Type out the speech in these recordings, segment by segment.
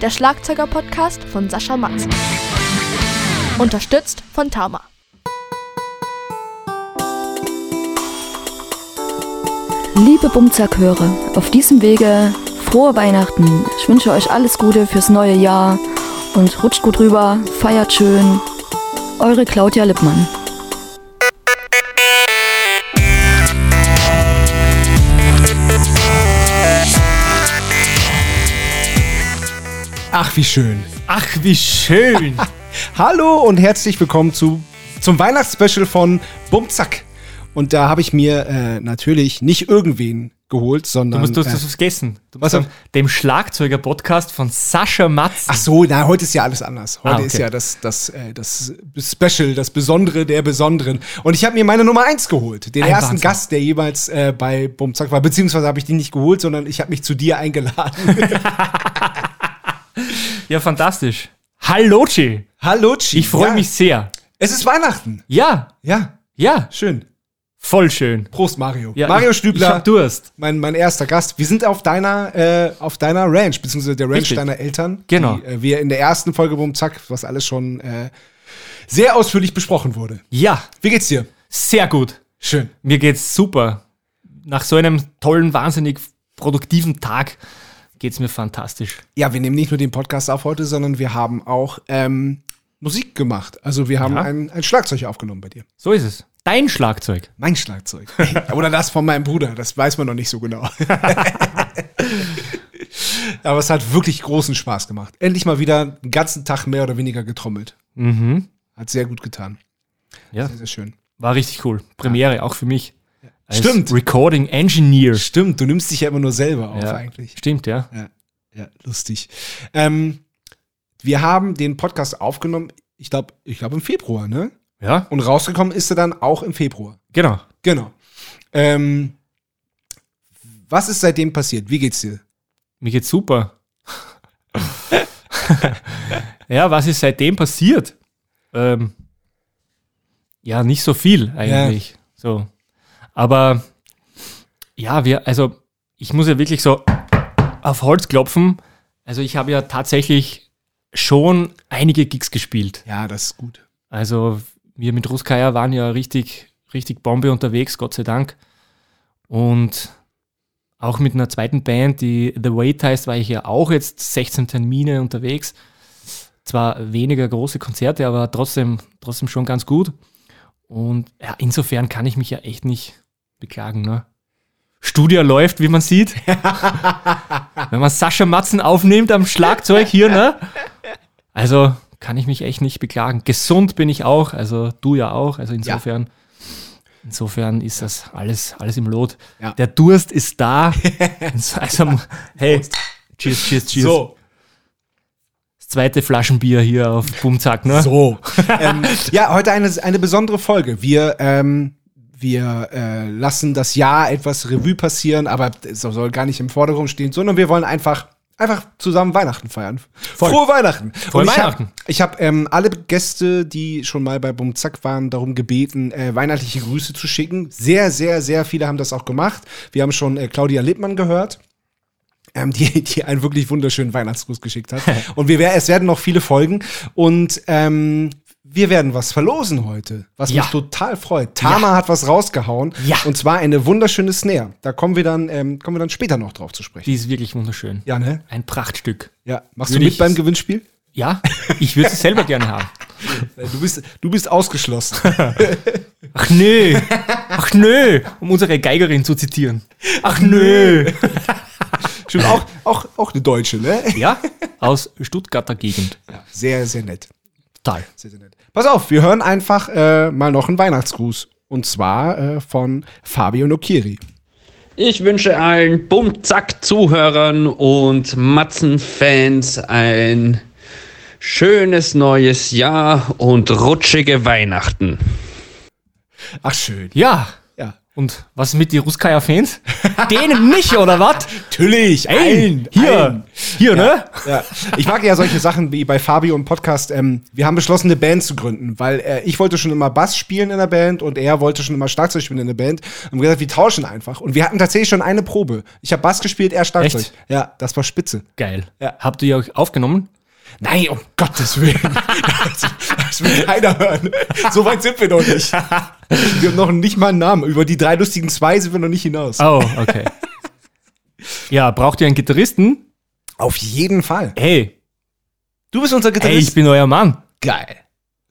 der Schlagzeuger-Podcast von Sascha Matz. Unterstützt von Tama. Liebe Bumzack-Hörer, auf diesem Wege frohe Weihnachten. Ich wünsche euch alles Gute fürs neue Jahr und rutscht gut rüber, feiert schön. Eure Claudia Lippmann. Ach, wie schön. Ach, wie schön. Hallo und herzlich willkommen zu, zum Weihnachtsspecial von Bumzack. Und da habe ich mir äh, natürlich nicht irgendwen geholt, sondern. Du musst, du hast äh, das vergessen. Du was musst dem Schlagzeuger-Podcast von Sascha Matz. Ach so, na, heute ist ja alles anders. Heute Ah, okay. ist ja das, das, äh, das Special, das Besondere der Besonderen. Und ich habe mir meine Nummer eins geholt. Den Ein ersten Wahnsinn. Gast, der jeweils äh, bei Bumzack war. Beziehungsweise habe ich den nicht geholt, sondern ich habe mich zu dir eingeladen. Ja, fantastisch. Hallo, Chi. Hallo, Chi. Ich freue ja, mich sehr. Es ist Weihnachten. Ja, Ja, ja, schön. voll schön. Prost, Mario. Ja, Mario ich, Ich Stübler. hab Durst. mein, mein erster Gast. Wir sind auf deiner, äh, auf deiner Ranch, beziehungsweise der Ranch Richtig. deiner Eltern. Genau. Die, äh, wir in der ersten Folge Bum Zack, was alles schon äh, sehr ausführlich besprochen wurde. Ja, Wie geht's dir? sehr gut. Schön. Mir geht's super. Nach so einem tollen, wahnsinnig produktiven Tag geht's mir fantastisch. Ja, wir nehmen nicht nur den Podcast auf heute, sondern wir haben auch ähm, Musik gemacht. Also wir haben Ja. ein, ein Schlagzeug aufgenommen bei dir. So ist es. Dein Schlagzeug. Mein Schlagzeug. Oder das von meinem Bruder, das weiß man noch nicht so genau. Aber es hat wirklich großen Spaß gemacht. Endlich mal wieder einen ganzen Tag mehr oder weniger getrommelt. Mhm. Hat sehr gut getan. Ja, Sehr, sehr schön. war richtig cool. Premiere auch für mich. Als Stimmt. Recording Engineer. Stimmt, du nimmst dich ja immer nur selber auf Ja. eigentlich. Stimmt, ja. Ja, ja lustig. Ähm, wir haben den Podcast aufgenommen, ich glaube, ich glaube im Februar, ne? Ja, Und rausgekommen ist er dann auch im Februar. genau. Genau. Ähm, was ist seitdem passiert? Wie geht's dir? Mir geht's super. ja, was ist seitdem passiert? Ähm, ja, nicht so viel eigentlich. So. Aber ja, wir, also ich muss ja wirklich so auf Holz klopfen. Also ich habe ja tatsächlich schon einige Gigs gespielt. Ja, das ist gut. Also wir mit Ruskaya waren ja richtig, richtig Bombe unterwegs, Gott sei Dank. Und auch mit einer zweiten Band, die The Wait heißt, war ich ja auch jetzt 16 Termine unterwegs. Zwar weniger große Konzerte, aber trotzdem, trotzdem schon ganz gut. Und ja, insofern kann ich mich ja echt nicht beklagen. Ne? Studio läuft, wie man sieht. Wenn man Sascha Matzen aufnimmt am Schlagzeug hier, ne? Also kann ich mich echt nicht beklagen. Gesund bin ich auch, also du ja auch. Also insofern, insofern ist das alles, alles im Lot. Ja. Der Durst ist da. also, hey, cheers, cheers, cheers. So, Das zweite Flaschenbier hier auf Bumzack, ne? so. ähm, ja, heute eine, eine besondere Folge. Wir, ähm, wir äh, lassen das Jahr etwas Revue passieren, aber es soll gar nicht im Vordergrund stehen, sondern wir wollen einfach einfach zusammen Weihnachten feiern. Frohe Weihnachten. Frohe ich Weihnachten. Hab, ich habe ähm, alle Gäste, die schon mal bei Bumzack waren, darum gebeten, äh, weihnachtliche Grüße zu schicken. Sehr, sehr, sehr viele haben das auch gemacht. Wir haben schon äh, Claudia Lippmann gehört. Ähm, die, die einen wirklich wunderschönen Weihnachtsgruß geschickt hat. Und wir, es werden noch viele folgen. Und ähm, wir werden was verlosen heute, was Ja. mich total freut. Tama hat was rausgehauen. Ja. Und zwar eine wunderschöne Snare. Da kommen wir dann, ähm, kommen wir dann später noch drauf zu sprechen. Die ist wirklich wunderschön. Ja, ne? Ein Prachtstück. Ja. Machst Würde du mit ich- beim Gewinnspiel? Ja, ich würde es selber gerne haben. Du bist, du bist ausgeschlossen. Ach nö, ach nö, um unsere Geigerin zu zitieren. Ach nö. Stimmt, auch, auch, auch eine Deutsche, ne? Ja, aus Stuttgarter Gegend. Sehr, sehr nett. Total. Sehr, sehr nett. Pass auf, wir hören einfach äh, mal noch einen Weihnachtsgruß. Und zwar äh, von Fabio Nokiri. Ich wünsche allen Bum-Zack-Zuhörern und Matzen-Fans ein schönes neues Jahr und rutschige Weihnachten. Ach, schön. Ja, Ja. Und was mit die Ruskaya-Fans? Denen nicht, oder was? Natürlich, Ey, allen, hier, allen. hier, ne? Ja. Ich mag ja solche Sachen wie bei Fabio im Podcast. Ähm, wir haben beschlossen, eine Band zu gründen, weil äh, ich wollte schon immer Bass spielen in der Band und er wollte schon immer Schlagzeug spielen in der Band. Und wir gesagt, wir tauschen einfach. Und wir hatten tatsächlich schon eine Probe. Ich habe Bass gespielt, er Schlagzeug. Echt? Ja, das war spitze. Geil. Ja. Habt ihr euch aufgenommen? Nein, um Gottes Willen. das, das will keiner hören. So weit sind wir noch nicht. Wir haben noch nicht mal einen Namen. Über die drei lustigen zwei sind wir noch nicht hinaus. Oh, okay. ja, braucht ihr einen Gitarristen? Auf jeden Fall. Hey, Du bist unser hey, Gitarrist. ich bin euer Mann. geil.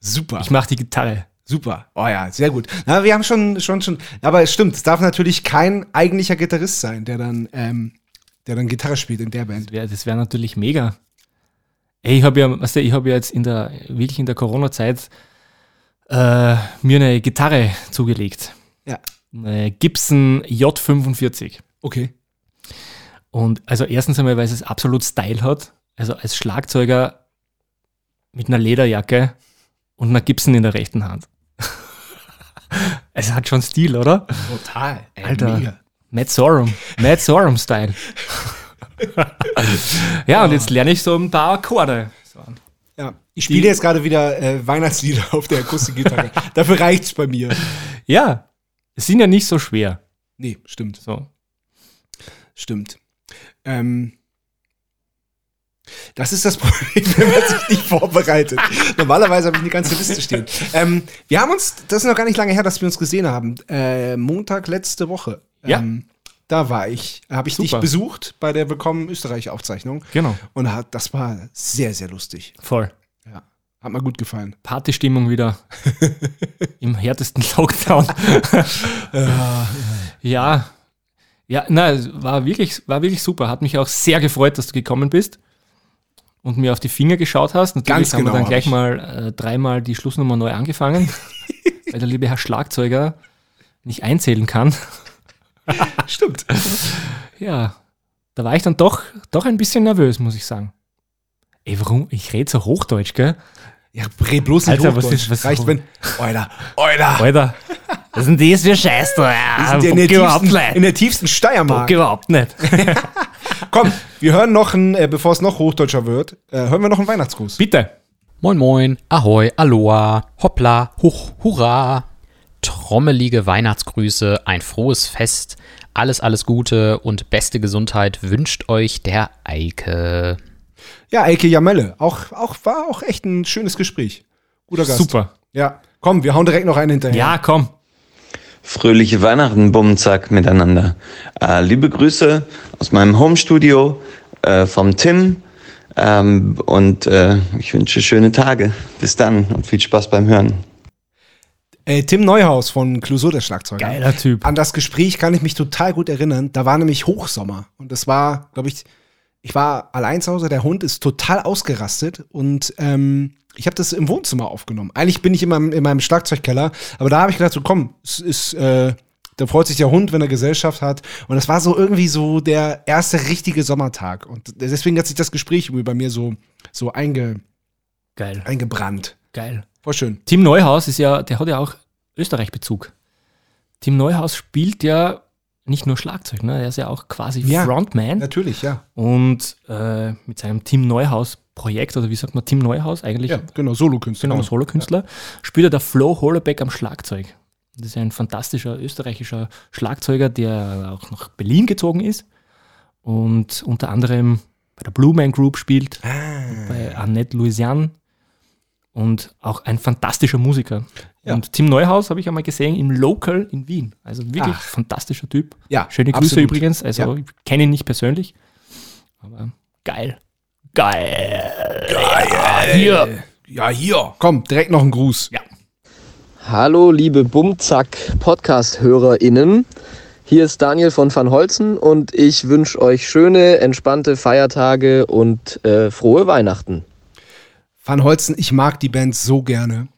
Super. Ich mach die Gitarre. Super. Oh ja, sehr gut. Na, wir haben schon, schon, schon. Aber es stimmt, es darf natürlich kein eigentlicher Gitarrist sein, der dann, ähm, der dann Gitarre spielt in der Band. Das wäre wär natürlich mega. Ey, ich habe ja, weißt du, ich habe ja jetzt in der, wirklich in der Corona-Zeit äh, mir eine Gitarre zugelegt. Ja. Eine Gibson J45. Okay. Und also erstens einmal, weil es absolut Style hat. Also als Schlagzeuger mit einer Lederjacke und einer Gibson in der rechten Hand. es hat schon Stil, oder? Total. Ey, Alter. Matt Sorum. Matt Sorum-Style. ja, und jetzt lerne ich so ein paar Akkorde. So. Ja. Ich spiele jetzt gerade wieder äh, Weihnachtslieder auf der Akustikgitarre. Dafür reicht's bei mir. Ja, es sind ja nicht so schwer. Nee, stimmt. So. Stimmt. Ähm, das ist das Problem, wenn man sich nicht vorbereitet. Normalerweise habe ich eine ganze Liste stehen. Ähm, wir haben uns, das ist noch gar nicht lange her, dass wir uns gesehen haben. Äh, Montag letzte Woche. Ja. Da war ich, habe ich dich Super. besucht bei der Willkommen Österreich Aufzeichnung. Genau. Und hat, das war sehr, sehr lustig. Voll. Ja. Hat mir gut gefallen. Partystimmung wieder im härtesten Lockdown. ja, ja, na, es war wirklich, war wirklich super. Hat mich auch sehr gefreut, dass du gekommen bist und mir auf die Finger geschaut hast. Natürlich Ganz haben genau wir dann hab gleich ich. mal äh, dreimal die Schlussnummer neu angefangen, weil der liebe Herr Schlagzeuger nicht einzählen kann. Stimmt. Ja, da war ich dann doch, doch ein bisschen nervös, muss ich sagen. Ey, warum? Ich rede so Hochdeutsch, gell? Ja, red bloß nicht Alter, was Hochdeutsch. ist- was- Reicht, wenn. Alter, Alter. Alter, was ist denn das für Scheiß da? Wir Ja, sind ja in, der tiefsten, in nicht. der tiefsten Steiermark. Bock überhaupt nicht. Komm, wir hören noch ein, äh, bevor es noch hochdeutscher wird, äh, hören wir noch einen Weihnachtsgruß. Bitte. Moin Moin, Ahoi, Aloha, Hoppla, Huch, Hurra. Trommelige Weihnachtsgrüße, ein frohes Fest, alles, alles Gute und beste Gesundheit wünscht euch der Eike. Ja, Eike Jamelle. Auch, auch, war auch echt ein schönes Gespräch. Guter Gast. Super. Ja, komm, wir hauen direkt noch einen hinterher. Ja, komm. Fröhliche Weihnachten, Bumzack miteinander. Äh, liebe Grüße aus meinem Homestudio äh, vom Tim ähm, und äh, ich wünsche schöne Tage. Bis dann und viel Spaß beim Hören. Äh, Tim Neuhaus von Clouseau, der Schlagzeuger. Geiler Typ. An das Gespräch kann ich mich total gut erinnern. Da war nämlich Hochsommer. Und das war, glaube ich, ich war allein zu Hause, der Hund ist total ausgerastet und ähm, ich habe das im Wohnzimmer aufgenommen. Eigentlich bin ich in meinem, in meinem Schlagzeugkeller, aber da habe ich gedacht, so komm, es ist, äh, da freut sich der Hund, wenn er Gesellschaft hat. Und das war so irgendwie so der erste richtige Sommertag. Und deswegen hat sich das Gespräch bei mir so, so einge, Geil. eingebrannt. Geil. Voll schön. Tim Neuhaus ist ja, der hat ja auch Österreich-Bezug. Tim Neuhaus spielt ja nicht nur Schlagzeug, ne? er ist ja auch quasi Ja. Frontman. Natürlich, ja. Und äh, mit seinem Tim Neuhaus-Projekt, oder wie sagt man, Tim Neuhaus eigentlich, Ja, genau, Solokünstler. genau, Solokünstler, spielt er der Flo Hollebeck am Schlagzeug. Das ist ein fantastischer österreichischer Schlagzeuger, der auch nach Berlin gezogen ist und unter anderem bei der Blue Man Group spielt, bei Annette Louisiane und auch ein fantastischer Musiker. Ja. Und Tim Neuhaus habe ich einmal gesehen im Local in Wien. Also wirklich Ach. fantastischer Typ. Ja, Schöne Grüße absolut. übrigens. Also Ja. ich kenne ihn nicht persönlich, aber geil. Geil. Geil. Hier. Ja, hier. Komm, direkt noch ein Gruß. Ja. Hallo, liebe Bumzack-Podcast-HörerInnen. Hier ist Daniel von Van Holzen und ich wünsche euch schöne, entspannte Feiertage und äh, frohe Weihnachten. Van Holzen, ich mag die Band so gerne.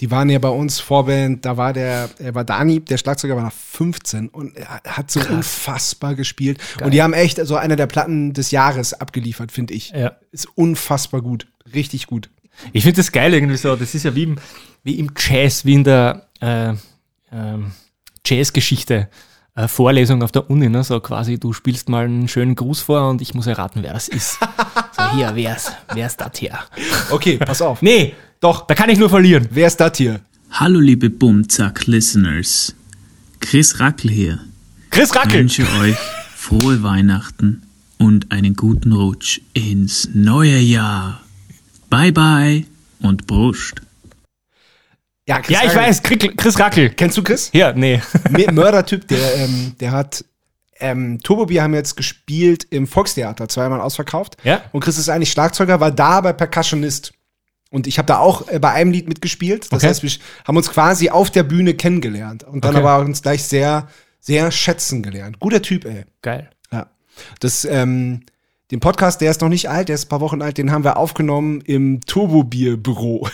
Die waren ja bei uns Vorband, da war der, er war Dani, der Schlagzeuger war noch 15 und er hat so unfassbar gespielt. Und die haben echt so eine der Platten des Jahres abgeliefert, finde ich. Ja. Ist unfassbar gut. Richtig gut. Ich finde das geil irgendwie so. Das ist ja wie im, wie im Jazz, wie in der äh, ähm, Jazzgeschichte. Äh, Vorlesung auf der Uni, ne? so quasi, du spielst mal einen schönen Gruß vor und ich muss erraten, wer das ist. So, hier, wer ist, wer ist das hier? Okay, pass auf. Nee, Doch, da kann ich nur verlieren. wer ist das hier? Hallo liebe Bumzack-Listeners. Chris Rackel hier. Chris Ich Rackel. wünsche euch frohe Weihnachten und einen guten Rutsch ins neue Jahr. Bye bye und Prost. Ja, Chris Ja, ich Rackel. weiß, Chris Rackel. Kennst du Chris? Ja, nee. Mördertyp, der, ähm, der hat ähm, Turbobier haben jetzt gespielt im Volkstheater, zweimal ausverkauft. Ja. Und Chris ist eigentlich Schlagzeuger, war da bei Percussionist. Und ich habe da auch äh, bei einem Lied mitgespielt. Das Okay. heißt, wir haben uns quasi auf der Bühne kennengelernt und dann Okay. aber uns gleich sehr, sehr schätzen gelernt. Guter Typ, ey. Geil. Ja. Das, ähm, den Podcast, der ist noch nicht alt, der ist ein paar Wochen alt, den haben wir aufgenommen im Turbobier-Büro.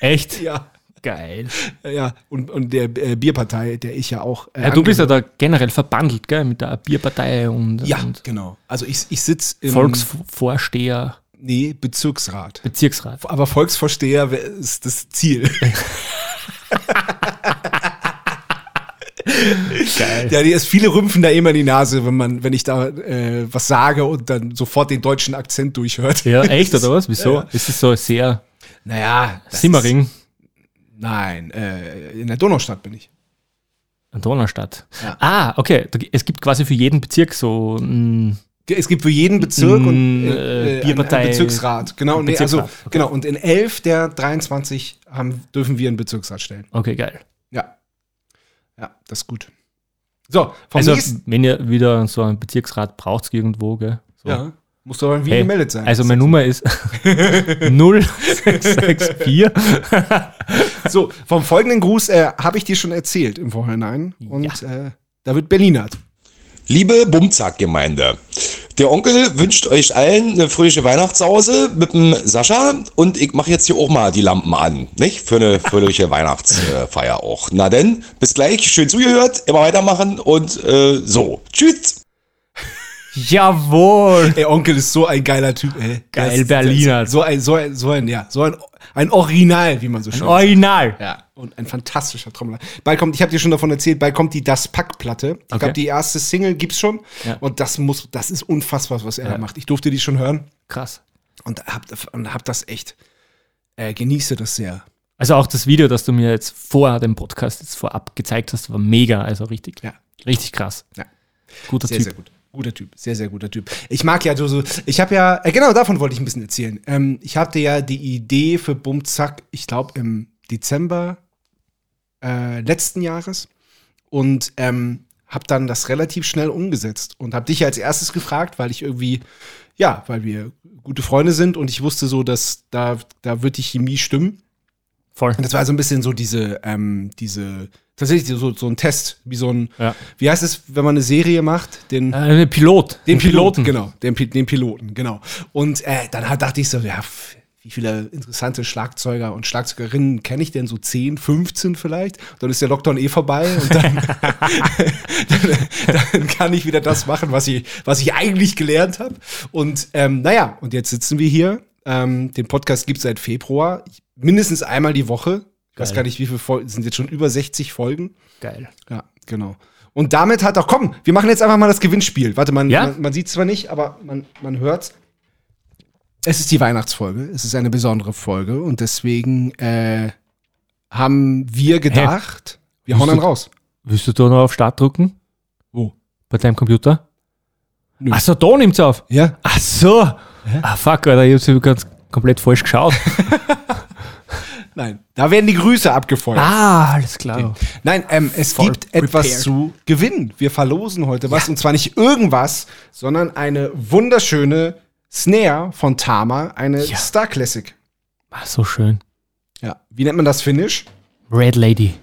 Echt? ja. Geil. Ja, und, und der äh, Bierpartei, der ich ja auch. Äh, Ja, du bist ja da generell verbandelt, gell, mit der Bierpartei und, Ja, und genau. Also ich, ich sitze im Volksvorsteher, nee, Bezirksrat. Bezirksrat. Aber Volksvorsteher ist das Ziel. Geil. ja, die ist viele rümpfen da immer in die Nase, wenn man, wenn ich da äh, was sage und dann sofort den deutschen Akzent durchhört. Ja, echt, oder was? Wieso? Ja. Ist es so sehr Naja. Simmering? Ist, nein, äh, in der Donaustadt bin ich. Donaustadt. Ja. Ah, okay. Es gibt quasi für jeden Bezirk so ein Es gibt für jeden Bezirk und äh, äh, Bierpartei- einen Bezirksrat. Genau, also, Bezirksrat, okay. genau. Und in elf der 23 haben, dürfen wir einen Bezirksrat stellen. Okay, geil. Ja. Ja, das ist gut. So, vom Also, nächsten. wenn ihr wieder so einen Bezirksrat braucht irgendwo, gell? So. Ja, musst du aber in Wien Hey, gemeldet sein. Also meine Nummer ist 0664. So, vom folgenden Gruß äh, habe ich dir schon erzählt im Vorhinein. Und äh, da wird Berlinert. Liebe Bumzack-Gemeinde, der Onkel wünscht euch allen eine fröhliche Weihnachtssause mit dem Sascha und ich mache jetzt hier auch mal die Lampen an, nicht? Für eine fröhliche Weihnachtsfeier auch. Na denn, bis gleich, schön zugehört, immer weitermachen und äh, so. Tschüss! Jawohl. Ey, Onkel ist so ein geiler Typ, ey. Geil, ist- Berliner. So ein, so ein, so ein, ja, so ein, ein Original, wie man so schön sagt. Original. Ja, und ein fantastischer Trommler. Bald kommt, ich habe dir schon davon erzählt, bald kommt die Das Pack-Platte. Ich Okay. glaube, die erste Single gibt's schon. Ja. Und das muss, das ist unfassbar, was er Ja. da macht. Ich durfte die schon hören Krass. und hab, und hab das echt, äh, genieße das sehr. Also auch das Video, das du mir jetzt vor dem Podcast jetzt vorab gezeigt hast, war mega. Also richtig, Ja. richtig krass. Ja. Guter Sehr, Typ. sehr gut. Guter Typ, sehr, sehr guter Typ. Ich mag ja so, ich habe ja, äh, genau davon wollte ich ein bisschen erzählen. Ähm, ich hatte ja die Idee für Bumzack, ich glaube im Dezember äh, letzten Jahres und ähm, habe dann das relativ schnell umgesetzt und habe dich als erstes gefragt, weil ich irgendwie, ja, weil wir gute Freunde sind und ich wusste so, dass da, da wird die Chemie stimmen. Voll. Und das war so ein bisschen so diese, ähm, diese, tatsächlich so, so ein Test, wie so ein, Ja. wie heißt es, wenn man eine Serie macht? Den, Äh, Pilot. den Ein Piloten, genau. Den, den Piloten, genau. Und äh, dann hat, dachte ich so, ja, wie viele interessante Schlagzeuger und Schlagzeugerinnen kenne ich denn? So 10, 15 vielleicht? Dann ist der Lockdown eh vorbei und dann, dann, dann kann ich wieder das machen, was ich, was ich eigentlich gelernt habe. Und ähm, naja, und jetzt sitzen wir hier. Ähm, den Podcast gibt es seit Februar. Mindestens einmal die Woche. Ich weiß gar nicht, wie viele Folgen, sind jetzt schon über 60 Folgen. Geil. Ja, genau. Und damit hat auch, komm, wir machen jetzt einfach mal das Gewinnspiel. Warte, man, Ja? man, man sieht zwar nicht, aber man, man hört's. Es ist die Weihnachtsfolge. Es ist eine besondere Folge und deswegen äh, haben wir gedacht, wir hauen dann raus. Willst du da noch auf Start drücken? Wo? Bei deinem Computer? Nö. Ach so, da nimmt's auf. Ja? Ach so. Ah, fuck, Alter, ich hab's ganz komplett falsch geschaut. Nein, da werden die Grüße abgefeuert. ah, alles klar. Nein, ähm, es Voll gibt etwas prepared. zu gewinnen. Wir verlosen heute was und zwar nicht irgendwas, sondern eine wunderschöne Snare von Tama, eine Ja. Star Classic. Ah, so schön. Ja, wie nennt man das Finish? Red Lady.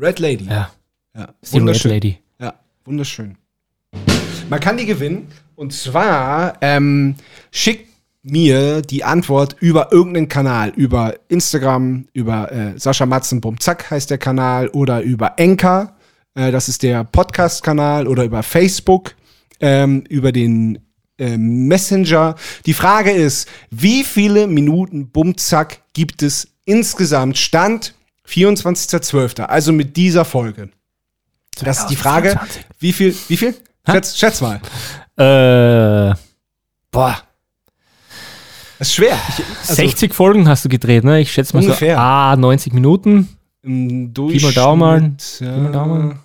Red Lady. Ja, Ja, ist die Red. Lady. Ja, wunderschön. Man kann die gewinnen und zwar ähm, schickt mir die Antwort über irgendeinen Kanal, über Instagram, über äh, Sascha Matzen Bumzack heißt der Kanal oder über Enka, äh, das ist der Podcast-Kanal oder über Facebook, ähm, über den äh, Messenger. Die Frage ist, wie viele Minuten Bumzack gibt es insgesamt? Stand 24.12., also mit dieser Folge. Das ist die Frage, 2022. wie viel, wie viel? Schätz, schätz mal. Äh, boah, Das ist schwer. Ich, also 60 Folgen hast du gedreht, ne? Ich schätze mal Ungefähr. so, ah, 90 Minuten. im Pi mal Durchschnitt, Daumen. ja. Pi mal Daumen.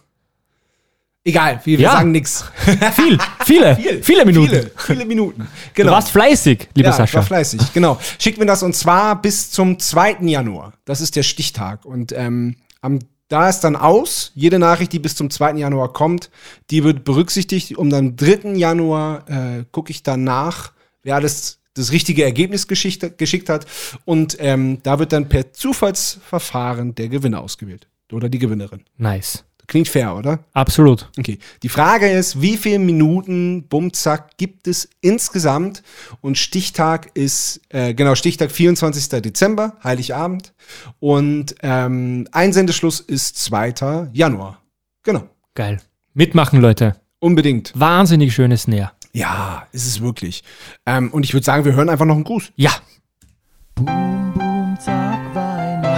Egal, wir, wir Ja. sagen nix. Viel, viele, viele Minuten. Viele, viele Minuten. Du Genau. warst fleißig, lieber ja, Sascha. war fleißig, genau. Schickt mir das und zwar bis zum 2. Januar. Das ist der Stichtag. Und ähm, am, da ist dann aus, jede Nachricht, die bis zum 2. Januar kommt, die wird berücksichtigt. Um dann 3. Januar äh, gucke ich dann nach, wer alles das richtige Ergebnis geschickt, geschickt hat. Und ähm, da wird dann per Zufallsverfahren der Gewinner ausgewählt. Oder die Gewinnerin. Nice. Klingt fair, oder? Absolut. Okay. Die Frage ist, wie viele Minuten Bumzack gibt es insgesamt? Und Stichtag ist, äh, genau, Stichtag 24. Dezember, Heiligabend. Und ähm, Einsendeschluss ist 2. Januar. Genau. Geil. Mitmachen, Leute. Unbedingt. Wahnsinnig schönes Näher. Ja, ist es wirklich. Ähm, und ich würde sagen, wir hören einfach noch einen Gruß. Ja.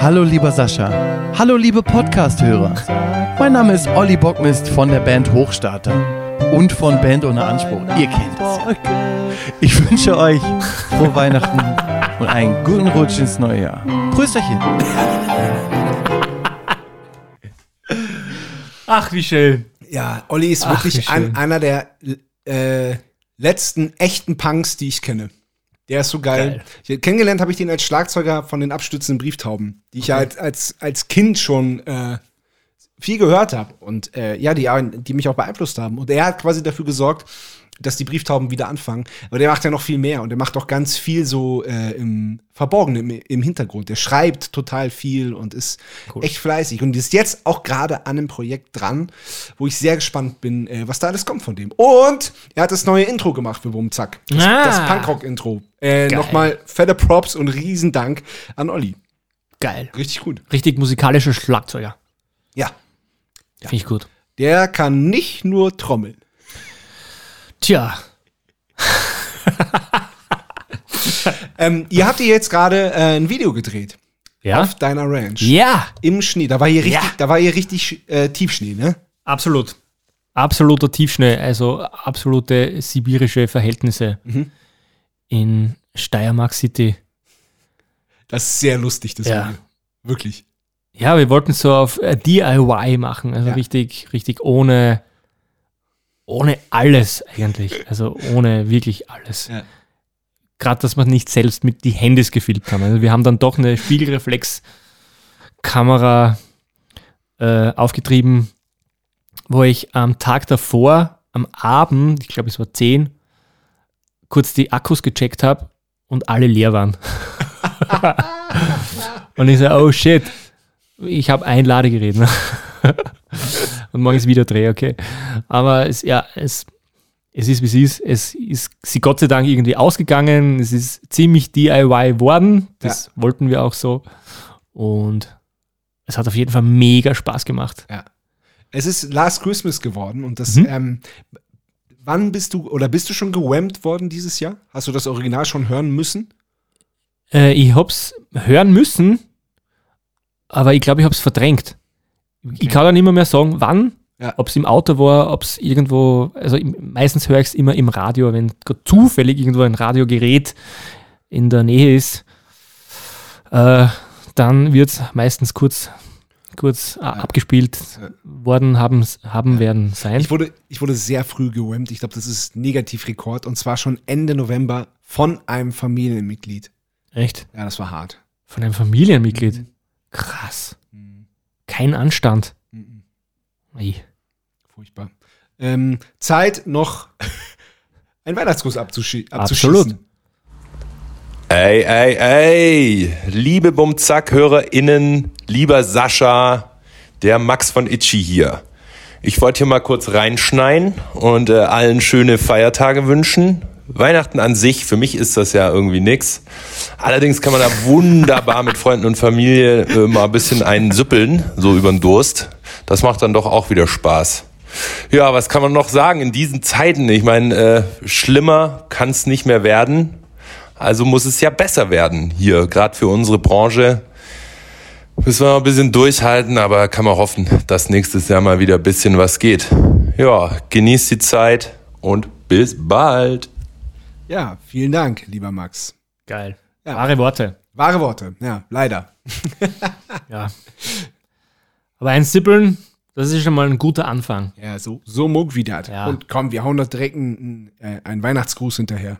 Hallo lieber Sascha. Hallo liebe Podcast-Hörer. Mein Name ist Olli Bockmist von der Band Hochstarter und von Band ohne Anspruch. Ihr kennt es. Ich wünsche euch frohe Weihnachten und einen guten Rutsch ins neue Jahr. Prösterchen. Ach, wie schön. Ja, Olli ist Ach, wirklich ein, einer der äh, letzten echten Punks, die ich kenne. Der ist so geil. Ich, kennengelernt habe ich den als Schlagzeuger von den abstützenden Brieftauben, die ich ja als, als, als Kind schon äh, viel gehört habe und äh, ja, die, die mich auch beeinflusst haben. Und er hat quasi dafür gesorgt, dass die Brieftauben wieder anfangen. Aber der macht ja noch viel mehr und der macht auch ganz viel so äh, im Verborgenen, im, im Hintergrund. Der schreibt total viel und ist echt fleißig und ist jetzt auch gerade an einem Projekt dran, wo ich sehr gespannt bin, äh, was da alles kommt von dem. Und er hat das neue Intro gemacht für Bumzack. Das, Ah. das Punkrock-Intro. Äh. Nochmal fette Props und Riesendank an Olli. Geil. Richtig gut. Richtig musikalischer Schlagzeuger. Ja. Finde ich gut. Der kann nicht nur trommeln. Tja. Ähm, ihr habt hier jetzt gerade äh, ein Video gedreht. Ja? Auf deiner Ranch. Ja. Im Schnee. Da war hier richtig, Ja. da war hier richtig äh, Tiefschnee, ne? Absolut. Absoluter Tiefschnee, also absolute sibirische Verhältnisse Mhm. in Steiermark City. Das ist sehr lustig, das Ja. Video. Wirklich. Ja, wir wollten so auf äh, DIY machen, also Ja. richtig, richtig ohne, ohne alles eigentlich, also ohne wirklich alles. Ja. Gerade, dass man nicht selbst mit die Handys gefilmt haben. Also wir haben dann doch eine Spiegelreflexkamera äh, aufgetrieben, wo ich am Tag davor, am Abend, ich glaube es war 10, kurz die Akkus gecheckt habe und alle leer waren. und ich so, oh shit, ich habe ein Ladegerät. Ne? und morgen ist wieder Dreh, okay. Aber es, ja, es, es ist, wie es ist. Es ist sie Gott sei Dank irgendwie ausgegangen. Es ist ziemlich DIY worden. Das wollten wir auch so. Und es hat auf jeden Fall mega Spaß gemacht. Ja. Es ist Last Christmas geworden und das, Mhm. ähm, wann bist du, oder bist du schon gewammt worden dieses Jahr? Hast du das Original schon hören müssen? Äh, ich hab's hören müssen, aber ich glaube, ich hab's verdrängt. Ich kann dann immer mehr sagen, wann, Ja. ob es im Auto war, ob es irgendwo, also meistens höre ich es immer im Radio, wenn zufällig irgendwo ein Radiogerät in der Nähe ist, äh, dann wird es meistens kurz, kurz äh, abgespielt worden haben, haben werden sein. Ich wurde, ich wurde sehr früh gewammt. Ich glaube, das ist Negativrekord und zwar schon Ende November von einem Familienmitglied. Echt? Ja, das war hart. Von einem Familienmitglied. Krass. Kein Anstand. Ei. Furchtbar. Ähm, Zeit, noch einen Weihnachtsgruß abzuschi Absolut. abzuschießen. Ey, ey, ey, liebe Bumzack-HörerInnen, lieber Sascha, der Max von Itchy hier. Ich wollte hier mal kurz reinschneien und äh, allen schöne Feiertage wünschen. Weihnachten an sich, für mich ist das ja irgendwie nix. Allerdings kann man da wunderbar mit Freunden und Familie äh, mal ein bisschen einen so über den Durst. Das macht dann doch auch wieder Spaß. Ja, was kann man noch sagen in diesen Zeiten? Ich meine, äh, schlimmer kann es nicht mehr werden. Also muss es ja besser werden hier, gerade für unsere Branche. Müssen wir noch ein bisschen durchhalten, aber kann man hoffen, dass nächstes Jahr mal wieder ein bisschen was geht. Ja, genießt die Zeit und bis bald. Ja, vielen Dank, lieber Max. Geil. Ja. Wahre Worte. Wahre Worte, ja, leider. Ja. Aber ein Sippeln, das ist schon mal ein guter Anfang. Ja, so, so muck wie das. Ja. Und komm, wir hauen doch direkt einen, äh, einen Weihnachtsgruß hinterher.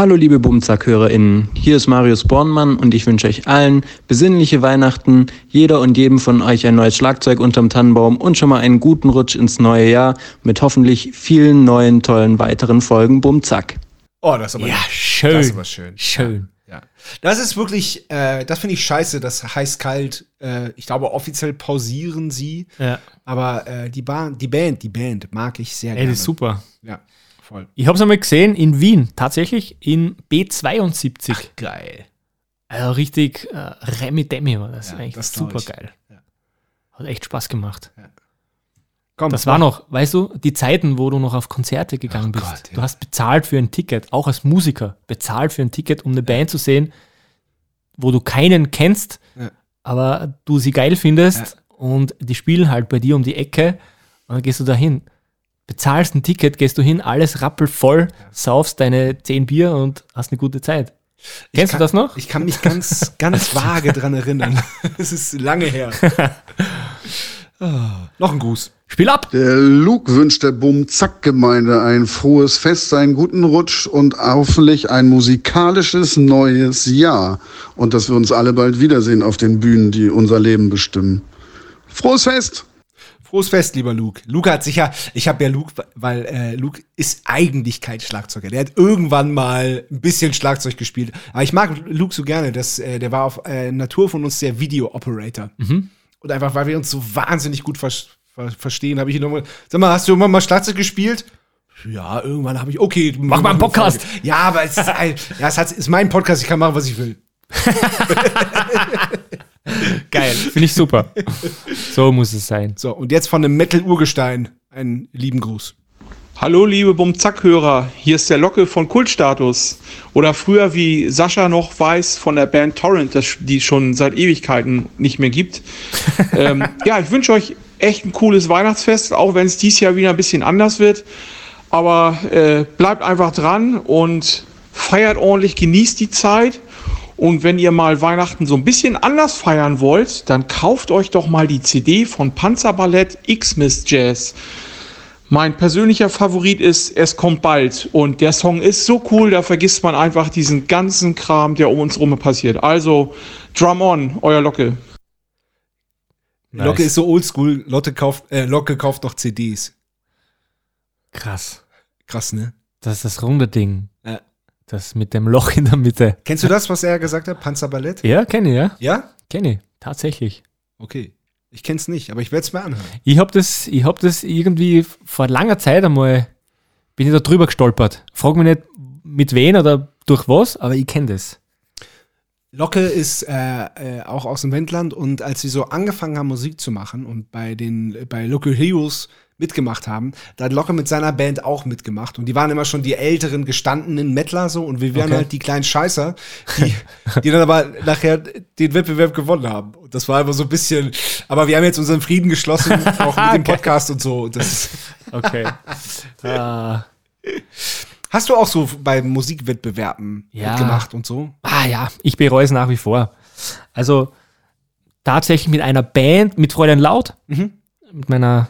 Hallo liebe Bumzack-HörerInnen, hier ist Marius Bornmann und ich wünsche euch allen besinnliche Weihnachten, jeder und jedem von euch ein neues Schlagzeug unterm Tannenbaum und schon mal einen guten Rutsch ins neue Jahr mit hoffentlich vielen neuen tollen weiteren Folgen Bumzack. Oh, das ist aber Ja, schön. Das ist aber schön. Schön. Ja. Das ist wirklich, äh, das finde ich scheiße, das heißt kalt. Äh, ich glaube, offiziell pausieren sie. Ja. Aber äh, die, ba die Band, die Band mag ich sehr Ey, gerne. das ist super. Ja, voll. Ich habe es einmal gesehen in Wien, tatsächlich in B72. Geil. Also richtig äh, Remi Demi war das. Ja, eigentlich das super ich. geil. Hat echt Spaß gemacht. Komm, Das war noch, weißt du, die Zeiten, wo du noch auf Konzerte gegangen bist. Gott, ja. Du hast bezahlt für ein Ticket, auch als Musiker, bezahlt für ein Ticket, um eine Band zu sehen, wo du keinen kennst, Ja. aber du sie geil findest und die spielen halt bei dir um die Ecke und dann gehst du dahin. Bezahlst ein Ticket, gehst du hin, alles rappelvoll, saufst deine 10 Bier und hast eine gute Zeit. Kennst kann, du das noch? Ich kann mich ganz, ganz vage dran erinnern. Es ist lange her. Ah, noch ein Gruß. Spiel ab! Der Luke wünscht der Bum-Zack-Gemeinde ein frohes Fest, einen guten Rutsch und hoffentlich ein musikalisches neues Jahr. Und dass wir uns alle bald wiedersehen auf den Bühnen, die unser Leben bestimmen. Frohes Fest! Frohes Fest, lieber Luke. Luke hat sicher, ich habe ja Luke, weil äh, Luke ist eigentlich kein Schlagzeuger. Der hat irgendwann mal ein bisschen Schlagzeug gespielt. Aber ich mag Luke so gerne. Das, äh, der war auf äh, Natur von uns der Video-Operator. Mhm. Und einfach, weil wir uns so wahnsinnig gut ver ver verstehen, habe ich ihn nochmal, sag mal, hast du irgendwann mal Schlagzeug gespielt? Ja, irgendwann habe ich, okay. Mach mal einen Podcast. Ja, aber es ist, ja, es hat, ist mein Podcast, ich kann machen, was ich will. Geil, finde ich super. So muss es sein. So, und jetzt von einem Metal-Urgestein einen lieben Gruß. Hallo liebe Bumzack-Hörer, hier ist der Locke von Kultstatus. Oder früher, wie Sascha noch weiß, von der Band Torrent, das, die es schon seit Ewigkeiten nicht mehr gibt. ähm, ja, ich wünsche euch echt ein cooles Weihnachtsfest, auch wenn es dieses Jahr wieder ein bisschen anders wird. Aber äh, bleibt einfach dran und feiert ordentlich, genießt die Zeit. Und wenn ihr mal Weihnachten so ein bisschen anders feiern wollt, dann kauft euch doch mal die CD von Panzerballett X-Miss Jazz. Mein persönlicher Favorit ist Es kommt bald. Und der Song ist so cool, da vergisst man einfach diesen ganzen Kram, der um uns rum passiert. Also, Drum on, euer Locke. Nice. Locke ist so oldschool, Lotte kauft, äh, Locke kauft noch CDs. Krass. Krass, ne? Das ist das runde Ding. Ja. Das mit dem Loch in der Mitte. Kennst du das, was er gesagt hat? Panzerballett? Ja, kenne ich, ja. Ja? Kenne ich, tatsächlich. Okay. Ich kenn's nicht, aber ich werde es mir anhören. Ich habe das, ich hab das irgendwie vor langer Zeit einmal, bin ich da drüber gestolpert. Frag mich nicht, mit wen oder durch was, aber ich kenne das. Locke ist äh, äh, auch aus dem Wendland und als wir so angefangen haben, Musik zu machen und bei den bei Local Heroes mitgemacht haben, da hat Locke mit seiner Band auch mitgemacht und die waren immer schon die älteren, gestandenen Mettler so und wir wären Okay. halt die kleinen Scheißer, die, die dann aber nachher den Wettbewerb gewonnen haben. Und das war einfach so ein bisschen, aber wir haben jetzt unseren Frieden geschlossen, auch mit dem Okay. Podcast und so. Und das Okay. Ah. Hast du auch so bei Musikwettbewerben Ja. mitgemacht und so? Ah ja, ich bereue es nach wie vor. Also tatsächlich mit einer Band, mit Fräulein Laut, Mhm. mit meiner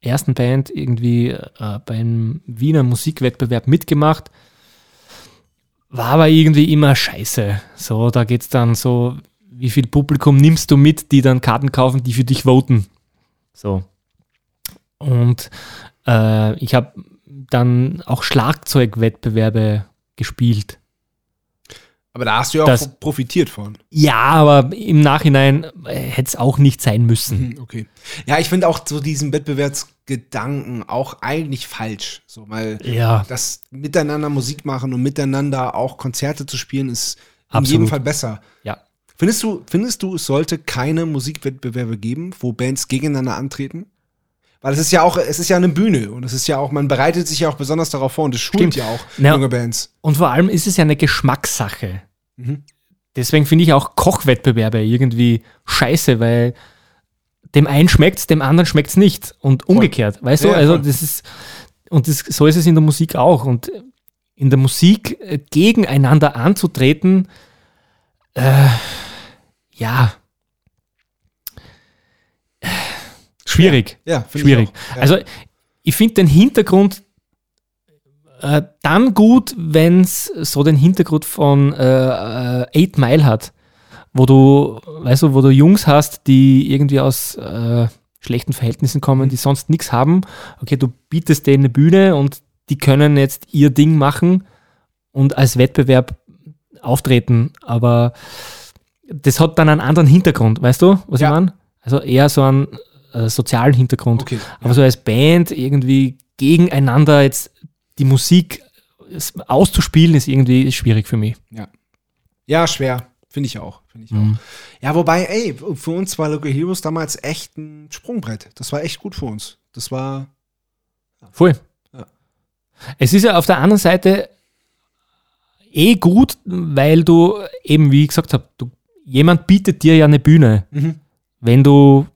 ersten Band irgendwie äh, beim Wiener Musikwettbewerb mitgemacht. War aber irgendwie immer scheiße. So, da geht's dann so, wie viel Publikum nimmst du mit, die dann Karten kaufen, die für dich voten. So. Und äh, ich habe dann auch Schlagzeugwettbewerbe gespielt. Aber da hast du ja auch Das- profitiert von. Ja, aber im Nachhinein äh, hätte es auch nicht sein müssen. Mhm, Okay. Ja, ich finde auch so diesen Wettbewerbsgedanken auch eigentlich falsch. So, weil Ja. das miteinander Musik machen und miteinander auch Konzerte zu spielen ist in Absolut. jedem Fall besser. Ja. Findest du, findest du, es sollte keine Musikwettbewerbe geben, wo Bands gegeneinander antreten? Weil es ist ja auch, es ist ja eine Bühne und es ist ja auch, man bereitet sich ja auch besonders darauf vor und es schult Stimmt. ja auch Ja. junge Bands. Und vor allem ist es ja eine Geschmackssache. Mhm. deswegen finde ich auch Kochwettbewerbe irgendwie scheiße, weil dem einen schmeckt's, dem anderen schmeckt's nicht und umgekehrt, weißt Ja, du? Also voll. das ist und das, so ist es in der Musik auch und in der Musik äh, gegeneinander anzutreten, äh, ja, schwierig. Ja, ich schwierig. auch. Ja. Also ich finde den Hintergrund äh, dann gut, wenn es so den Hintergrund von äh, äh, Eight Mile hat, wo du, weißt du, wo du Jungs hast, die irgendwie aus äh, schlechten Verhältnissen kommen, die sonst nichts haben. Okay, du bietest denen eine Bühne und die können jetzt ihr Ding machen und als Wettbewerb auftreten, aber das hat dann einen anderen Hintergrund, weißt du, was Ja. ich meine? Also eher so einen äh, sozialen Hintergrund. Okay, Aber so als Band irgendwie gegeneinander jetzt die Musik auszuspielen, ist irgendwie schwierig für mich. Ja. Ja, schwer. Finde ich auch. Finde ich Mhm. auch. Ja, wobei, ey, für uns war Local Heroes damals echt ein Sprungbrett. Das war echt gut für uns. Das war. Voll. Ja. Es ist ja auf der anderen Seite eh gut, weil du eben, wie ich gesagt habe, du, jemand bietet dir ja eine Bühne. Mhm. Wenn du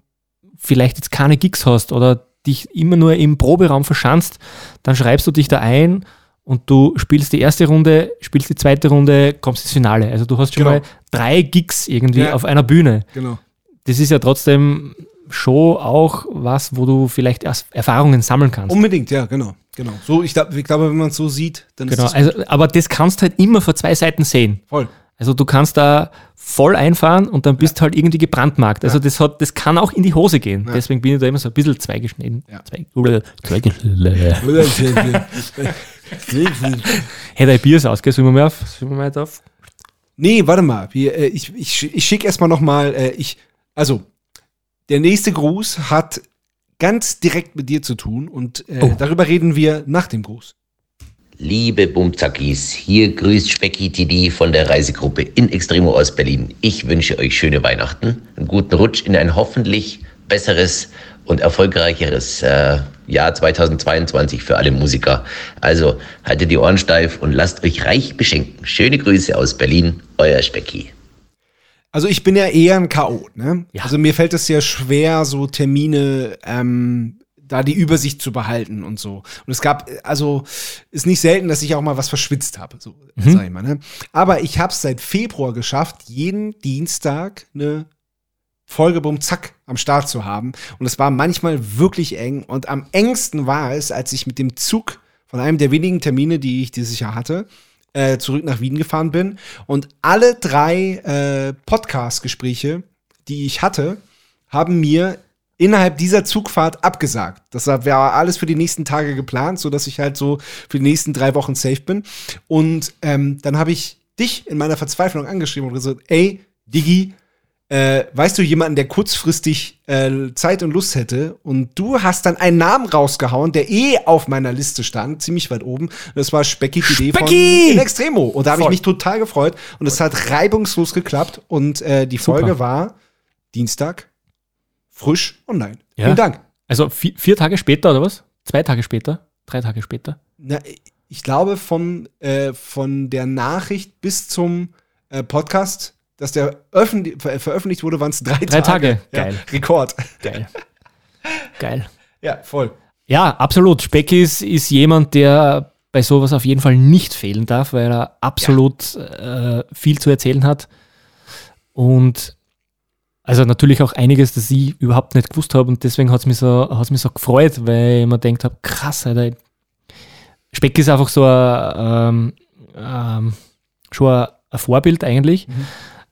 vielleicht jetzt keine Gigs hast oder dich immer nur im Proberaum verschanzt, dann schreibst du dich da ein und du spielst die erste Runde, spielst die zweite Runde, kommst ins Finale. Also du hast schon Genau. mal drei Gigs irgendwie Ja. auf einer Bühne. Genau. Das ist ja trotzdem schon auch was, wo du vielleicht erst Erfahrungen sammeln kannst. Unbedingt, ja, genau. genau. So, ich, glaub, ich glaube, wenn man es so sieht, dann Genau, ist das also, aber das kannst halt immer von zwei Seiten sehen. Voll. Also du kannst da voll einfahren und dann bist halt irgendwie gebrandmarkt. Also das hat, das kann auch in die Hose gehen. Ja. Deswegen bin ich da immer so ein bisschen zweigeschnitten. Ja. Zwei, oder zweigeschnitten. Hätte ein Bier aus, gell? Sollen wir mal auf? Sollen wir mal jetzt auf? Nee, warte mal. Wir, äh, ich ich, ich schicke erstmal nochmal, äh, ich, also, der nächste Gruß hat ganz direkt mit dir zu tun und äh, Oh. darüber reden wir nach dem Gruß. Liebe Bumzackis, hier grüßt Specki TD von der Reisegruppe in Extremo aus Berlin. Ich wünsche euch schöne Weihnachten, einen guten Rutsch in ein hoffentlich besseres und erfolgreicheres äh, Jahr 2022 für alle Musiker. Also haltet die Ohren steif und lasst euch reich beschenken. Schöne Grüße aus Berlin, euer Specki. Also ich bin ja eher ein Chaot, ne? Also mir fällt es ja schwer, so Termine, ähm, da die Übersicht zu behalten und so. Und es gab, also ist nicht selten, dass ich auch mal was verschwitzt habe, so Mhm. sag ich mal. Ne? Aber ich habe es seit Februar geschafft, jeden Dienstag eine Folge Bum Zack am Start zu haben. Und es war manchmal wirklich eng. Und am engsten war es, als ich mit dem Zug von einem der wenigen Termine, die ich dieses Jahr hatte, äh, zurück nach Wien gefahren bin. Und alle drei äh, Podcast-Gespräche, die ich hatte, haben mir innerhalb dieser Zugfahrt abgesagt. Das war alles für die nächsten Tage geplant, so dass ich halt so für die nächsten drei Wochen safe bin. Und ähm, dann habe ich dich in meiner Verzweiflung angeschrieben und gesagt, ey, Diggi, äh, weißt du jemanden, der kurzfristig äh, Zeit und Lust hätte? Und du hast dann einen Namen rausgehauen, der eh auf meiner Liste stand, ziemlich weit oben. Das war Specki TD von! In Extremo. Und da habe ich mich total gefreut. Und es hat reibungslos geklappt. Und äh, die Super. Folge war Dienstag frisch online. Ja. Vielen Dank. Also vier, vier Tage später oder was? Zwei Tage später? Drei Tage später? Na, ich glaube, von, äh, von der Nachricht bis zum äh, Podcast, dass der ver veröffentlicht wurde, waren es drei, Drei Tage. Ja, Geil. Rekord. Geil. Geil. Ja, voll. Ja, absolut. Specky ist, jemand, der bei sowas auf jeden Fall nicht fehlen darf, weil er absolut äh, viel zu erzählen hat. Und also natürlich auch einiges, das ich überhaupt nicht gewusst habe und deswegen hat es mich, so, hat's mich so gefreut, weil ich mir gedacht habe, krass, Alter. Speck ist einfach so ein, ähm, ähm, schon ein, ein Vorbild eigentlich.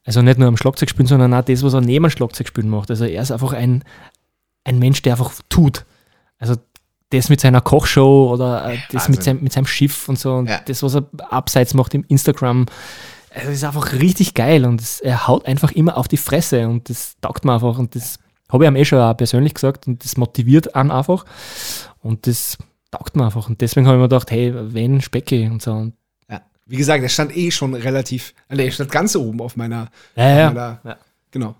Also nicht nur am Schlagzeug spielen, sondern auch das, was er neben dem Schlagzeug spielen macht. Also er ist einfach ein, ein Mensch, der einfach tut. Also das mit seiner Kochshow oder äh, das mit seinem, mit seinem Schiff und so und Ja. das, was er abseits macht im Instagram. Also das ist einfach richtig geil und es, er haut einfach immer auf die Fresse und das taugt mir einfach und das habe ich ihm eh schon auch persönlich gesagt und das motiviert einen einfach und das taugt mir einfach und deswegen habe ich mir gedacht, hey, wenn Specki und so und Ja. Wie gesagt, er stand eh schon relativ, äh, er stand ganz oben auf meiner, Ja, ja. auf meiner Ja. genau.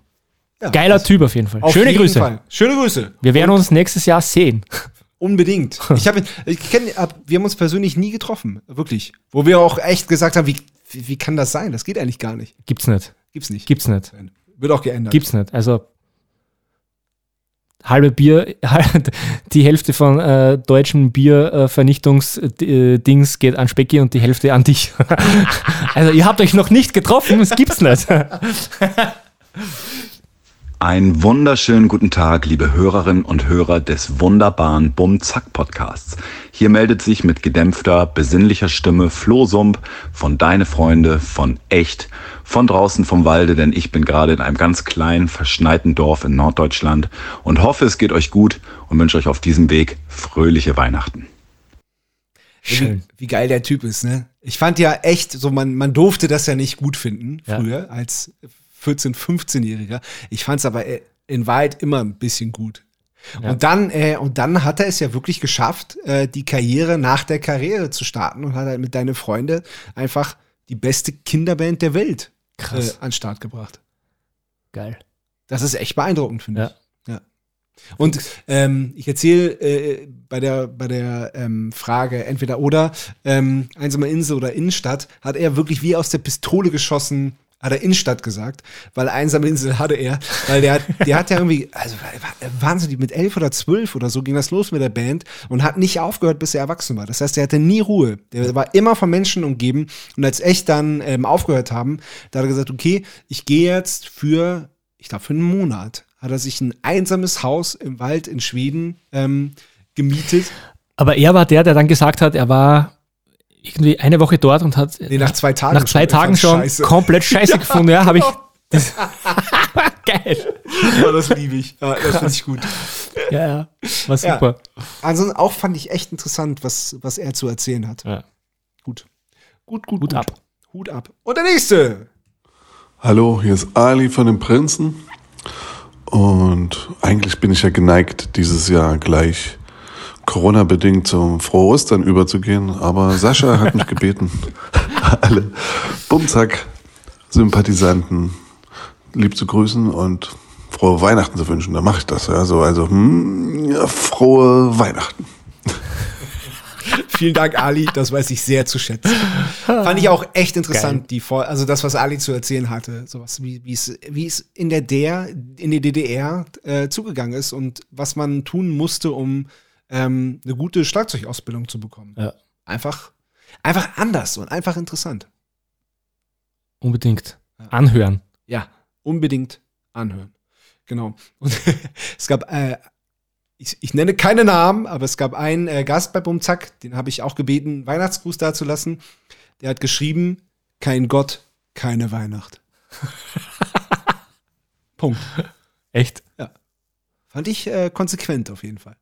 Ja, geiler das- Typ auf jeden Fall. Auf Schöne jeden Grüße. Fall. Schöne Grüße. Wir werden uns nächstes Jahr sehen. Unbedingt. Ich habe, ich kenn, hab, wir haben uns persönlich nie getroffen, wirklich. Wo wir auch echt gesagt haben, wie Wie, wie kann das sein? Das geht eigentlich gar nicht. Gibt's nicht. Gibt's nicht. Gibt's nicht. Wird auch geändert. Gibt's nicht. Also halbe Bier, die Hälfte von äh, deutschen Biervernichtungsdings geht an Specki und die Hälfte an dich. also ihr habt euch noch nicht getroffen, es gibt's nicht. Einen wunderschönen guten Tag, liebe Hörerinnen und Hörer des wunderbaren Bum-Zack-Podcasts. Hier meldet sich mit gedämpfter, besinnlicher Stimme Flo Sump von Deine Freunde, von Echt, von draußen vom Walde, denn ich bin gerade in einem ganz kleinen, verschneiten Dorf in Norddeutschland und hoffe, es geht euch gut und wünsche euch auf diesem Weg fröhliche Weihnachten. Wie, wie geil der Typ ist, ne? Ich fand ja echt, so man, man durfte das ja nicht gut finden Ja. früher als 14-, 15-Jähriger. Ich fand es aber äh, in Wahrheit immer ein bisschen gut. Ja. Und dann, äh, und dann hat er es ja wirklich geschafft, äh, die Karriere nach der Karriere zu starten und hat halt mit deine Freunde einfach die beste Kinderband der Welt äh, Krass. an den Start gebracht. Geil. Das ist echt beeindruckend, finde ich. Ja. Und ähm, ich erzähle äh, bei der, bei der ähm, Frage entweder oder, ähm, einsame Insel oder Innenstadt, hat er wirklich wie aus der Pistole geschossen, hat er Innenstadt gesagt, weil einsame Insel hatte er, weil der, hat- der hat ja irgendwie, also wahnsinnig, mit elf oder zwölf oder so ging das los mit der Band und hat nicht aufgehört, bis er erwachsen war. Das heißt, er hatte nie Ruhe. Der war immer von Menschen umgeben und als echt dann ähm, aufgehört haben, da hat er gesagt, okay, ich gehe jetzt für, ich glaube, für einen Monat hat er sich ein einsames Haus im Wald in Schweden ähm, gemietet. Aber er war der, der dann gesagt hat, er war irgendwie eine Woche dort und hat Nee, nach zwei Tagen nach zwei schon. Tagen schon scheiße. komplett scheiße gefunden. Ja, habe ich. Das, geil. Ja, das liebe ich. Ja, das finde ich gut. Ja, ja. War super. Ja. Also auch fand ich echt interessant, was, was er zu erzählen hat. Ja. Gut. Gut, gut, Hut gut. ab. Hut ab. Und der nächste. Hallo, hier ist Ali von den Prinzen. Und eigentlich bin ich ja geneigt, dieses Jahr gleich Corona-bedingt zum Frohe Ostern überzugehen. Aber Sascha hat mich gebeten, alle Bumzack-Sympathisanten lieb zu grüßen und frohe Weihnachten zu wünschen. Da mache ich das. Ja, so, also hm, ja, frohe Weihnachten. Vielen Dank, Ali. Das weiß ich sehr zu schätzen. Fand ich auch echt interessant, die Vor also das, was Ali zu erzählen hatte, sowas wie wie es wie es in der der in der DDR äh, zugegangen ist und was man tun musste, um ähm, eine gute Schlagzeugausbildung zu bekommen. Ja. Einfach einfach anders und einfach interessant. Unbedingt. Anhören. Ja, unbedingt anhören. Genau. Und es gab, äh, ich, ich nenne keine Namen, aber es gab einen äh, Gast bei Bumzack, den habe ich auch gebeten, Weihnachtsgruß dazulassen. Der hat geschrieben, kein Gott, keine Weihnacht. Punkt. Echt? Ja. Fand ich äh, konsequent auf jeden Fall.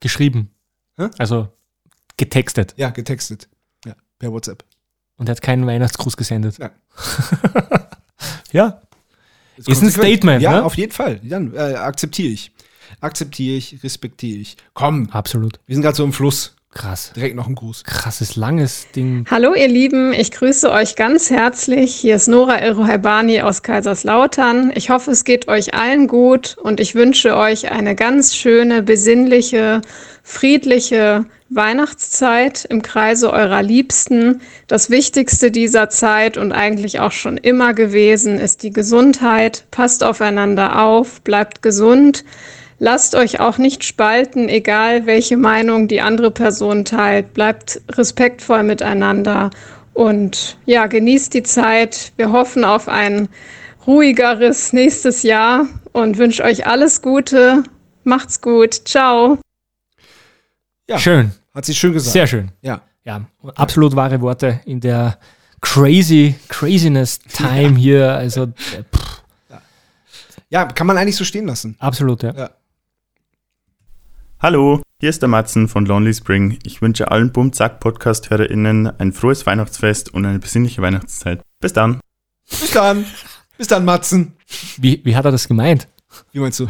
Geschrieben. Hä? Also getextet. Ja, getextet. Ja, per WhatsApp. Und er hat keinen Weihnachtsgruß gesendet. Ja. ja. Ist ein konsequent. Statement, Ja, ne? auf jeden Fall. Dann äh, akzeptiere ich. Akzeptiere ich, respektiere ich. Komm. Absolut. Wir sind gerade so im Fluss. Krass. Direkt noch ein Gruß. Krasses, langes Ding. Hallo ihr Lieben, ich grüße euch ganz herzlich. Hier ist Nora Elrohaibani aus Kaiserslautern. Ich hoffe, es geht euch allen gut und ich wünsche euch eine ganz schöne, besinnliche, friedliche Weihnachtszeit im Kreise eurer Liebsten. Das Wichtigste dieser Zeit und eigentlich auch schon immer gewesen ist die Gesundheit. Passt aufeinander auf, bleibt gesund. Lasst euch auch nicht spalten, egal welche Meinung die andere Person teilt. Bleibt respektvoll miteinander und ja, genießt die Zeit. Wir hoffen auf ein ruhigeres nächstes Jahr und wünsche euch alles Gute. Macht's gut. Ciao. Ja. Schön. Hat sie schön gesagt. Sehr schön. Ja. Ja, absolut wahre Worte in der crazy, craziness time hier. Also, pff, Ja, kann man eigentlich so stehen lassen. absolut, ja. Ja. Hallo, hier ist der Matzen von Lonely Spring. Ich wünsche allen Bumzack-Podcast-HörerInnen ein frohes Weihnachtsfest und eine besinnliche Weihnachtszeit. Bis dann. Bis dann. Bis dann, Matzen. Wie, wie hat er das gemeint? Wie meinst du?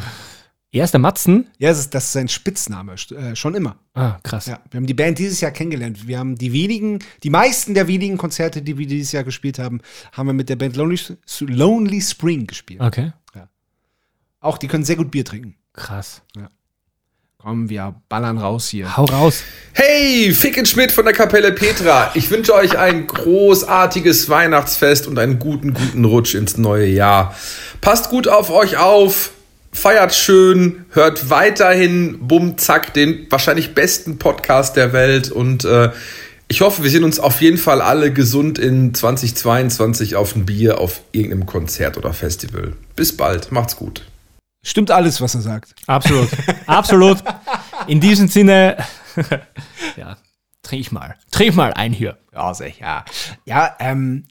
Er ist der Matzen? Ja, das ist, das ist sein Spitzname, äh, schon immer. Ah, krass. Ja, wir haben die Band dieses Jahr kennengelernt. Wir haben die wenigen, die meisten der wenigen Konzerte, die wir dieses Jahr gespielt haben, haben wir mit der Band Lonely, Lonely Spring gespielt. Okay. Auch die können sehr gut Bier trinken. Krass. Ja. Komm, wir ballern raus hier. Hau raus. Hey, Ficken Schmidt von der Kapelle Petra. Ich wünsche euch ein großartiges Weihnachtsfest und einen guten, guten Rutsch ins neue Jahr. Passt gut auf euch auf, feiert schön, hört weiterhin Bumm Zack, den wahrscheinlich besten Podcast der Welt und äh, ich hoffe, wir sehen uns auf jeden Fall alle gesund in 2022 auf ein Bier, auf irgendeinem Konzert oder Festival. Bis bald, macht's gut. Stimmt alles, was er sagt. Absolut. Absolut. In diesem Sinne, ja, trink mal. Trink mal ein hier. Ja, sicher. Ja, ähm,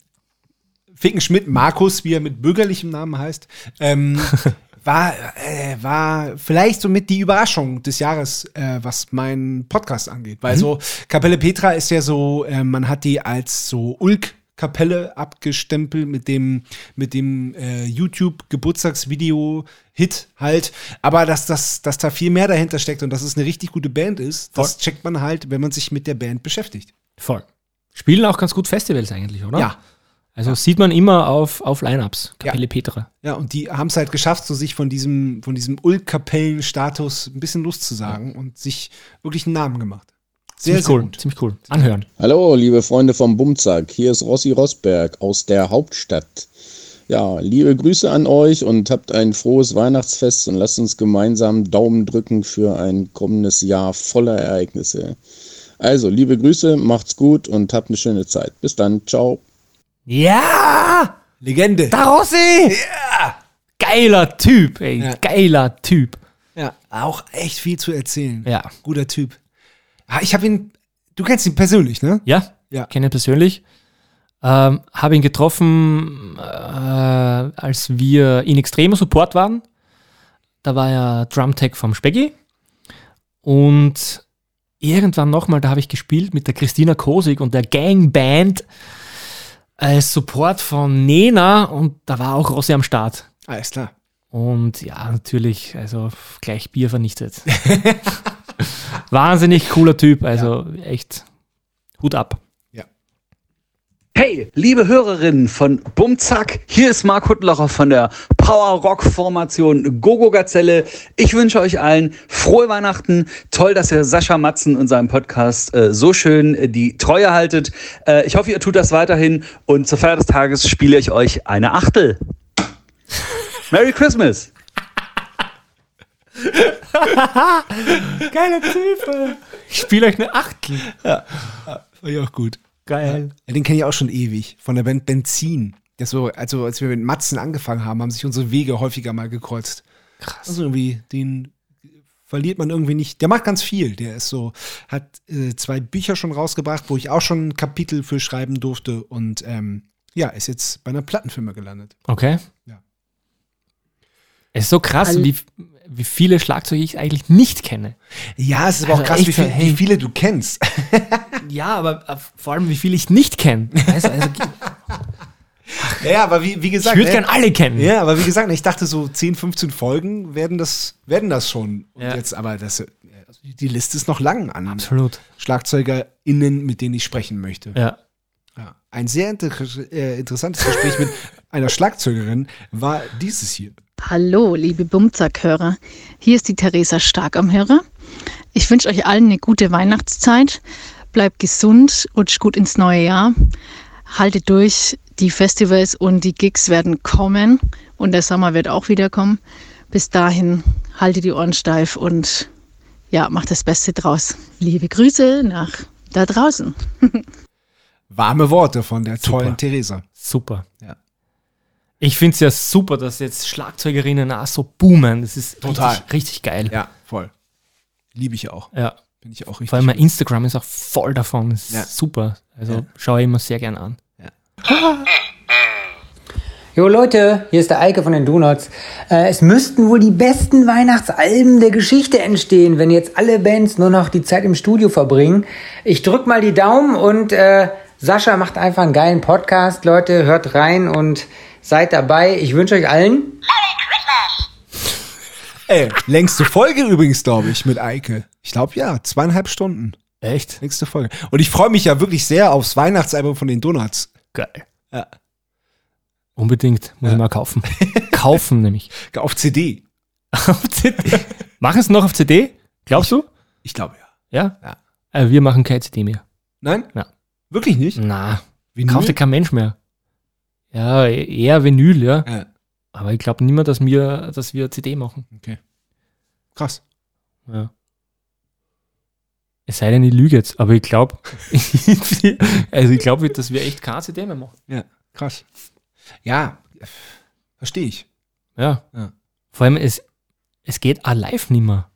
Ficken Schmidt, Markus, wie er mit bürgerlichem Namen heißt, ähm, war, äh, war vielleicht somit die Überraschung des Jahres, äh, was meinen Podcast angeht. Weil Mhm. so Kapelle Petra ist ja so, äh, man hat die als so Ulk Kapelle abgestempelt mit dem mit dem äh, YouTube Geburtstagsvideo Hit halt, aber dass das dass da viel mehr dahinter steckt und dass es eine richtig gute Band ist, das checkt man halt, wenn man sich mit der Band beschäftigt. Voll. Spielen auch ganz gut Festivals eigentlich, oder? Ja. Also sieht man immer auf, auf Line-Ups. Kapelle Petra. Ja, und die haben es halt geschafft, so sich von diesem, von diesem Ulk-Kapellen-Status ein bisschen loszusagen und sich wirklich einen Namen gemacht. Sehr, Ziemlich sehr cool. gut. Ziemlich cool. Anhören. Hallo, liebe Freunde vom Bumzack. Hier ist Rossi Rosberg aus der Hauptstadt. Ja, liebe Grüße an euch und habt ein frohes Weihnachtsfest und lasst uns gemeinsam Daumen drücken für ein kommendes Jahr voller Ereignisse. Also, liebe Grüße, macht's gut und habt eine schöne Zeit. Bis dann, ciao. Ja! Legende. Da Rossi! Ja! Geiler Typ, ey. Ja. Geiler Typ. Ja, auch echt viel zu erzählen. Ja. Guter Typ. Ich habe ihn, du kennst ihn persönlich, ne? Ja, Ja. kenne ihn persönlich. Ähm, habe ihn getroffen, äh, als wir in Extremo Support waren. Da war ja Drumtech vom Speggy. Und irgendwann nochmal, da habe ich gespielt mit der Christina Kosig und der Gangband als Support von Nena und da war auch Rossi am Start. Alles klar. Und ja, natürlich, also gleich Bier vernichtet. Wahnsinnig cooler Typ, also echt Hut ab. Hey, liebe Hörerinnen von Bumzack, hier ist Marc Huttlacher von der Power Rock Formation Gogo Gazelle. Ich wünsche euch allen frohe Weihnachten. Toll, dass ihr Sascha Matzen und seinem Podcast äh, so schön äh, die Treue haltet. Äh, ich hoffe, ihr tut das weiterhin und zur Feier des Tages spiele ich euch eine Achtel. Merry Christmas! Geiler Typ. ey. Ich spiele euch eine Achtel. Ja, fand ich auch gut. Geil. Ja, den kenne ich auch schon ewig, von der Band Benzin. Das so, also als wir mit Matzen angefangen haben, haben sich unsere Wege häufiger mal gekreuzt. Krass. Also irgendwie, den verliert man irgendwie nicht. Der macht ganz viel. Der ist so, hat äh, zwei Bücher schon rausgebracht, wo ich auch schon ein Kapitel für schreiben durfte und ähm, ja, ist jetzt bei einer Plattenfirma gelandet. Okay. Ja. Es ist so krass, All- wie, wie viele Schlagzeuge ich eigentlich nicht kenne. Ja, es ist aber auch krass, wie, viel, so, hey. wie viele du kennst. Ja, aber äh, vor allem, wie viele ich nicht kenne. Weißt du, also, Ja, aber wie, wie gesagt. Ich würd ne? gern alle kennen. Ja, aber wie gesagt, ich dachte so 10, 15 Folgen werden das, werden das schon. Und Ja. jetzt, aber das, also die Liste ist noch lang an Absolut. SchlagzeugerInnen, mit denen ich sprechen möchte. Ja. Ja. Ein sehr inter äh, interessantes Gespräch mit einer Schlagzeugerin war dieses hier. Hallo, liebe Bumzack-Hörer. Hier ist die Theresa Stark am Hörer. Ich wünsche euch allen eine gute Weihnachtszeit. Bleibt gesund, rutscht gut ins neue Jahr. Haltet durch. Die Festivals und die Gigs werden kommen und der Sommer wird auch wieder kommen. Bis dahin haltet die Ohren steif und ja, macht das Beste draus. Liebe Grüße nach da draußen. Warme Worte von der tollen Theresa. Super. Ja. Ich finde es ja super, dass jetzt Schlagzeugerinnen auch so boomen. Das ist Total. Richtig, richtig geil. Ja, voll. Liebe ich auch. Ja. Bin ich auch richtig. Vor allem mein Instagram ist auch voll davon. Das ist Ja. super. Also Ja. schaue ich immer sehr gern an. Jo Leute, hier ist der Eike von den Donuts. Äh, es müssten wohl die besten Weihnachtsalben der Geschichte entstehen, wenn jetzt alle Bands nur noch die Zeit im Studio verbringen. Ich drück mal die Daumen und äh, Sascha macht einfach einen geilen Podcast. Leute, hört rein und seid dabei. Ich wünsche euch allen Ey, längste Folge übrigens, glaube ich, mit Eike. Ich glaube ja, zweieinhalb Stunden. Echt? Nächste Folge. Und ich freue mich ja wirklich sehr aufs Weihnachtsalbum von den Donuts. Geil. Ja. Unbedingt. Muss ich mal kaufen. kaufen nämlich. Auf CD. Auf CD. Mach es noch auf CD? Glaubst du? Ich glaube ja. Ja? Ja. Äh, wir machen keine CD mehr. Nein? Ja. Wirklich nicht? Na, kauft ja kein Mensch mehr. Ja, eher Vinyl, ja. Ja. Aber ich glaube nicht mehr, dass wir, dass wir CD machen. Okay. Krass. Ja. Es sei denn, ich lüge jetzt, aber ich glaube, also ich glaube, dass wir echt keine CD mehr machen. Ja, krass. Ja, verstehe ich. Ja. Ja. Vor allem, es, es geht auch live nicht mehr.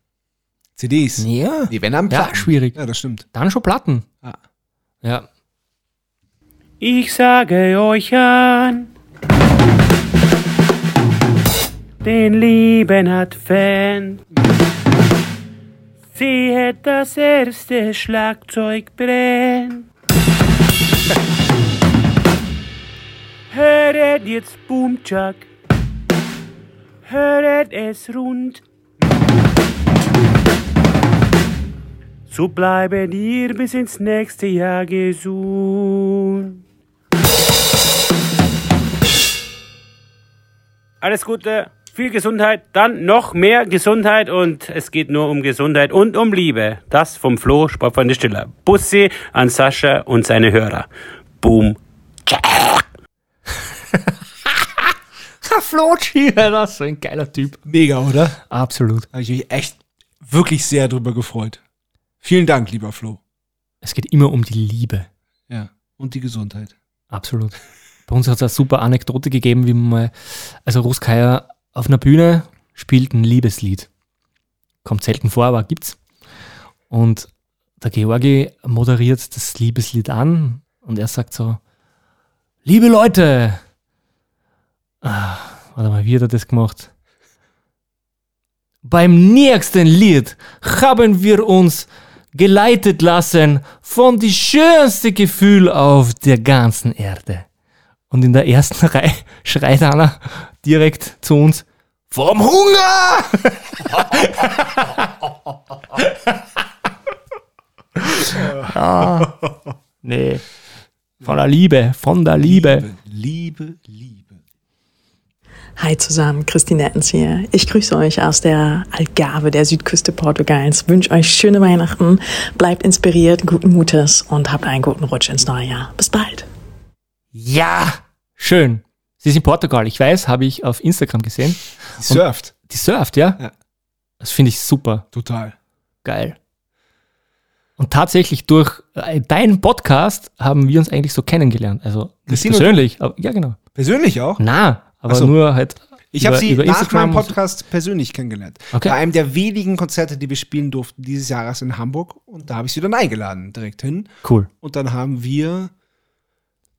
CDs. Ja. Die werden am Ja, Platten. schwierig. Ja, das stimmt. Dann schon Platten. Ja. Ja. Ich sage euch an, den Lieben Fan. Sehet das erste Schlagzeug brennt. Höret jetzt Boomchuck, höret es rund. So bleiben ihr bis ins nächste Jahr gesund. Alles Gute, viel Gesundheit, dann noch mehr Gesundheit und es geht nur um Gesundheit und um Liebe. Das vom Flo, Sportfreunde Stiller. Bussi an Sascha und seine Hörer. Boom. Flotschi, das ist so ein geiler Typ. Mega, oder? Absolut. Habe ich mich echt wirklich sehr drüber gefreut. Vielen Dank, lieber Flo. Es geht immer um die Liebe. Ja. Und die Gesundheit. Absolut. Bei uns hat es eine super Anekdote gegeben, wie man mal, also Ruskaya auf einer Bühne spielt ein Liebeslied. Kommt selten vor, aber gibt's. Und der Georgi moderiert das Liebeslied an und er sagt so, liebe Leute, ah, warte mal, wie hat er das gemacht? Beim nächsten Lied haben wir uns geleitet lassen von die schönste Gefühl auf der ganzen Erde. Und in der ersten Reihe schreit einer direkt zu uns, vom Hunger! ah, nee. Von der Liebe, von der Liebe. Liebe, Liebe. Hi zusammen, Christine Ettens hier. Ich grüße euch aus der Algarve der Südküste Portugals. Wünsche euch schöne Weihnachten, bleibt inspiriert, guten Mutes und habt einen guten Rutsch ins neue Jahr. Bis bald. Ja, schön. Sie ist in Portugal, ich weiß, habe ich auf Instagram gesehen. Die surft. Und die surft, ja? Ja. Das finde ich super. Total. Geil. Und tatsächlich durch äh, deinen Podcast haben wir uns eigentlich so kennengelernt. Also persönlich, aber, ja genau. Persönlich auch? Na, aber so. nur halt. Ich habe sie über nach Instagram meinem. Podcast persönlich kennengelernt. Okay. Bei einem der wenigen Konzerte, die wir spielen durften dieses Jahres in Hamburg. Und da habe ich sie dann eingeladen, direkt hin. Cool. Und dann haben wir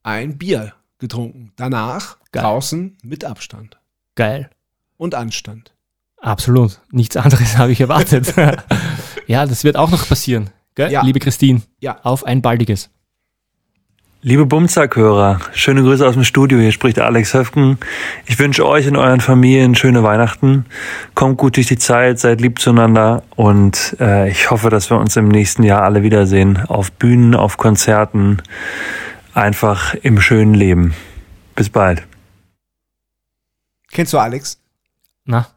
ein Bier getrunken. Danach draußen mit Abstand Geil. und Anstand. Absolut. Nichts anderes habe ich erwartet. ja, das wird auch noch passieren. Gell? Ja. Liebe Christine. Ja. Auf ein baldiges. Liebe Bumzack-Hörer, schöne Grüße aus dem Studio. Hier spricht Alex Höfgen. Ich wünsche euch und euren Familien schöne Weihnachten. Kommt gut durch die Zeit, seid lieb zueinander und äh, ich hoffe, dass wir uns im nächsten Jahr alle wiedersehen. Auf Bühnen, auf Konzerten, einfach im schönen Leben. Bis bald. Kennst du Alex? Na.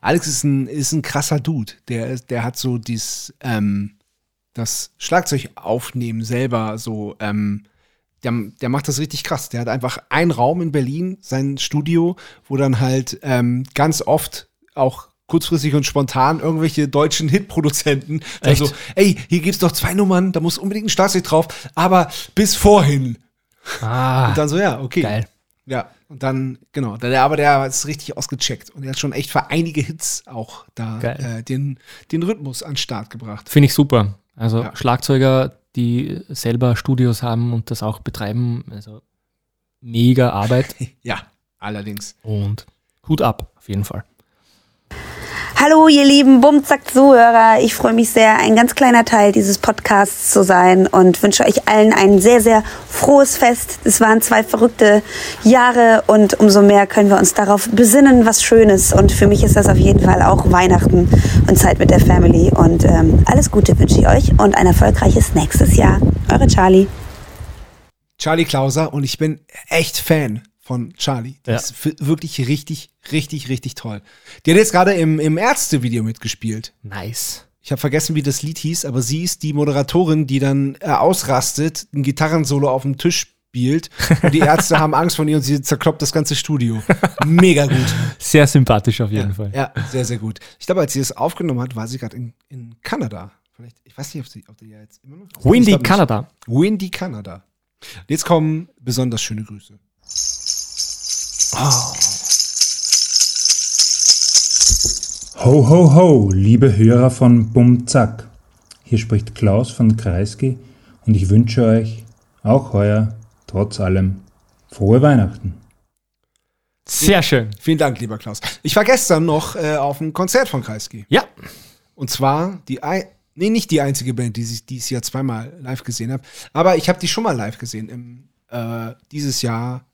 Alex ist ein, ist ein krasser Dude. Der, der hat so dies, ähm, das Schlagzeug aufnehmen selber so, ähm, der, der macht das richtig krass. Der hat einfach einen Raum in Berlin, sein Studio, wo dann halt ähm, ganz oft auch kurzfristig und spontan irgendwelche deutschen Hitproduzenten dann Echt? so, ey, hier gibt's doch zwei Nummern, da muss unbedingt ein Schlagzeug drauf, aber bis vorhin. Ah. Und dann so, ja, okay. Geil. Ja, und dann, genau, der, aber der ist richtig ausgecheckt und er hat schon echt für einige Hits auch da äh, den, den Rhythmus an den Start gebracht. Finde ich super. Also Ja. Schlagzeuger, die selber Studios haben und das auch betreiben, also mega Arbeit. Ja, allerdings. Und Hut ab, auf jeden Fall. Hallo, ihr lieben Bumzack-Zuhörer. Ich freue mich sehr, ein ganz kleiner Teil dieses Podcasts zu sein und wünsche euch allen ein sehr, sehr frohes Fest. Es waren zwei verrückte Jahre und umso mehr können wir uns darauf besinnen, was Schönes. Und für mich ist das auf jeden Fall auch Weihnachten und Zeit mit der Family. Und ähm, alles Gute wünsche ich euch und ein erfolgreiches nächstes Jahr. Eure Charlie. Charlie Klauser und ich bin echt Fan von Charlie. Die Ja. ist wirklich richtig, richtig, richtig toll. Die hat jetzt gerade im, im Ärzte-Video mitgespielt. Nice. Ich habe vergessen, wie das Lied hieß, aber sie ist die Moderatorin, die dann äh, ausrastet, ein Gitarrensolo auf dem Tisch spielt und die Ärzte haben Angst von ihr und sie zerkloppt das ganze Studio. Mega gut. Sehr sympathisch auf jeden ja, Fall. Ja, sehr, sehr gut. Ich glaube, als sie das aufgenommen hat, war sie gerade in, in Kanada. Vielleicht, ich weiß nicht, ob sie ob die ja jetzt immer noch. Windy. Kanada. Windy Kanada. Und jetzt kommen besonders schöne Grüße. Oh. Ho, ho, ho, liebe Hörer von Bumzack. Hier spricht Klaus von Kreisky und ich wünsche euch auch heuer, trotz allem, frohe Weihnachten. Sehr schön. Vielen Dank, lieber Klaus. Ich war gestern noch äh, auf einem Konzert von Kreisky. Ja. Und zwar die ein nee, nicht die einzige Band, die ich dieses Jahr zweimal live gesehen habe, aber ich habe die schon mal live gesehen im äh, dieses Jahr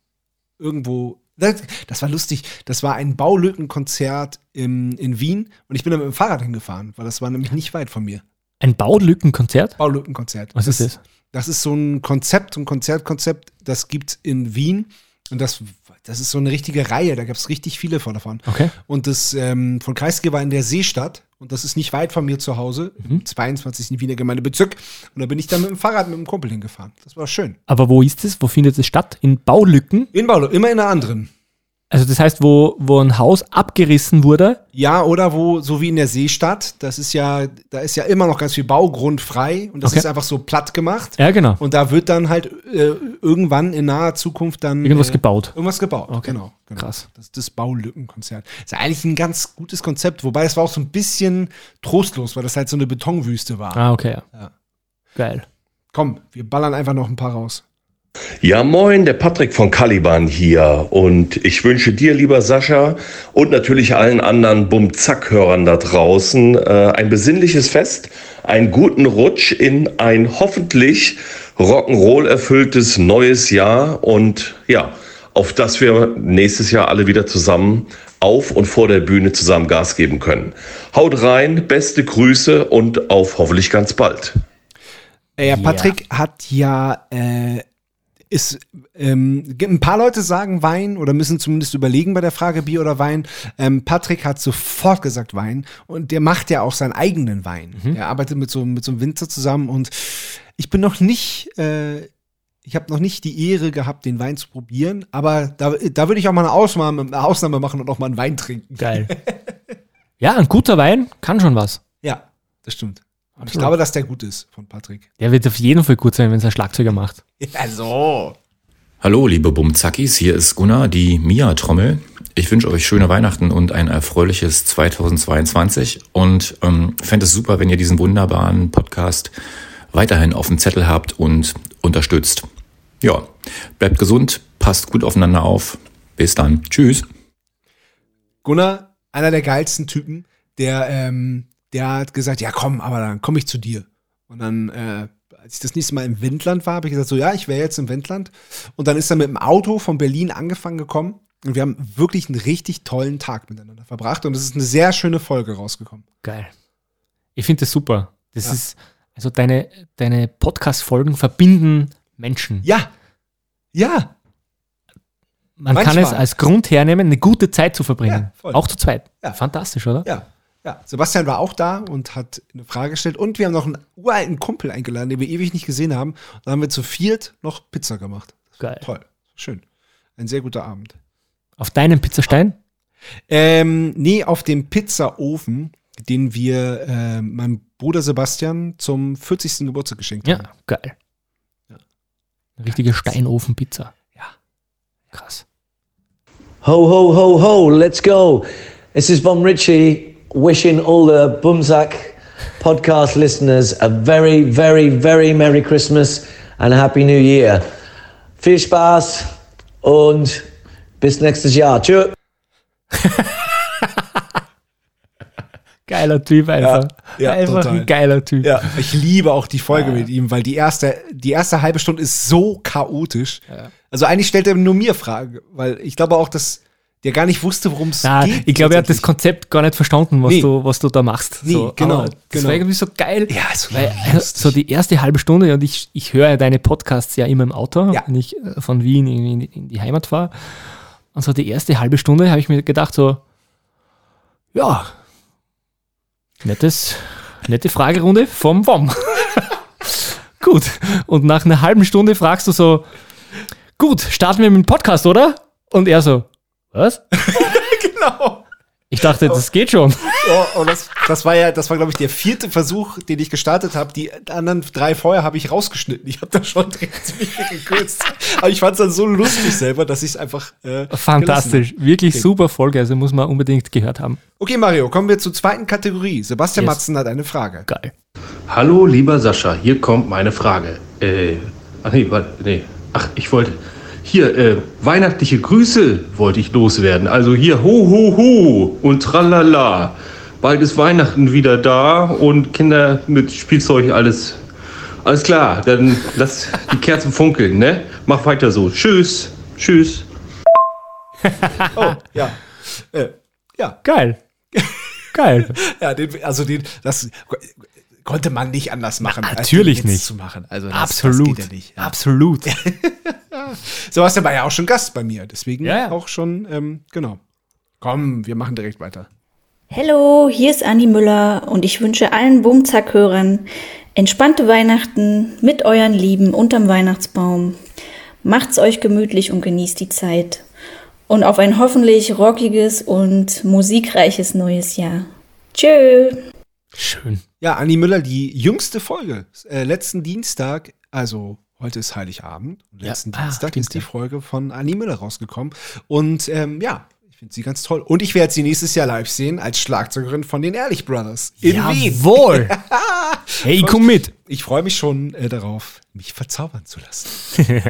irgendwo das, das war lustig. Das war ein Baulückenkonzert im, in Wien und ich bin da mit dem Fahrrad hingefahren, weil das war nämlich nicht weit von mir. Ein Baulückenkonzert? Baulückenkonzert. Was ist das? Das ist so ein Konzept, ein Konzertkonzept, das gibt's in Wien. Und das, das ist so eine richtige Reihe, da gab's richtig viele von davon. Okay. Und das ähm, von Kreisky war in der Seestadt und das ist nicht weit von mir zu Hause, im 22. Wiener Gemeindebezirk. Und da bin ich dann mit dem Fahrrad mit dem Kumpel hingefahren. Das war schön. Aber wo ist es? Wo findet es statt? In Baulücken? In Baulücken, immer in einer anderen. Also das heißt, wo, wo ein Haus abgerissen wurde? Ja, oder wo, so wie in der Seestadt, das ist ja, da ist ja immer noch ganz viel Baugrund frei und das Okay. ist einfach so platt gemacht. Ja, genau. Und da wird dann halt äh, irgendwann in naher Zukunft dann Irgendwas äh, gebaut. Irgendwas gebaut, Okay. genau, genau. Krass. Das ist das Baulückenkonzert. Ist eigentlich ein ganz gutes Konzept, wobei es war auch so ein bisschen trostlos, weil das halt so eine Betonwüste war. Ah, okay. Ja. Ja. Geil. Komm, wir ballern einfach noch ein paar raus. Ja, moin, der Patrick von Caliban hier. Und ich wünsche dir, lieber Sascha, und natürlich allen anderen Bum-Zack-Hörern da draußen äh, ein besinnliches Fest, einen guten Rutsch in ein hoffentlich Rock'n'Roll erfülltes neues Jahr und ja, auf das wir nächstes Jahr alle wieder zusammen auf und vor der Bühne zusammen Gas geben können. Haut rein, beste Grüße und auf hoffentlich ganz bald. Ja, Patrick hat ja, äh, ist, ähm, ein paar Leute sagen Wein oder müssen zumindest überlegen bei der Frage Bier oder Wein. Ähm, Patrick hat sofort gesagt Wein und der macht ja auch seinen eigenen Wein. Er arbeitet mit so, mit so einem Winzer zusammen und ich bin noch nicht, äh, ich habe noch nicht die Ehre gehabt, den Wein zu probieren, aber da, da würde ich auch mal eine Ausnahme, eine Ausnahme machen und auch mal einen Wein trinken. Geil. Ja, ein guter Wein kann schon was. Ja, das stimmt. Und ich Absolut. glaube, dass der gut ist von Patrick. Der wird auf jeden Fall gut sein, wenn es ein Schlagzeuger macht. Ja, so. Hallo, liebe Bumzackis, hier ist Gunnar, die Mia-Trommel. Ich wünsche euch schöne Weihnachten und ein erfreuliches 2022 und ähm, fände es super, wenn ihr diesen wunderbaren Podcast weiterhin auf dem Zettel habt und unterstützt. Ja, bleibt gesund, passt gut aufeinander auf. Bis dann. Tschüss. Gunnar, einer der geilsten Typen, der, ähm, der hat gesagt, ja komm, aber dann komme ich zu dir. Und dann, äh, als ich das nächste Mal im Wendland war, habe ich gesagt, so ja, ich wäre jetzt im Wendland. Und dann ist er mit dem Auto von Berlin angefangen gekommen. Und wir haben wirklich einen richtig tollen Tag miteinander verbracht. Und es ist eine sehr schöne Folge rausgekommen. Geil. Ich finde das super. Das Ja. ist, also deine, deine Podcast-Folgen verbinden Menschen. Ja. Ja. Man kann Manchmal. es als Grund hernehmen, eine gute Zeit zu verbringen. Ja. Auch zu zweit. Ja. Fantastisch, oder? Ja. Ja, Sebastian war auch da und hat eine Frage gestellt. Und wir haben noch einen uralten Kumpel eingeladen, den wir ewig nicht gesehen haben. Und dann haben wir zu viert noch Pizza gemacht. Geil. Toll. Schön. Ein sehr guter Abend. Auf deinem Pizzastein? Ähm, nee, auf dem Pizzaofen, den wir äh, meinem Bruder Sebastian zum 40. Geburtstag geschenkt haben. Ja, geil. Eine richtige Steinofenpizza. Ja. Krass. Ho, ho, ho, ho, let's go. This is Von Ritchie wishing all the Bumsack podcast listeners a very, very, very Merry Christmas and a Happy New Year. Viel Spaß und bis nächstes Jahr. Tschö. Geiler Typ einfach. Ja, einfach total. ein geiler Typ. Ja, ich liebe auch die Folge mit ihm, weil die erste, die erste halbe Stunde ist so chaotisch. Also eigentlich stellt er nur mir Fragen, weil ich glaube auch, dass der gar nicht wusste, worum es geht. ich glaube, er hat das Konzept gar nicht verstanden, was, Nee. du, was du da machst. Nee, so, genau, Das genau. war irgendwie so geil. Ja, so weil, äh, so die erste halbe Stunde, und ich, ich höre ja deine Podcasts ja immer im Auto, wenn ich äh, von Wien in, in, in die Heimat fahre. Und so die erste halbe Stunde habe ich mir gedacht, so, ja, nettes, Nette Fragerunde vom WOM. gut. Und nach einer halben Stunde fragst du so, gut, starten wir mit dem Podcast, oder? Und er so, was? genau. Ich dachte, das geht schon. Oh, oh, das, das war ja, das war, glaube ich, der vierte Versuch, den ich gestartet habe. Die anderen drei vorher habe ich rausgeschnitten. Ich habe da schon direkt ziemlich gekürzt. Aber ich fand es dann so lustig selber, dass ich es einfach. Äh, Fantastisch. Wirklich Okay. super Folge. Also muss man unbedingt gehört haben. Okay, Mario, kommen wir zur zweiten Kategorie. Sebastian Yes. Matzen hat eine Frage. Geil. Hallo, lieber Sascha, hier kommt meine Frage. Äh, ach nee, warte, nee. Ach, ich wollte. Hier, äh, weihnachtliche Grüße wollte ich loswerden. Also hier, ho, ho, ho und tralala. Bald ist Weihnachten wieder da und Kinder mit Spielzeug, alles. Alles klar, dann lass die Kerzen funkeln, ne? Mach weiter so. Tschüss. Tschüss. Oh, ja. Äh, ja. Geil. Geil. ja, den, also den, das konnte man nicht anders machen, als natürlich nicht. zu machen. Also das, Absolut. Das geht ja nicht. Ja. Absolut. Sebastian war ja auch schon Gast bei mir, deswegen Ja, ja. auch schon, ähm, genau. Komm, wir machen direkt weiter. Hallo, hier ist Andi Müller und ich wünsche allen Bumzack-Hörern entspannte Weihnachten mit euren Lieben unterm Weihnachtsbaum. Macht's euch gemütlich und genießt die Zeit. Und auf ein hoffentlich rockiges und musikreiches neues Jahr. Tschö! Schön. Ja, Anni Müller, die jüngste Folge. Äh, letzten Dienstag, also heute ist Heiligabend. Und Ja, letzten ah, Dienstag ist die Folge von Anni Müller rausgekommen. Und ähm, ja, ich finde sie ganz toll. Und ich werde sie nächstes Jahr live sehen als Schlagzeugerin von den Ehrlich Brothers in Wien. Jawohl. Hey, komm mit. Ich freue mich schon äh, darauf, mich verzaubern zu lassen.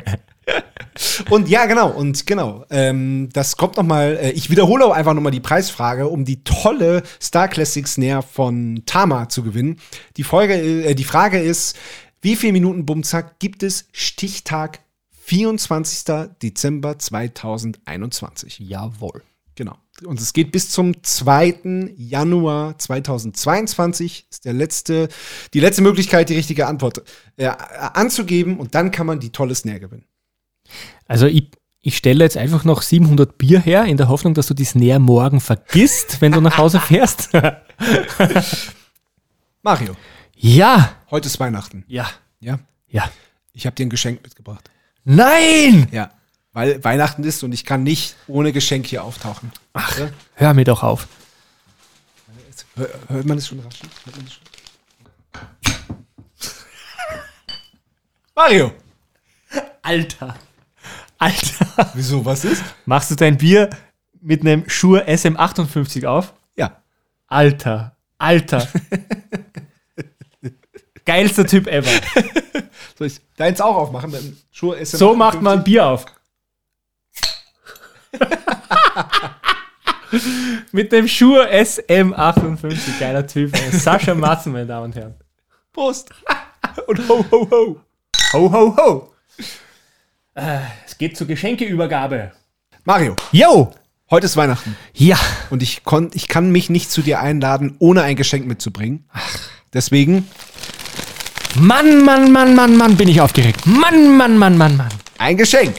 Und ja, genau, und genau, ähm, das kommt nochmal, äh, ich wiederhole auch einfach nochmal die Preisfrage, um die tolle Star Classic Snare von Tama zu gewinnen. Die, Folge, äh, die Frage ist, wie viele Minuten Bumzack gibt es Stichtag 24. Dezember 2021? Jawohl. Genau. Und es geht bis zum 2. Januar 2022. Ist der letzte, die letzte Möglichkeit, die richtige Antwort äh, anzugeben. Und dann kann man die tolle Snare gewinnen. Also ich, ich stelle jetzt einfach noch 700 Bier her, in der Hoffnung, dass du die Snare morgen vergisst, wenn du nach Hause fährst. Mario. Ja. Heute ist Weihnachten. Ja. Ja? Ja. Ich habe dir ein Geschenk mitgebracht. Nein! Ja. Weil Weihnachten ist und ich kann nicht ohne Geschenk hier auftauchen. Ach. Ja? Hör mir doch auf. Hör, hört man das schon raschen? Hört man das schon? Mario! Alter. Alter. Wieso, was ist? Machst du dein Bier mit einem Shure SM58 auf? Ja. Alter. Alter. Geilster Typ ever. Soll ich deins auch aufmachen? Mit dem Schuhe SM So macht man ein Bier auf. Mit dem Shure SM58. Geiler Typ. ey. Sascha Matzen, meine Damen und Herren. Prost! Und ho, ho, ho! Ho, ho, ho! Äh, es geht zur Geschenkeübergabe. Mario. Yo! Heute ist Weihnachten. Ja. Und ich, kon, ich kann mich nicht zu dir einladen, ohne ein Geschenk mitzubringen. Deswegen. Mann, Mann, Mann, Mann, Mann, bin ich aufgeregt. Mann, Mann, Mann, Mann, Mann. Ein Geschenk.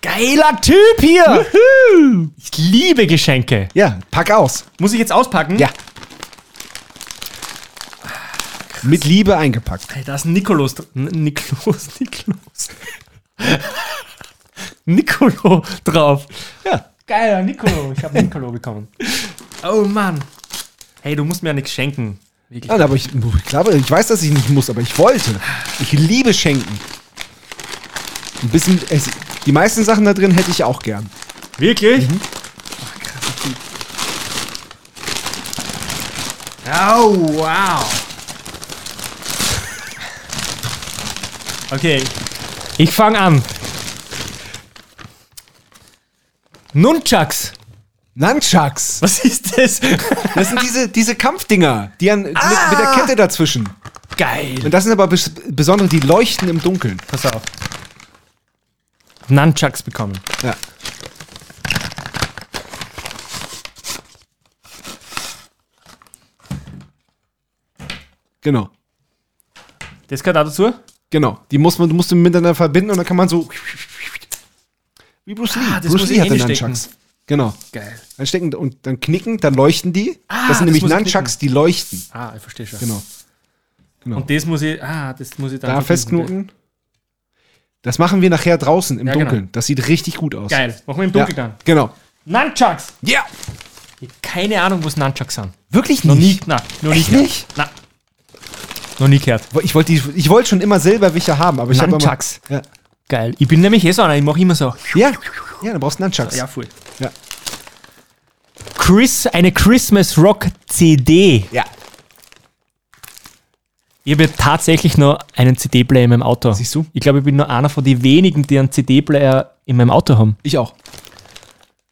Geiler Typ hier. Ich liebe Geschenke. Ja, pack aus. Muss ich jetzt auspacken? Ja. Mit Liebe eingepackt. Hey, da ist ein Nikolaus. dr- N- Nikolaus, Nikolaus. Nicolo drauf. Ja. Geiler Nicolo. Ich habe Nicolo bekommen. Oh Mann. Hey, du musst mir ja nichts schenken. Wirklich. Ja, aber ich, glaube, ich weiß, dass ich nicht muss, aber ich wollte. Ich liebe Schenken. Ein bisschen, es, die meisten Sachen da drin hätte ich auch gern. Wirklich? Mhm. Oh, wow. Okay, ich fange an. Nunchucks. Nunchucks. Was ist das? Das sind diese, diese Kampfdinger, die an, mit, mit der Kette dazwischen. Geil. Und das sind aber bes besondere, die leuchten im Dunkeln. Pass auf. Nunchucks bekommen. Ja. Genau. Das gehört auch dazu? Genau. Die muss man, du musst du miteinander verbinden und dann kann man so. Wie Bruce Lee. Ah, das Bruce Lee ich hatte einstecken. Nunchucks. Genau. Geil. Anstecken und dann knicken, dann leuchten die. Ah, das sind das nämlich Nunchucks, die leuchten. Ah, ich verstehe schon. Genau. Genau. Und das muss ich, ah, das muss ich dann Da festknoten. Das machen wir nachher draußen im Ja, genau. Dunkeln. Das sieht richtig gut aus. Geil. Machen wir im Dunkeln ja, dann. Genau. Nunchucks! Ja! Ich hab keine Ahnung, was Nunchucks sind. Wirklich Noch nie, nicht? na, noch Echt gehört. nicht? Na. Noch nie gehört. Ich wollte wollte schon immer selber welche haben, aber ich habe immer. Ja. Geil. Ich bin nämlich eh so einer, ich mache immer so. Ja, ja, dann brauchst du Nunchucks. Ja, voll. Ja. Chris, eine Christmas Rock CD. Ja. Ich habe tatsächlich noch einen CD-Player in meinem Auto. Siehst du? Ich glaube, ich bin nur einer von den wenigen, die einen CD-Player in meinem Auto haben. Ich auch.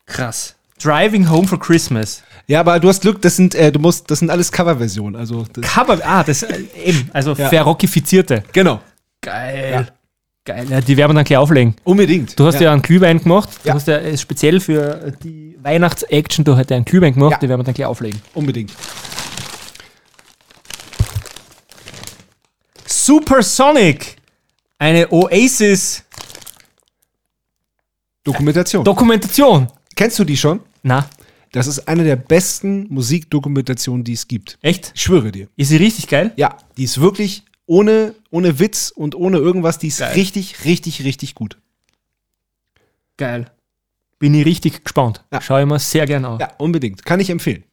Krass. Driving Home for Christmas. Ja, aber du hast Glück, das sind, äh, du musst, das sind alles Coverversionen. Also Cover, ah, das äh, eben, also Ja. verrockifizierte. Genau. Geil. Geil. Ja, die werden wir dann gleich auflegen. Unbedingt. Du hast ja, Ja. einen Glühwein gemacht. Du Ja. hast ja äh, speziell für die Weihnachts-Action, du hast ja einen Glühwein gemacht, die werden wir dann gleich auflegen. Unbedingt. Supersonic. Eine Oasis Dokumentation. Dokumentation. Kennst du die schon? Na. Das ist eine der besten Musikdokumentationen, die es gibt. Echt? Ich schwöre dir. Ist sie richtig geil? Ja, die ist wirklich ohne, ohne Witz und ohne irgendwas, die ist Geil. richtig, richtig, richtig gut. Geil. Bin ich richtig gespannt. Schau ich mir sehr gern an. Ja, unbedingt. Kann ich empfehlen.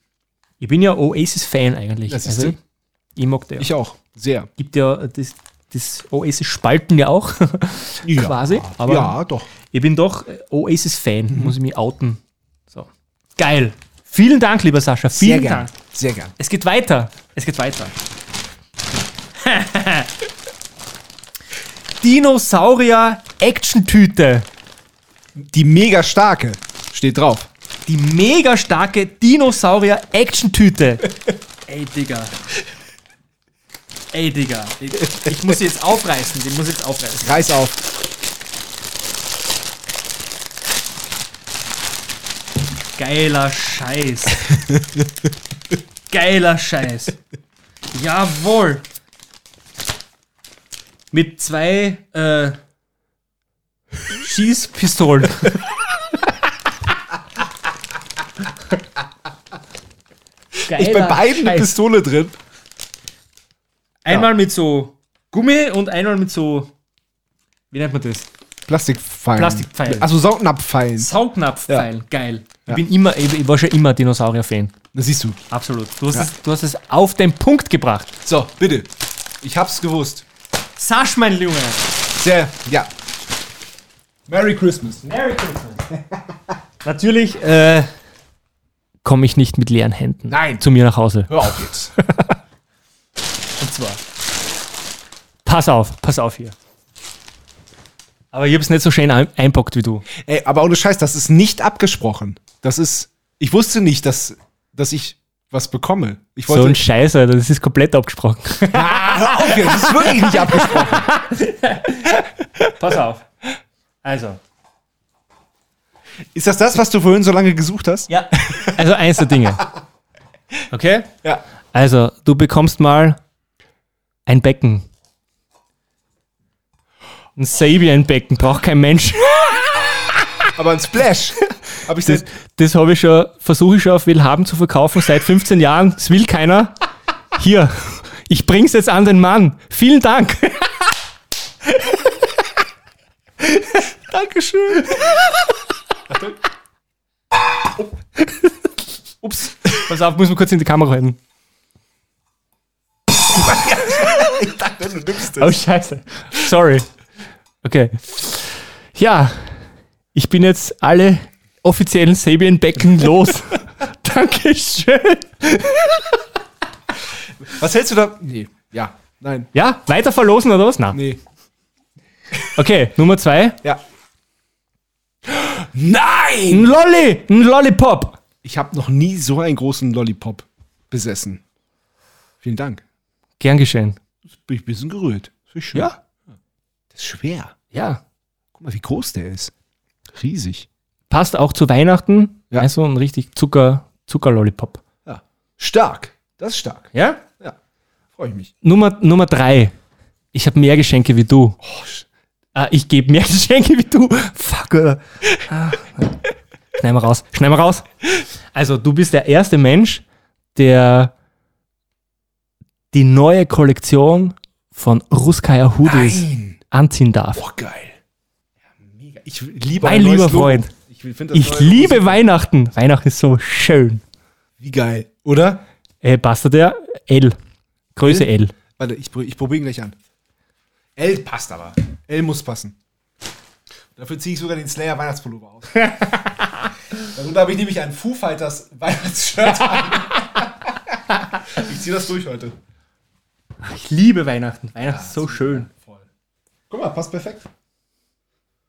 Ich bin ja Oasis-Fan eigentlich. Das also, ist ich mag der. Ich auch. Sehr. Gibt ja das, das Oasis-Spalten ja auch. Ja. Quasi. Aber Ja, doch. Ich bin doch äh, Oasis-Fan, muss ich mich outen. Geil. Vielen Dank, lieber Sascha. Vielen Sehr gern. Dank. Sehr gern. Es geht weiter. Es geht weiter. Dinosaurier Action-Tüte. Die mega starke steht drauf. Die mega starke Dinosaurier Action-Tüte. Ey, Digga. Ey, Digga. Ich, ich muss sie jetzt aufreißen. Die muss ich jetzt aufreißen. Reiß auf. Geiler Scheiß. Geiler Scheiß. Jawohl. Mit zwei äh, Schießpistolen. ich bei beiden eine Scheiß. Pistole drin. Einmal mit so Gummi und einmal mit so. Wie nennt man das? Plastikpfeilen. Plastikpfeilen. Also Saugnapfpfeilen. Saugnapfpfeil. Geil. Ich Ja. bin immer, ich, ich war schon immer Dinosaurier-Fan. Das siehst du. Absolut. Du hast, Ja. es, du hast es auf den Punkt gebracht. So, bitte. Ich hab's gewusst. Sasch, mein Junge. Sehr, ja. Merry Christmas. Merry Christmas. Natürlich äh, komme ich nicht mit leeren Händen Nein. zu mir nach Hause. Hör auf jetzt. Und zwar. Pass auf, pass auf hier. Aber ich hab's nicht so schön ein einpackt wie du. Ey, aber ohne Scheiß, das ist nicht abgesprochen. Das ist. Ich wusste nicht, dass, dass ich was bekomme. Ich So wollte. ein Scheiß, Alter, das ist komplett abgesprochen. Ah, hör auf das ist wirklich nicht abgesprochen. Pass auf. Also. Ist das das, was du vorhin so lange gesucht hast? Ja. Also eins der Dinge. Okay? Ja. Also, du bekommst mal ein Becken. Ein Sabian-Becken braucht kein Mensch. Aber ein Splash. Hab ich Das, das? das habe ich schon, versuche ich schon auf Willhaben zu verkaufen seit 15 Jahren. Das will keiner. Hier, ich bring's jetzt an den Mann. Vielen Dank. Dankeschön. Ups. Pass auf, muss man kurz in die Kamera halten. ich dachte, du nimmst Oh, scheiße. Sorry. Okay. Ja, ich bin jetzt alle offiziellen Sabian-Becken los. Dankeschön. Was hältst du da? Nee. Ja. Nein. Ja, weiter verlosen oder was? Nein. Nee. Okay, Nummer zwei. Ja. Ein Nein! Lolli, ein Lollipop. Ich habe noch nie so einen großen Lollipop besessen. Vielen Dank. Gern geschehen. Bin ich ein bisschen gerührt. Das ist schön. Ja. Das ist schwer. Ja. Guck mal, wie groß der ist. Riesig. Passt auch zu Weihnachten. Ja. Also ein richtig Zucker, Zucker-Lollipop. Ja. Stark. Das ist stark. Ja? Ja. Freue ich mich. Nummer, Nummer drei. Ich habe mehr Geschenke wie du. ah, ich gebe mehr Geschenke wie du. Fuck, oder? Ah. Schneiden wir raus. Schneiden wir raus. Also, du bist der erste Mensch, der die neue Kollektion von Ruskaya Hoodies Nein. Anziehen darf. Boah, geil. Ja, mega. Ich liebe mein lieber Logo. Freund, Ich, das ich neue liebe Logo- Weihnachten. Weihnachten ist so schön. Wie geil, oder? Äh, passt der? L. Größe L. Warte, ich, ich probiere ihn gleich an. L passt aber. L muss passen. Dafür ziehe ich sogar den Slayer Weihnachtspullover aus. Darunter habe ich nämlich ein Foo Fighters Weihnachtsshirt an. ich ziehe das durch heute. Ich liebe Weihnachten. Weihnachten ist so schön. Guck mal, passt perfekt.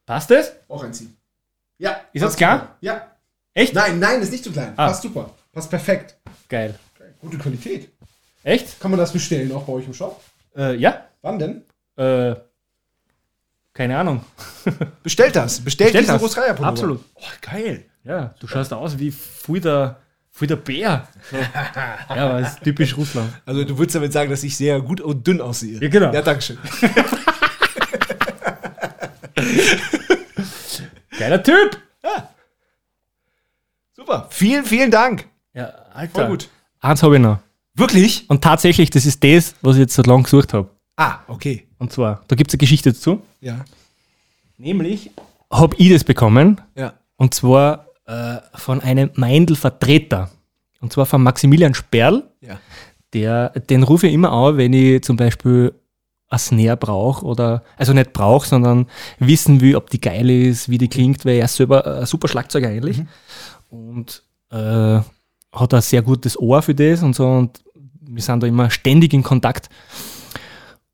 Passt es? Auch einziehen. Ja. Ist das klar? super. Ja. Echt? Nein, nein, ist nicht zu klein. Ah. Passt super. Passt perfekt. Geil. Gute Qualität. Echt? Kann man das bestellen auch bei euch im Shop? Äh, ja. Wann denn? Äh, keine Ahnung. Bestellt das. Bestellt, Bestellt das. Ruskaya-Pullover. Absolut. Oh, geil. Ja, du schaust aus wie voll der, Bär. Ja, aber das ist typisch Russland. Also du würdest damit sagen, dass ich sehr gut und dünn aussehe. Ja, genau. Ja, dankeschön. Geiler Typ. Super. Vielen, vielen Dank. Ja, Alter. Voll gut. Eins habe ich noch. Wirklich? Und tatsächlich, das ist das, was ich jetzt so lange gesucht habe. Ah, okay. Und zwar, da gibt es eine Geschichte dazu. Ja. Nämlich habe ich das bekommen. Ja. Und zwar äh, von einem Meindl-Vertreter. Und zwar von Maximilian Sperl. Ja. Der, den rufe ich immer an, wenn ich zum Beispiel ein Snare brauche oder, also nicht brauche, sondern wissen will, ob die geil ist, wie die klingt, weil er ist selber ein super Schlagzeuger eigentlich. Und äh, hat ein sehr gutes Ohr für das und so. Und wir sind da immer ständig in Kontakt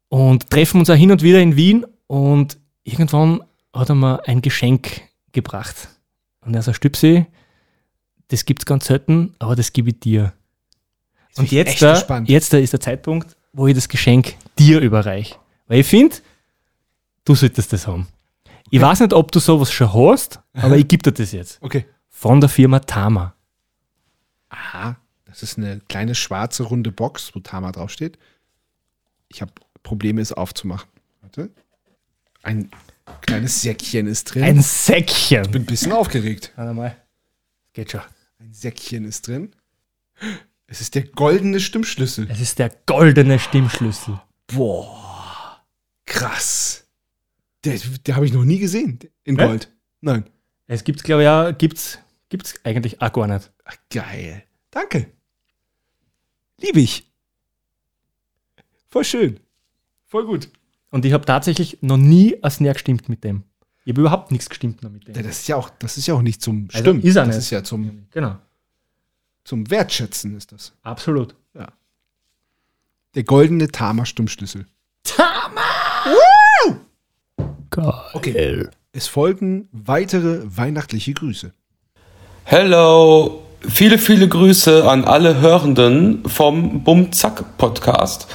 und treffen uns auch hin und wieder in Wien. Und irgendwann hat er mir ein Geschenk gebracht. Und er sagt, Stüpsi, das gibt's ganz selten, aber das gebe ich dir. Und bin ich jetzt, da, jetzt da ist der Zeitpunkt, wo ich das Geschenk dir überreiche. Weil ich finde, du solltest das haben. Ich weiß nicht, ob du sowas schon hast, aber ich gebe dir das jetzt. Okay. Von der Firma Tama. Aha. Das ist eine kleine schwarze runde Box, wo Tama draufsteht. Ich habe Probleme, es aufzumachen. Warte. Ein kleines Säckchen ist drin. Ein Säckchen. Ich bin ein bisschen aufgeregt. Warte mal. Geht schon. Ein Säckchen ist drin. Es ist der goldene Stimmschlüssel. Es ist der goldene Stimmschlüssel. Boah. Krass. Der, der habe ich noch nie gesehen. In Ja? Gold. Nein. Es gibt's, glaube ich, ja, gibt's, gibt's eigentlich auch gar nicht. Ach, geil. Danke. Liebe ich. Voll schön. Voll gut. Und ich habe tatsächlich noch nie ein Snare gestimmt mit dem. Ich habe überhaupt nichts gestimmt noch mit dem. Ja, das ist ja auch, das ist ja auch nicht zum Also Stimmen. ist er das nicht. ist ja zum, Genau. zum Wertschätzen ist das. Absolut. Der goldene Tama Stimmschlüssel. Geil. Okay. Es folgen weitere weihnachtliche Grüße. Hello, viele, viele Grüße an alle Hörenden vom Bum-Zack Podcast.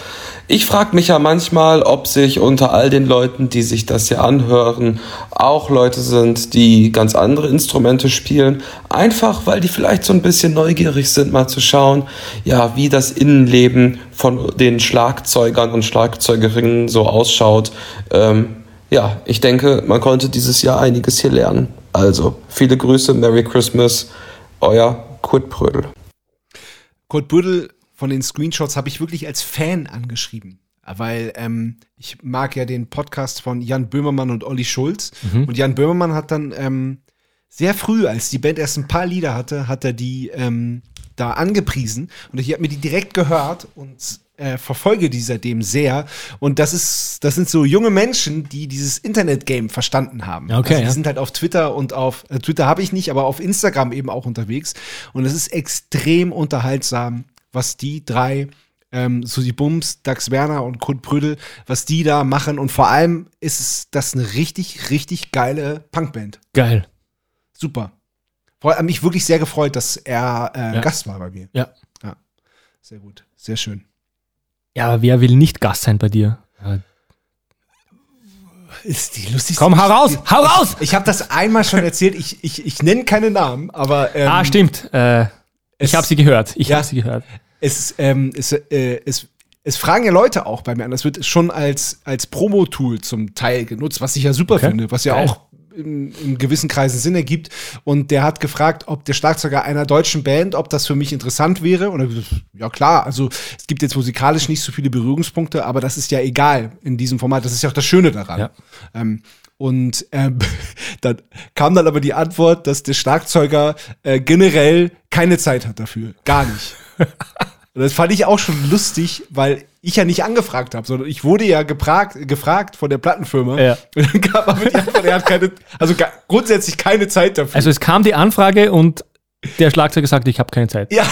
Ich frage mich ja manchmal, ob sich unter all den Leuten, die sich das hier anhören, auch Leute sind, die ganz andere Instrumente spielen. Einfach, weil die vielleicht so ein bisschen neugierig sind, mal zu schauen, ja, wie das Innenleben von den Schlagzeugern und Schlagzeugerinnen so ausschaut. Ähm, ja, ich denke, man konnte dieses Jahr einiges hier lernen. Also, viele Grüße, Merry Christmas, euer Kurt Brödel. Kurt Bürdel von den Screenshots habe ich wirklich als Fan angeschrieben. Weil ähm, ich mag ja den Podcast von Jan Böhmermann und Olli Schulz. Mhm. Und Jan Böhmermann hat dann ähm, sehr früh, als die Band erst ein paar Lieder hatte, hat er die ähm, da angepriesen. Und ich habe mir die direkt gehört und äh, verfolge die seitdem sehr. Und das ist, das sind so junge Menschen, die dieses Internet-Game verstanden haben. Okay, also die ja. sind halt auf Twitter und auf äh, Twitter habe ich nicht, aber auf Instagram eben auch unterwegs. Und es ist extrem unterhaltsam, was die drei, ähm, Susi Bums, Dax Werner und Kurt Brödel, was die da machen. Und vor allem ist es das eine richtig, richtig geile Punkband. Geil. Super. Vor allem mich wirklich sehr gefreut, dass er äh, Ja. Gast war bei mir. Ja. Ja. Sehr gut. Sehr schön. Ja, aber wer will nicht Gast sein bei dir? Ja, Ist die lustigste Komm, hau raus, hau raus! Ich, ich habe das einmal schon erzählt. Ich, ich, ich nenne keine Namen, aber. Ähm, ah, stimmt. Äh, ich habe sie gehört. Ich Ja. habe sie gehört. Es, ähm, es, äh, es, es fragen ja Leute auch bei mir an. Das wird schon als, als Promo-Tool zum Teil genutzt, was ich ja super Okay. finde, was ja Geil. auch in, in gewissen Kreisen Sinn ergibt. Und der hat gefragt, ob der Schlagzeuger einer deutschen Band, ob das für mich interessant wäre. Und er gesagt, ja klar, also es gibt jetzt musikalisch nicht so viele Berührungspunkte, aber das ist ja egal in diesem Format. Das ist ja auch das Schöne daran. Ja. Ähm, und ähm, dann kam dann aber die Antwort, dass der Schlagzeuger äh, generell keine Zeit hat dafür. Gar nicht. Und das fand ich auch schon lustig, weil ich ja nicht angefragt habe, sondern ich wurde ja gepragt, gefragt von der Plattenfirma. Ja. Und dann kam aber die Antwort, er hat keine, also ga- grundsätzlich keine Zeit dafür. Also es kam die Anfrage und der Schlagzeuger sagte, ich habe keine Zeit. Ja,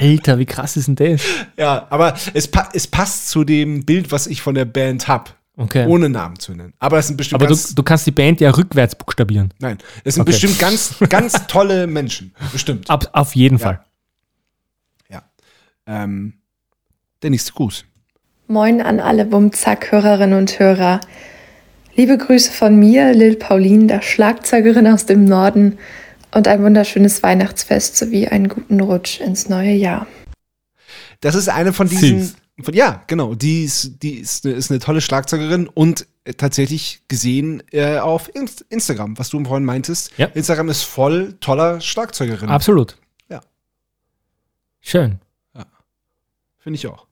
Alter, wie krass ist denn das? ja, aber es, pa es passt zu dem Bild, was ich von der Band hab. Okay. Ohne Namen zu nennen. Aber es sind bestimmt Aber du, ganz, du kannst die Band ja rückwärts buchstabieren. nein, es sind Okay. bestimmt ganz, ganz tolle Menschen. Bestimmt. Ab, auf jeden Fall. Ähm, der nächste Gruß. Moin an alle Bumzack-Hörerinnen und Hörer. Liebe Grüße von mir, Lil Pauline, der Schlagzeugerin aus dem Norden, und ein wunderschönes Weihnachtsfest sowie einen guten Rutsch ins neue Jahr. Das ist eine von diesen. Süß. Von, ja, genau. Die ist, die ist, eine, ist eine tolle Schlagzeugerin und äh, tatsächlich gesehen äh, auf Inst Instagram, was du vorhin meintest. Ja. Instagram ist voll toller Schlagzeugerin. Absolut. Ja. Schön. Finde ich auch.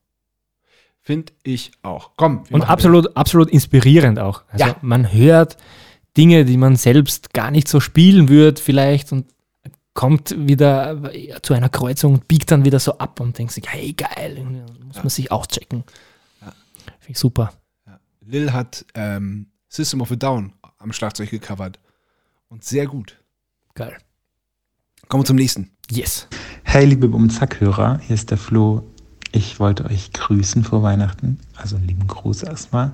Finde ich auch. Komm. Und absolut, absolut inspirierend auch. Also Ja. man hört Dinge, die man selbst gar nicht so spielen würde vielleicht und kommt wieder zu einer Kreuzung und biegt dann wieder so ab und denkt sich, hey geil, muss man sich auschecken. Finde ich super. Lil hat ähm, System of a Down am Schlagzeug gecovert. Und sehr gut. Geil. Kommen wir zum nächsten. Yes. Hey, liebe Bumzack-Hörer, hier ist der Flo. Ich wollte euch grüßen vor Weihnachten, also einen lieben Gruß erstmal,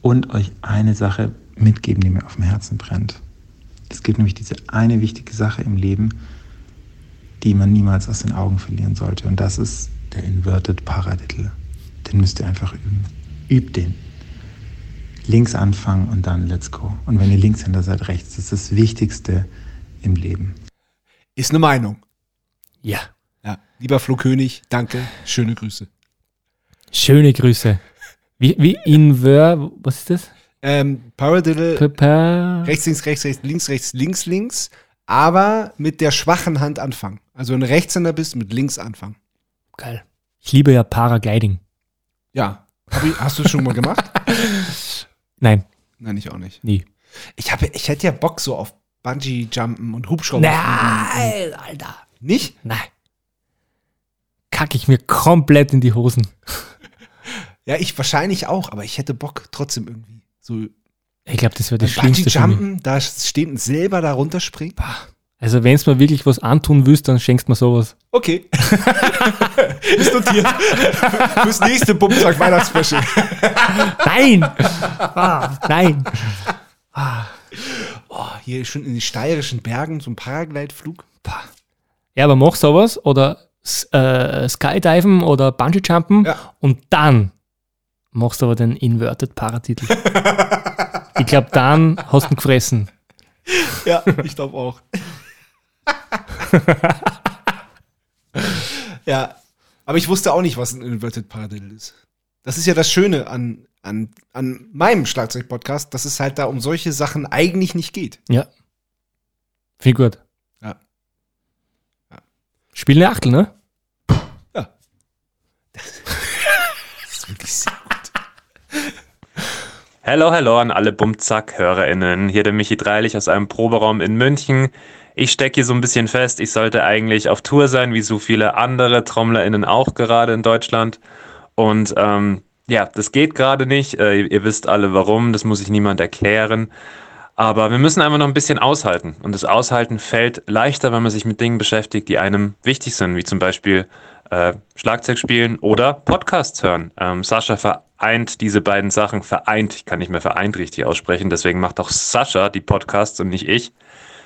und euch eine Sache mitgeben, die mir auf dem Herzen brennt. Es gibt nämlich diese eine wichtige Sache im Leben, die man niemals aus den Augen verlieren sollte, und das ist der Inverted Paradiddle. Den müsst ihr einfach üben. Übt den. Links anfangen und dann let's go. Und wenn ihr Linkshänder seid, rechts. Das ist das Wichtigste im Leben. Ist eine Meinung. Ja. Ja. Lieber Flo König, danke. Schöne Grüße. Schöne Grüße. Wie, wie Inver, was ist das? Ähm, Paradiddle. Pa- Rechts, links, rechts, rechts, links, rechts, links, links. Aber mit der schwachen Hand anfangen. Also wenn du Rechtshänder bist, mit links anfangen. Geil. Ich liebe ja Paragliding. Ja. Hab ich, hast du das schon mal gemacht? Nein. Nein, ich auch nicht. Nie. Ich, habe, ich hätte ja Bock so auf Bungee-Jumpen und Hubschrauber. Nein, Alter. Nicht? Nein. Kacke ich mir komplett in die Hosen. Ja, ich wahrscheinlich auch, aber ich hätte Bock trotzdem irgendwie. So Ich glaube, das wäre das Schlimmste. Bungee-Jumpen, da stehen und selber da runterspringen. Also wenn es mir wirklich was antun willst, dann schenkst du mir sowas. Okay. Ist notiert. Fürs nächste Bumstag Weihnachtsspecial. Nein! Ah, nein! Oh, hier schon in den steirischen Bergen so ein Paraglideflug. Ja, aber mach sowas oder äh, Skydiven oder Bungee-Jumpen und dann machst du aber den Inverted Paratitel. ich glaube, dann hast du ihn gefressen. Ja, ich glaube auch. ja, aber ich wusste auch nicht, was ein Inverted Paradiddle ist. Das ist ja das Schöne an, an, an meinem Schlagzeug-Podcast, dass es halt da um solche Sachen eigentlich nicht geht. Ja. Viel gut. Ja. Spiel eine Achtel, ne? Das ist wirklich sehr. Hello, hello an alle Bumzack-HörerInnen. Hier der Michi Dreilich aus einem Proberaum in München. Ich stecke hier so ein bisschen fest, ich sollte eigentlich auf Tour sein, wie so viele andere TrommlerInnen auch gerade in Deutschland. Und ähm, ja, das geht gerade nicht. Äh, ihr, wisst alle warum, das muss ich niemand erklären. Aber wir müssen einfach noch ein bisschen aushalten. Und das Aushalten fällt leichter, wenn man sich mit Dingen beschäftigt, die einem wichtig sind, wie zum Beispiel äh, Schlagzeug spielen oder Podcasts hören. Ähm, Sascha vereint diese beiden Sachen, vereint, ich kann nicht mehr vereint richtig aussprechen, deswegen macht auch Sascha die Podcasts und nicht ich.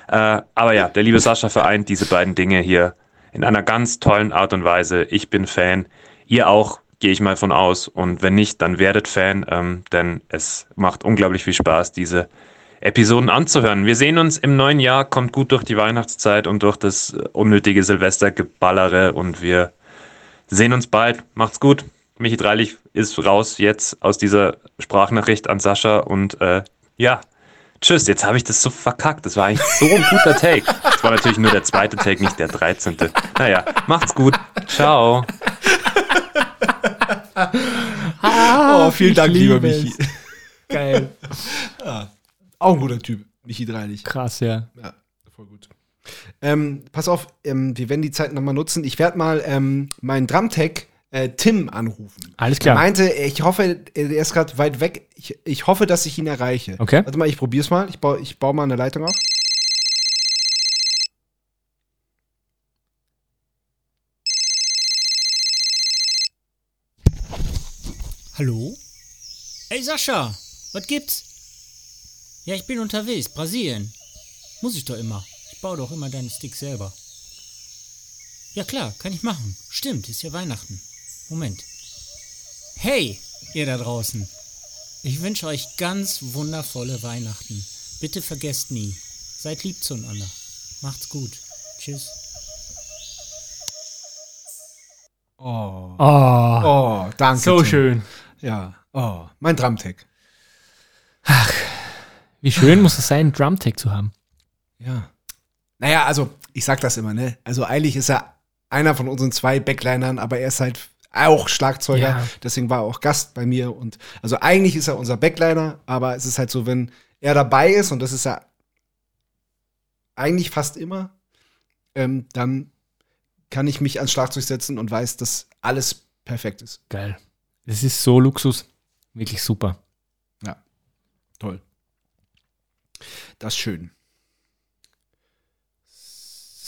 Äh, aber ja, der liebe Sascha vereint diese beiden Dinge hier in einer ganz tollen Art und Weise. Ich bin Fan, ihr auch, gehe ich mal von aus. Und wenn nicht, dann werdet Fan, ähm, denn es macht unglaublich viel Spaß, diese Episoden anzuhören. Wir sehen uns im neuen Jahr, kommt gut durch die Weihnachtszeit und durch das unnötige Silvestergeballere und wir sehen uns bald. Macht's gut. Michi Dreilich ist raus jetzt aus dieser Sprachnachricht an Sascha und äh, ja, Tschüss, jetzt habe ich das so verkackt. Das war eigentlich so ein guter Take. Das war natürlich nur der zweite Take, nicht der 13. Naja, macht's gut. Ciao. oh, vielen Dank, lieber liebe Michi. es. Geil. ja, auch ein guter Typ, Michi Dreilich. Krass, ja. Ja, voll gut. Ähm, pass auf, ähm, wir werden die Zeit nochmal nutzen. Ich werde mal ähm, meinen Drumtech äh, Tim anrufen. Alles klar. Er meinte, ich hoffe, er ist gerade weit weg. Ich, ich hoffe, dass ich ihn erreiche. Okay. Warte mal, ich probier's mal. Ich baue, ich baue mal eine Leitung auf. Hallo? Hey Sascha, was gibt's? Ja, ich bin unterwegs, Brasilien. Muss ich doch immer. Baue doch immer deinen Stick selber. Ja klar, kann ich machen. Stimmt, ist ja Weihnachten. Moment. Hey, ihr da draußen. Ich wünsche euch ganz wundervolle Weihnachten. Bitte vergesst nie. Seid lieb zueinander. Macht's gut. Tschüss. Oh. Oh. Oh, danke. So Tim. schön. Ja. Oh, mein Drumtech. Wie schön muss es sein, Drumtech zu haben. Ja. Naja, also, ich sag das immer, ne? Also, eigentlich ist er einer von unseren zwei Backlinern, aber er ist halt auch Schlagzeuger. Ja. Deswegen war er auch Gast bei mir. Und also, eigentlich ist er unser Backliner, aber es ist halt so, wenn er dabei ist, und das ist er eigentlich fast immer, ähm, dann kann ich mich ans Schlagzeug setzen und weiß, dass alles perfekt ist. Geil. Das ist so Luxus. Wirklich super. Ja. Toll. Das ist schön.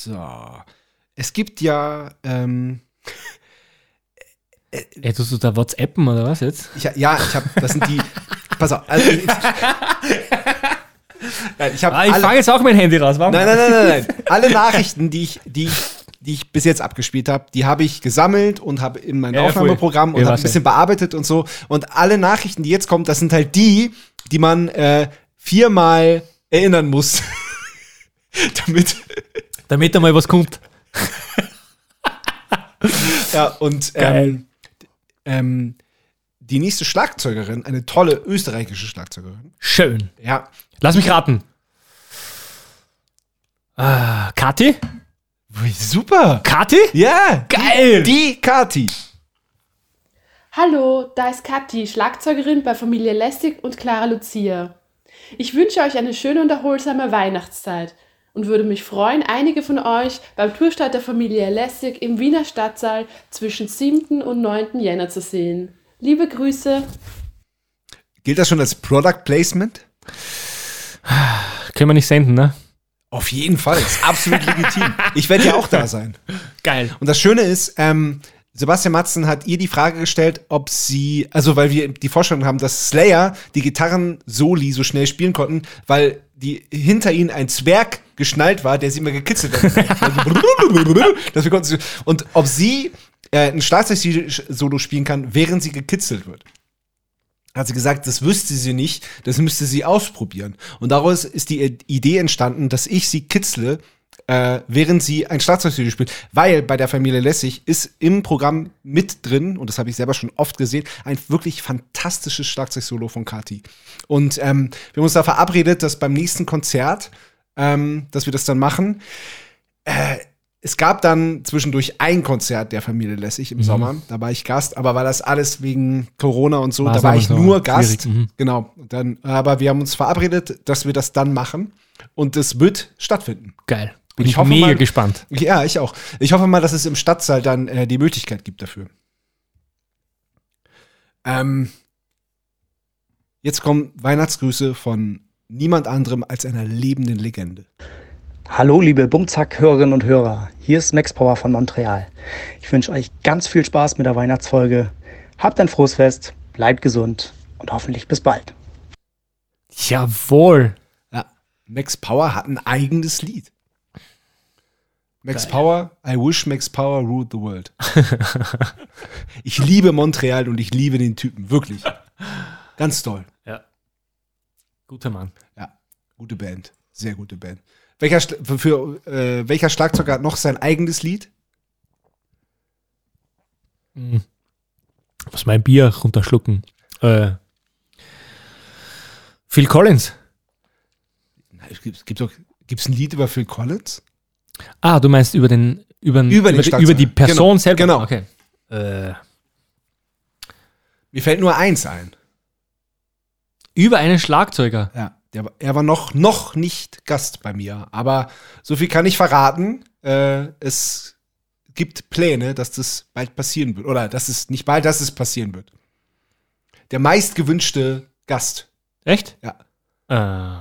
So. Es gibt ja. Ähm, Ey, tust du da WhatsAppen oder was jetzt? ich, ja, ich habe. Das sind die. pass auf. Also, ich, Nein, ich habe Ah, ich alle- fange jetzt auch mein Handy raus. Warum? Nein, nein, nein, nein, nein. Alle Nachrichten, die ich, die ich, die ich bis jetzt abgespielt habe, die habe ich gesammelt und habe in mein Ja, ja, Aufnahmeprogramm voll. und Ja, habe ein bisschen bearbeitet und so. Und alle Nachrichten, die jetzt kommen, das sind halt die, die man äh, viermal erinnern muss. damit. Damit da mal was kommt. Ja, und ähm, ähm, die nächste Schlagzeugerin, eine tolle österreichische Schlagzeugerin. Schön. Ja. Lass mich raten. Ah, Kathi? Super. Kathi? Ja. Geil. Die Kati. Hallo, da ist Kathi, Schlagzeugerin bei Familie Lässig und Clara Lucia. Ich wünsche euch eine schöne und erholsame Weihnachtszeit und würde mich freuen, einige von euch beim Tourstart der Familie Lässig im Wiener Stadtsaal zwischen 7. und 9. Jänner zu sehen. Liebe Grüße. Gilt das schon als Product Placement? Können wir nicht senden, ne? Auf jeden Fall, ist absolut legitim. Ich werde ja auch da sein. Geil. Und das Schöne ist, ähm, Sebastian Matzen hat ihr die Frage gestellt, ob sie, also weil wir die Vorstellung haben, dass Slayer die Gitarren-Soli so schnell spielen konnten, weil die hinter ihnen ein Zwerg geschnallt war, der sie immer gekitzelt hat. Dass und ob sie äh, ein Schlagzeug-Solo spielen kann, während sie gekitzelt wird. Hat sie gesagt, das wüsste sie nicht, das müsste sie ausprobieren. Und daraus ist die Idee entstanden, dass ich sie kitzle, äh, während sie ein Schlagzeugsolo spielt. Weil bei der Familie Lessig ist im Programm mit drin, und das habe ich selber schon oft gesehen, ein wirklich fantastisches Schlagzeugsolo von Kati. Und ähm, wir haben uns da verabredet, dass beim nächsten Konzert, ähm, dass wir das dann machen. Äh, es gab dann zwischendurch ein Konzert der Familie Lessig im Mhm. Sommer. Da war ich Gast, aber war das alles wegen Corona und so. War's da war ich nur Gast. mhm. Genau. Dann, aber wir haben uns verabredet, dass wir das dann machen. Und es wird stattfinden. Geil. Und Bin ich mega gespannt. Ja, ich auch. Ich hoffe mal, dass es im Stadtsaal dann äh, die Möglichkeit gibt dafür. Ähm, jetzt kommen Weihnachtsgrüße von niemand anderem als einer lebenden Legende. Hallo, liebe Bumzack-Hörerinnen und Hörer. Hier ist Max Power von Montreal. Ich wünsche euch ganz viel Spaß mit der Weihnachtsfolge. Habt ein frohes Fest, bleibt gesund und hoffentlich bis bald. Jawohl. Ja, Max Power hat ein eigenes Lied. Max Geil. Power, I wish Max Power ruled the world. ich liebe Montreal und ich liebe den Typen, wirklich. Ganz toll. Guter Mann. Ja, gute Band. Sehr gute Band. Welcher, für, äh, welcher Schlagzeuger hat noch sein eigenes Lied? Mhm. Was mein Bier runterschlucken. Äh, Phil Collins. es gibt, gibt's ein Lied über Phil Collins? Ah, du meinst über den über, Über den über, über die Person Genau, selber. genau. Okay. Äh, Mir fällt nur eins ein. Über einen Schlagzeuger. Ja, der, er war noch, noch nicht Gast bei mir. Aber so viel kann ich verraten. Äh, es gibt Pläne, dass das bald passieren wird. Oder dass es nicht bald, dass es passieren wird. Der meistgewünschte Gast. Echt? Ja. Äh,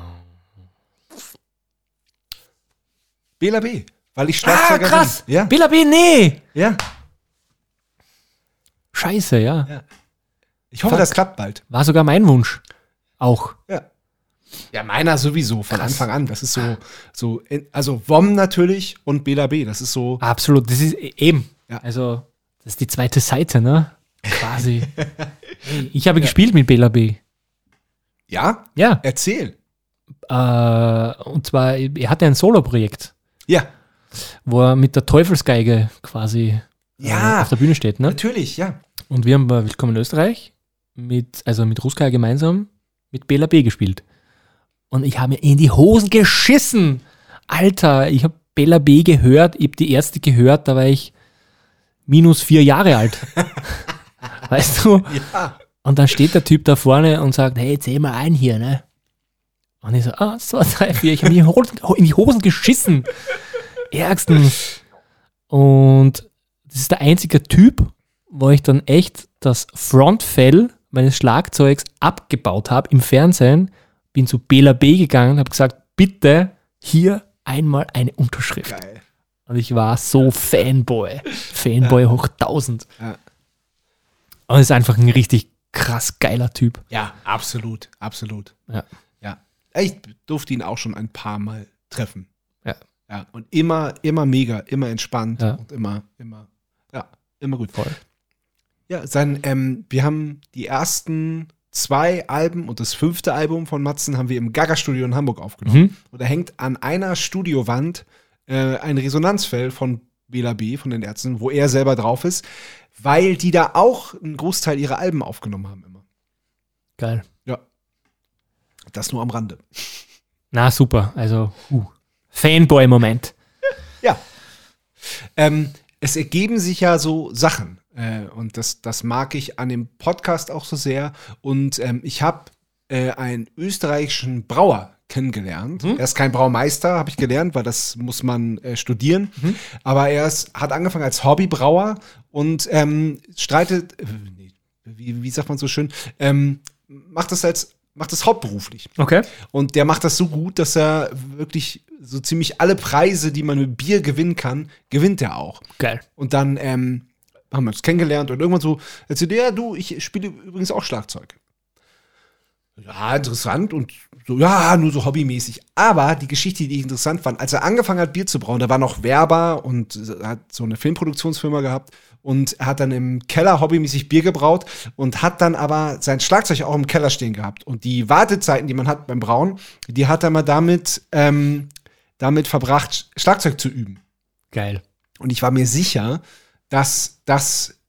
Bela B. Weil ich ah, Schlagzeuger krass. bin. Ja. Bela B, nee. Ja. Scheiße, ja. Ja. Ich hoffe, Fuck. das klappt bald. War sogar mein Wunsch. Auch. Ja. Ja, meiner sowieso, von Anfang an. Das ist so, so, also WOM natürlich und Bela B. Das ist so. Absolut, das ist e- eben. Ja. Also, das ist die zweite Seite, ne? Quasi. Ich habe gespielt mit Bela B. Ja? Ja. Erzähl. Äh, und zwar, er hatte ein Solo-Projekt. Ja. Wo er mit der Teufelsgeige quasi Ja. äh, auf der Bühne steht, ne? Natürlich, ja. Und wir haben bei Willkommen in Österreich mit, also mit Ruska gemeinsam mit Bela B gespielt. Und ich habe mir in die Hosen geschissen. Alter, ich habe Bela B gehört, ich habe die erste gehört, da war ich minus vier Jahre alt. weißt du? Ja. Und dann steht der Typ da vorne und sagt, hey, zähl mal ein hier, ne? Und ich so, ah, zwei, drei, vier, ich habe mir in die Hosen- in die Hosen geschissen. Ärgstens. Und das ist der einzige Typ, wo ich dann echt das Frontfell meines Schlagzeugs abgebaut habe im Fernsehen, bin zu Bela B gegangen, habe gesagt, bitte hier einmal eine Unterschrift. Geil. Und ich war so Fanboy. Fanboy Ja. hoch 1000. Ja. Und ist einfach ein richtig krass geiler Typ. Ja, absolut, absolut. Ja. Ja. Ich durfte ihn auch schon ein paar Mal treffen. Ja. Ja. Und immer, immer mega, immer entspannt Ja. und immer, immer, ja, immer gut. Voll. Ja, sein, ähm, wir haben die ersten zwei Alben und das fünfte Album von Matzen haben wir im Gaga-Studio in Hamburg aufgenommen. Mhm. Und da hängt an einer Studiowand äh, ein Resonanzfell von Bela B, von den Ärzten, wo er selber drauf ist, weil die da auch einen Großteil ihrer Alben aufgenommen haben immer. Geil. Ja. Das nur am Rande. Na super, also uh. Fanboy-Moment. Ja. Ähm, es ergeben sich ja so Sachen. Äh, und das, das mag ich an dem Podcast auch so sehr. Und ähm, ich habe äh, einen österreichischen Brauer kennengelernt. Er ist kein Braumeister, habe ich gelernt, weil das muss man äh, studieren. Aber er ist, hat angefangen als Hobbybrauer und ähm, streitet, äh, nee, wie, wie sagt man so schön, ähm, macht das als macht das hauptberuflich. Okay. Und der macht das so gut, dass er wirklich so ziemlich alle Preise, die man mit Bier gewinnen kann, gewinnt er auch. Geil. Und dann ähm, haben wir uns kennengelernt und irgendwann so erzählt er, ja, du, ich spiele übrigens auch Schlagzeug. Ja, interessant und so, ja, nur so hobbymäßig. Aber die Geschichte, die ich interessant fand, als er angefangen hat, Bier zu brauen, da war noch Werber und hat so eine Filmproduktionsfirma gehabt und er hat dann im Keller hobbymäßig Bier gebraut und hat dann aber sein Schlagzeug auch im Keller stehen gehabt. Und die Wartezeiten, die man hat beim Brauen, die hat er mal damit, ähm, damit verbracht, Schlagzeug zu üben. Geil. Und ich war mir sicher, dass das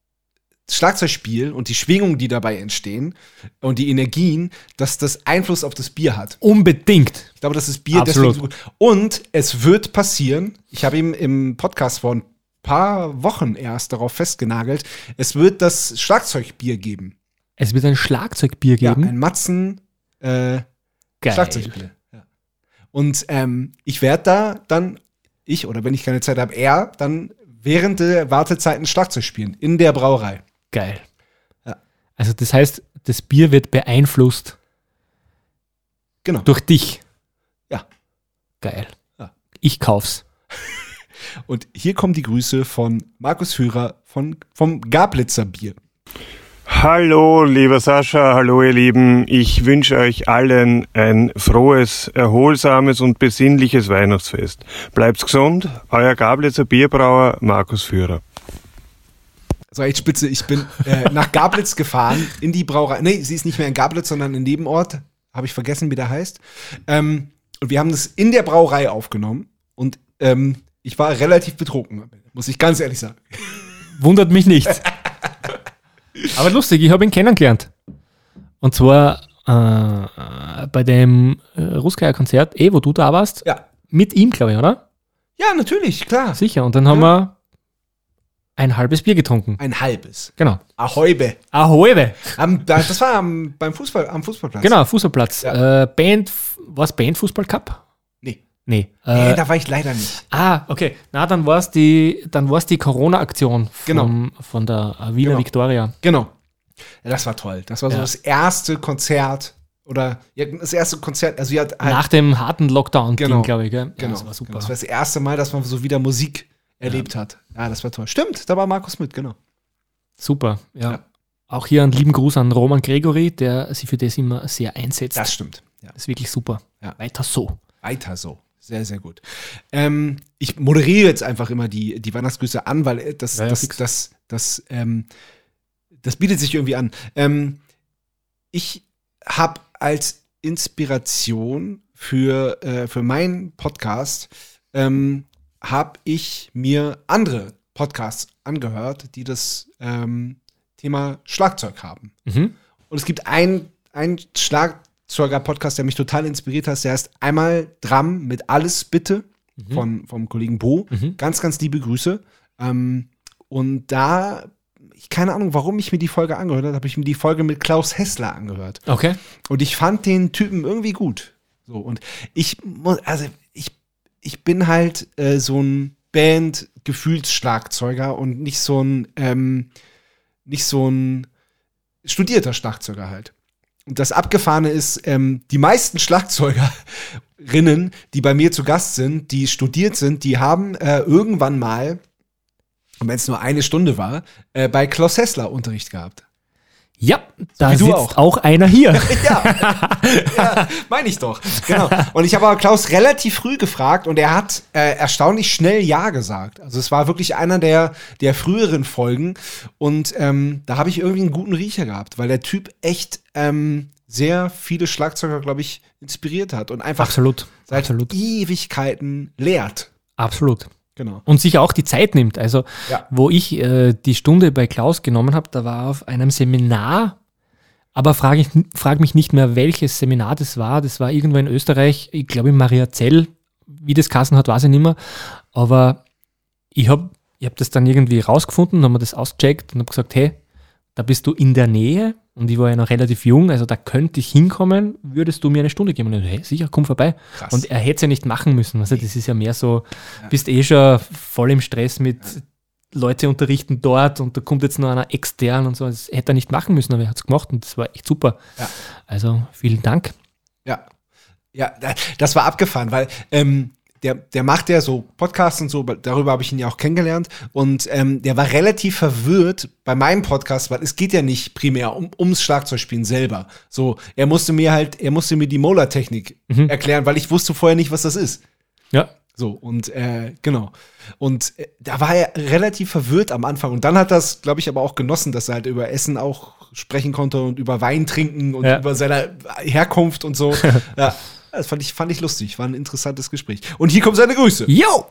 Schlagzeugspiel und die Schwingungen, die dabei entstehen und die Energien, dass das Einfluss auf das Bier hat. Unbedingt. Ich glaube, dass das Bier Absolut. deswegen so gut. Und es wird passieren. Ich habe ihm im Podcast vor ein paar Wochen erst darauf festgenagelt. Es wird das Schlagzeugbier geben. Es wird ein Schlagzeugbier geben. Ja, ein Matzen äh. Schlagzeugbier. Ja. Und ähm, ich werde da dann, ich oder wenn ich keine Zeit habe, er dann während der Wartezeiten Schlagzeug spielen in der Brauerei. Geil. Ja. Also das heißt, das Bier wird beeinflusst Genau. durch dich. Ja. Geil. Ja. Ich kauf's. Und hier kommen die Grüße von Markus Führer von, vom Gablitzer Bier. Hallo, lieber Sascha, hallo ihr Lieben. Ich wünsche euch allen ein frohes, erholsames und besinnliches Weihnachtsfest. Bleibt gesund, euer Gablitzer Bierbrauer Markus Führer. So, echt spitze. Ich bin äh, nach Gablitz gefahren, in die Brauerei. Nee, sie ist nicht mehr in Gablitz, sondern in Nebenort. Habe ich vergessen, wie der heißt. Ähm, und wir haben das in der Brauerei aufgenommen. Und ähm, ich war relativ betrunken, muss ich ganz ehrlich sagen. Wundert mich nicht. Aber lustig, ich habe ihn kennengelernt. Und zwar äh, bei dem äh, Ruskaya-Konzert, eh, wo du da warst. Ja. Mit ihm, glaube ich, oder? Ja, natürlich, klar. Sicher. Und dann haben wir ein halbes Bier getrunken. Ein halbes. Genau. Ahäube. Ahäube. Am, da- das war am, beim Fußball, am Fußballplatz. Genau, Fußballplatz. Äh, Band, was Band Fußball Cup? Nee. Äh, da war ich leider nicht. ah, okay. Na, dann war es die, dann war's die Corona-Aktion vom- von der Wiener Genau. Victoria. Genau. Ja, das war toll. Das war so Ja. das erste Konzert oder ja, das erste Konzert. Also sie hat halt, Nach dem harten Lockdown, genau, glaube ich. Gell? Ja, genau. das war super. Das war das erste Mal, dass man so wieder Musik erlebt hat. Ja, das war toll. Stimmt, da war Markus mit, genau. Super, ja. Auch hier einen lieben Gruß an Roman Gregory, der sich für das immer sehr einsetzt. Das stimmt. Ja. Das ist wirklich super. Ja. Weiter so. Weiter so. Sehr, sehr gut. Ähm, ich moderiere jetzt einfach immer die, die Weihnachtsgrüße an, weil äh, das, Ja, das, fix. das, das, ähm, das bietet sich irgendwie an. Ähm, ich habe als Inspiration für, äh, für meinen Podcast, ähm, habe ich mir andere Podcasts angehört, die das ähm, Thema Schlagzeug haben. Mhm. Und es gibt einen, einen Schlagzeuger-Podcast, der mich total inspiriert hat. Der heißt einmal Dram mit Alles Bitte Mhm. von, vom Kollegen Bo. Ganz, ganz liebe Grüße. Ähm, und da, ich keine Ahnung, warum ich mir die Folge angehört habe, habe ich mir die Folge mit Klaus Hessler angehört. Okay. Und ich fand den Typen irgendwie gut. So, und ich muss, also ich, ich bin halt äh, so ein Band-Gefühlsschlagzeuger und nicht so ein, ähm, nicht so ein studierter Schlagzeuger halt. Das Abgefahrene ist, ähm, die meisten Schlagzeugerinnen, die bei mir zu Gast sind, die studiert sind, die haben äh, irgendwann mal, wenn es nur eine Stunde war, äh, bei Klaus Hessler Unterricht gehabt. Ja, da sitzt auch. auch. einer hier. ja, meine ich doch. Genau. Und ich habe aber Klaus relativ früh gefragt und er hat äh, erstaunlich schnell Ja gesagt. Also es war wirklich einer der, der früheren Folgen und ähm, da habe ich irgendwie einen guten Riecher gehabt, weil der Typ echt ähm, sehr viele Schlagzeuger, glaube ich, inspiriert hat und einfach Absolut. seit Absolut. Ewigkeiten lehrt. Absolut. Genau. Und sich auch die Zeit nimmt. Also, Ja. wo ich äh, die Stunde bei Klaus genommen habe, da war auf einem Seminar, aber frage ich, frag mich nicht mehr, welches Seminar das war. Das war irgendwo in Österreich, ich glaube in Mariazell. Wie das Kassen hat, weiß ich nicht mehr. Aber ich habe ich hab das dann irgendwie rausgefunden, haben wir das ausgecheckt und habe gesagt, hey, da bist du in der Nähe und ich war ja noch relativ jung, also da könnte ich hinkommen, würdest du mir eine Stunde geben? Und ich, hey, sicher, komm vorbei. Krass. Und er hätte es ja nicht machen müssen. Also das ist ja mehr so, bist eh schon voll im Stress mit Leute unterrichten dort und da kommt jetzt noch einer extern und so. Das hätte er nicht machen müssen, aber er hat es gemacht und das war echt super. Ja. Also vielen Dank. Ja. Ja, da- das war abgefahren, weil ähm, der, der macht ja so Podcasts und so, darüber habe ich ihn ja auch kennengelernt. Und ähm, der war relativ verwirrt bei meinem Podcast, weil es geht ja nicht primär um, ums Schlagzeugspielen selber. So, er musste mir halt, er musste mir die Molar-Technik Mhm. erklären, weil ich wusste vorher nicht, was das ist. Ja. So, und äh, genau. Und äh, da war er relativ verwirrt am Anfang. Und dann hat das, glaube ich, aber auch genossen, dass er halt über Essen auch sprechen konnte und über Wein trinken und Ja. über seine Herkunft und so. ja, das fand ich, fand ich lustig. War ein interessantes Gespräch. Und hier kommen seine Grüße. Yo!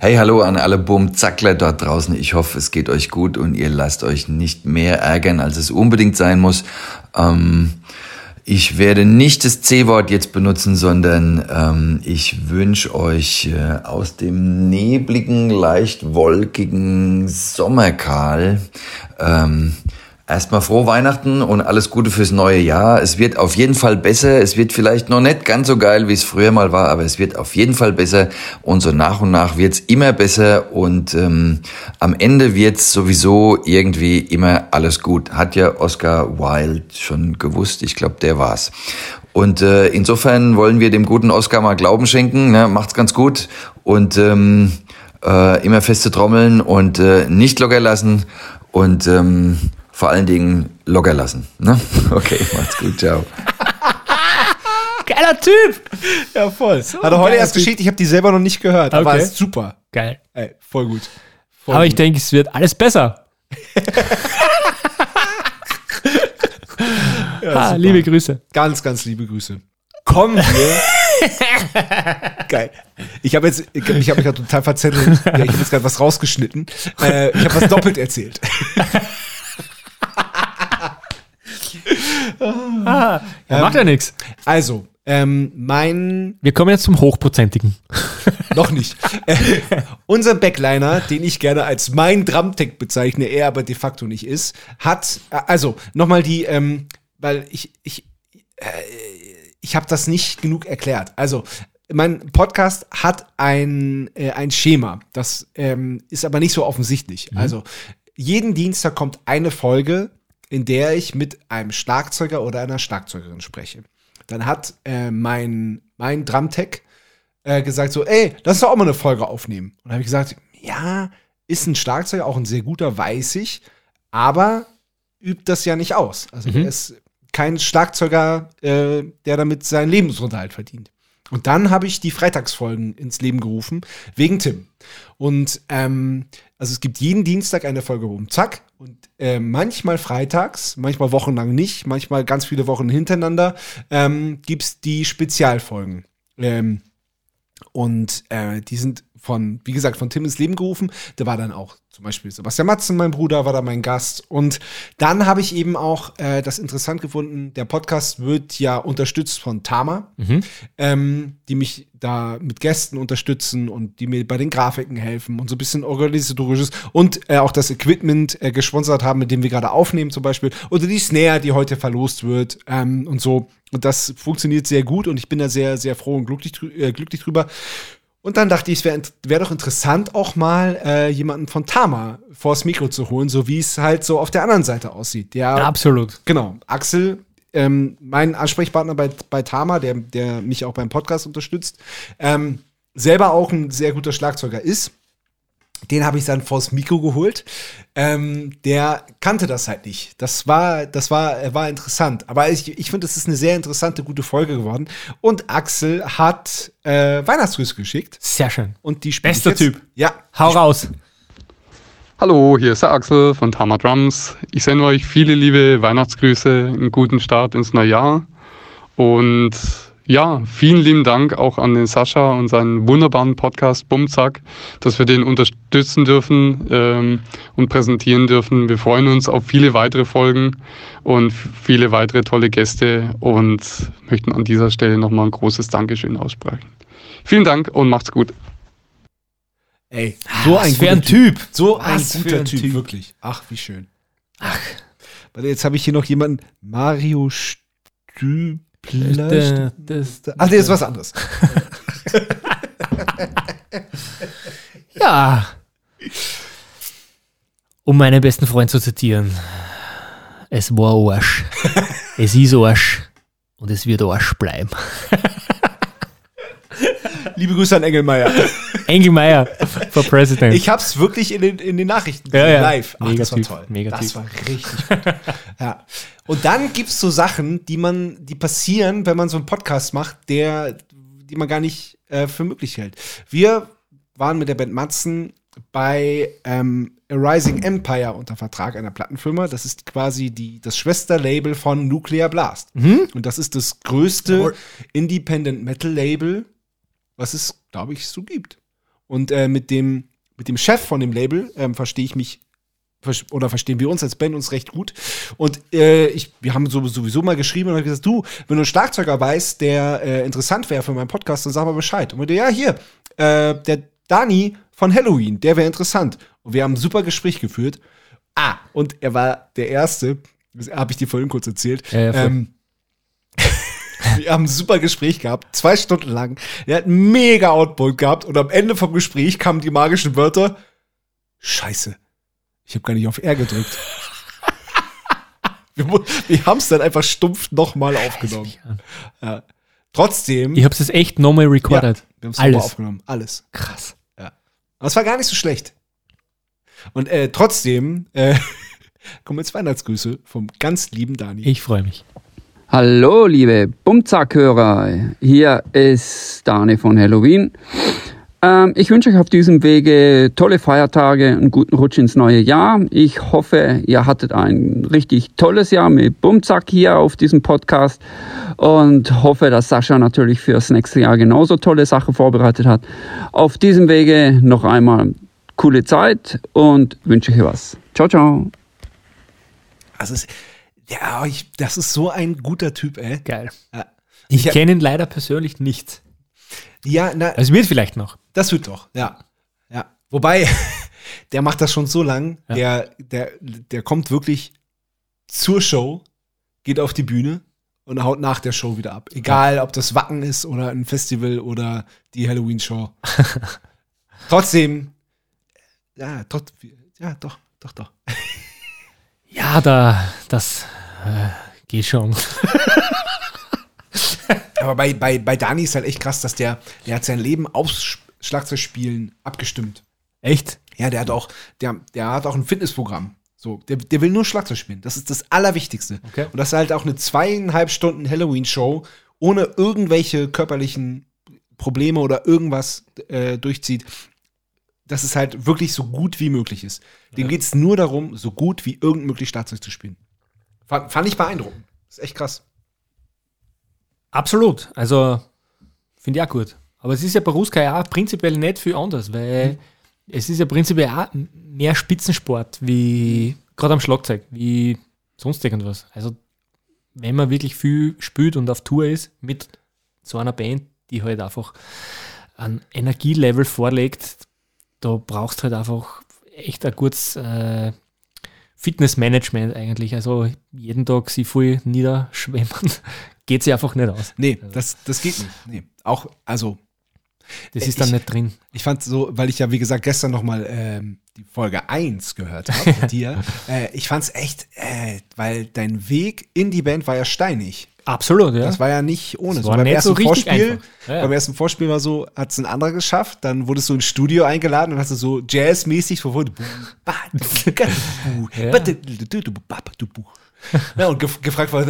Hey, hallo an alle Bumm-Zackler dort draußen. Ich hoffe, es geht euch gut und ihr lasst euch nicht mehr ärgern, als es unbedingt sein muss. Ähm, ich werde nicht das C-Wort jetzt benutzen, sondern ähm, ich wünsche euch äh, aus dem nebligen, leicht wolkigen Sommerkal ähm, Erstmal frohe Weihnachten und alles Gute fürs neue Jahr. Es wird auf jeden Fall besser. Es wird vielleicht noch nicht ganz so geil, wie es früher mal war, aber es wird auf jeden Fall besser. Und so nach und nach wird's immer besser. Und ähm, am Ende wird's sowieso irgendwie immer alles gut. Hat ja Oscar Wilde schon gewusst. Ich glaube, der war's. Und äh, insofern wollen wir dem guten Oscar mal Glauben schenken. Ne? Macht's ganz gut. Und ähm, äh, immer feste Trommeln und äh, nicht locker lassen. Und ähm, vor allen Dingen locker lassen. Ne? Okay, macht's gut, ciao. Geiler Typ! Ja, voll. So Hat er heute erst Typ. geschickt. Ich habe die selber noch nicht gehört. Aber Okay. ist super. Geil. Ey, voll gut. Voll aber gut. ich denke, es wird alles besser. Ja, ah, liebe Grüße. Ganz, ganz liebe Grüße. Kommen wir. Geil. Ich habe jetzt, ich habe mich, hab mich grad total verzettelt. Ja, ich habe jetzt gerade was rausgeschnitten. Äh, ich habe was doppelt erzählt. Ah, ja, macht ja nichts. Also, ähm, mein. Wir kommen jetzt zum Hochprozentigen. Noch nicht. Äh, unser Backliner, den ich gerne als mein Drumtech bezeichne, er aber de facto nicht ist, hat, äh, also nochmal die, ähm, weil ich, ich, äh, ich habe das nicht genug erklärt. Also, mein Podcast hat ein, äh, ein Schema, das ähm, ist aber nicht so offensichtlich. Mhm. Also, jeden Dienstag kommt eine Folge, in der ich mit einem Schlagzeuger oder einer Schlagzeugerin spreche. Dann hat äh, mein, mein Drumtech äh, gesagt so, ey, lass doch auch mal eine Folge aufnehmen. Und habe ich gesagt, ja, ist ein Schlagzeuger, auch ein sehr guter, weiß ich, aber übt das ja nicht aus. Also Mhm. er ist kein Schlagzeuger, äh, der damit seinen Lebensunterhalt verdient. Und dann habe ich die Freitagsfolgen ins Leben gerufen, wegen Tim. Und ähm, also es gibt jeden Dienstag eine Folge um Zack und äh, manchmal freitags, manchmal wochenlang nicht, manchmal ganz viele Wochen hintereinander ähm, gibt es die Spezialfolgen. Ähm, und äh, die sind von, wie gesagt, von Tim ins Leben gerufen. Da war dann auch zum Beispiel Sebastian Matzen, mein Bruder, war da mein Gast. Und dann habe ich eben auch äh, das interessant gefunden, der Podcast wird ja unterstützt von Tama, Mhm. ähm, die mich da mit Gästen unterstützen und die mir bei den Grafiken helfen und so ein bisschen organisatorisches und äh, auch das Equipment äh, gesponsert haben, mit dem wir gerade aufnehmen zum Beispiel. Oder die Snare, die heute verlost wird ähm, und so. Und das funktioniert sehr gut und ich bin da sehr, sehr froh und glücklich, drü äh, glücklich drüber. Und dann dachte ich, es wäre wär doch interessant, auch mal äh, jemanden von Tama vors Mikro zu holen, so wie es halt so auf der anderen Seite aussieht. Der, Absolut. Genau. Axel, ähm, mein Ansprechpartner bei, bei Tama, der, der mich auch beim Podcast unterstützt, ähm, selber auch ein sehr guter Schlagzeuger ist. Den habe ich dann vors Mikro geholt. Ähm, der kannte das halt nicht. Das war, das war, äh, war interessant. Aber ich, ich finde, es ist eine sehr interessante, gute Folge geworden. Und Axel hat äh, Weihnachtsgrüße geschickt. Sehr schön. Und die Bester. Typ. Ja. Hau raus. Hallo, hier ist der Axel von Tama Drums. Ich sende euch viele liebe Weihnachtsgrüße, einen guten Start ins neue Jahr. Und ja, vielen lieben Dank auch an den Sascha und seinen wunderbaren Podcast Bumzack, dass wir den unterstützen dürfen ähm, und präsentieren dürfen. Wir freuen uns auf viele weitere Folgen und viele weitere tolle Gäste und möchten an dieser Stelle nochmal ein großes Dankeschön aussprechen. Vielen Dank und macht's gut. Ey, so Was ein für ein Typ. So ein guter ein typ, Typ. wirklich. Ach, wie schön. Ach. Warte, jetzt habe ich hier noch jemanden. Mario Stübler. Das- Ach, nee, ist was anderes. Ja. Um meinen besten Freund zu zitieren. Es war Arsch. es ist Arsch. Und es wird Arsch bleiben. Liebe Grüße an Engelmeier. Engelmeier for President. Ich hab's wirklich in den, in den Nachrichten Ja, gesehen, ja. live. Ach, Mega das war toll. mega das war richtig gut. ja. Und dann gibt's so Sachen, die man, die passieren, wenn man so einen Podcast macht, der, die man gar nicht äh, für möglich hält. Wir waren mit der Band Matzen bei ähm, A Rising Empire unter Vertrag einer Plattenfirma. Das ist quasi die, das Schwesterlabel von Nuclear Blast. Mhm. Und das ist das größte Independent Metal Label, was es, glaube ich, so gibt. Und äh, mit, dem, mit dem Chef von dem Label ähm, verstehe ich mich oder verstehen wir uns als Band uns recht gut. Und äh, ich, wir haben so, sowieso mal geschrieben und haben gesagt, du, wenn du einen Schlagzeuger weißt, der äh, interessant wäre für meinen Podcast, dann sag mal Bescheid. Und wir, ja, hier, äh, der Dani von Halloween, der wäre interessant. Und wir haben ein super Gespräch geführt. Ah, und er war der Erste, habe ich dir vorhin kurz erzählt. Ja, ja, ähm, wir haben ein super Gespräch gehabt, zwei Stunden lang. Er hat einen mega Output gehabt und am Ende vom Gespräch kamen die magischen Wörter. Scheiße, ich habe gar nicht auf R gedrückt. wir wir haben es dann einfach stumpf nochmal aufgenommen. Ja. Trotzdem. Ich hab's jetzt echt nochmal recorded. Ja, wir haben es nochmal Alles. aufgenommen. Alles. Krass. Ja. Aber es war gar nicht so schlecht. Und äh, trotzdem äh, kommen jetzt Weihnachtsgrüße vom ganz lieben Dani. Ich freue mich. Hallo, liebe Bumzack-Hörer. Hier ist Dani von Halloween. Ähm, ich wünsche euch auf diesem Wege tolle Feiertage, einen guten Rutsch ins neue Jahr. Ich hoffe, ihr hattet ein richtig tolles Jahr mit Bumzack hier auf diesem Podcast und hoffe, dass Sascha natürlich fürs nächste Jahr genauso tolle Sachen vorbereitet hat. Auf diesem Wege noch einmal coole Zeit und wünsche euch was. Ciao, ciao. Also Ja, ich, das ist so ein guter Typ, ey. Geil. Ja. Ich hab- kenne ihn leider persönlich nicht. Ja, na, Es wird vielleicht noch. Das wird doch, ja. Ja. Wobei, der macht das schon so lang, der, der, der kommt wirklich zur Show, geht auf die Bühne und haut nach der Show wieder ab. Egal, ob das Wacken ist oder ein Festival oder die Halloween-Show. Trotzdem, ja, trot, ja, doch, doch, doch. Ja, da, das äh, geht schon. Aber bei, bei, bei Dani ist halt echt krass, dass der, der hat sein Leben aufs Sch- Schlagzeugspielen abgestimmt. Echt? Ja, der hat auch, der, der hat auch ein Fitnessprogramm. So, der, der will nur Schlagzeug spielen. Das ist das Allerwichtigste. Okay. Und das ist halt auch eine zweieinhalb Stunden Halloween-Show ohne irgendwelche körperlichen Probleme oder irgendwas äh, durchzieht. Dass es halt wirklich so gut wie möglich ist. Dem geht es nur darum, so gut wie irgend möglich Schlagzeug zu spielen. Fand, fand ich beeindruckend. Das ist echt krass. Absolut. Also, finde ich auch gut. Aber es ist ja bei Ruska ja auch prinzipiell nicht viel anders, weil es ist ja prinzipiell auch mehr Spitzensport wie gerade am Schlagzeug, wie sonst irgendwas. Also, wenn man wirklich viel spielt und auf Tour ist mit so einer Band, die halt einfach ein Energielevel vorlegt, da brauchst halt einfach echt ein gutes äh, Fitnessmanagement eigentlich. Also jeden Tag sie voll niederschwemmen, geht sie einfach nicht aus. Nee, das, das geht nicht. Nee. Auch, also. Das ist dann nicht drin. Ich fand so, weil ich ja, wie gesagt, gestern nochmal ähm, die Folge 1 gehört habe mit dir. Äh, ich fand's echt, äh, weil dein Weg in die Band war ja steinig. Absolut, ja. Das war ja nicht ohne. Das So war beim nicht ersten so richtig Vorspiel. Ja, ja. beim ersten Vorspiel war so, hat es ein anderer geschafft, dann wurdest du ins Studio eingeladen und hast du so jazzmäßig so ja, und gef gefragt war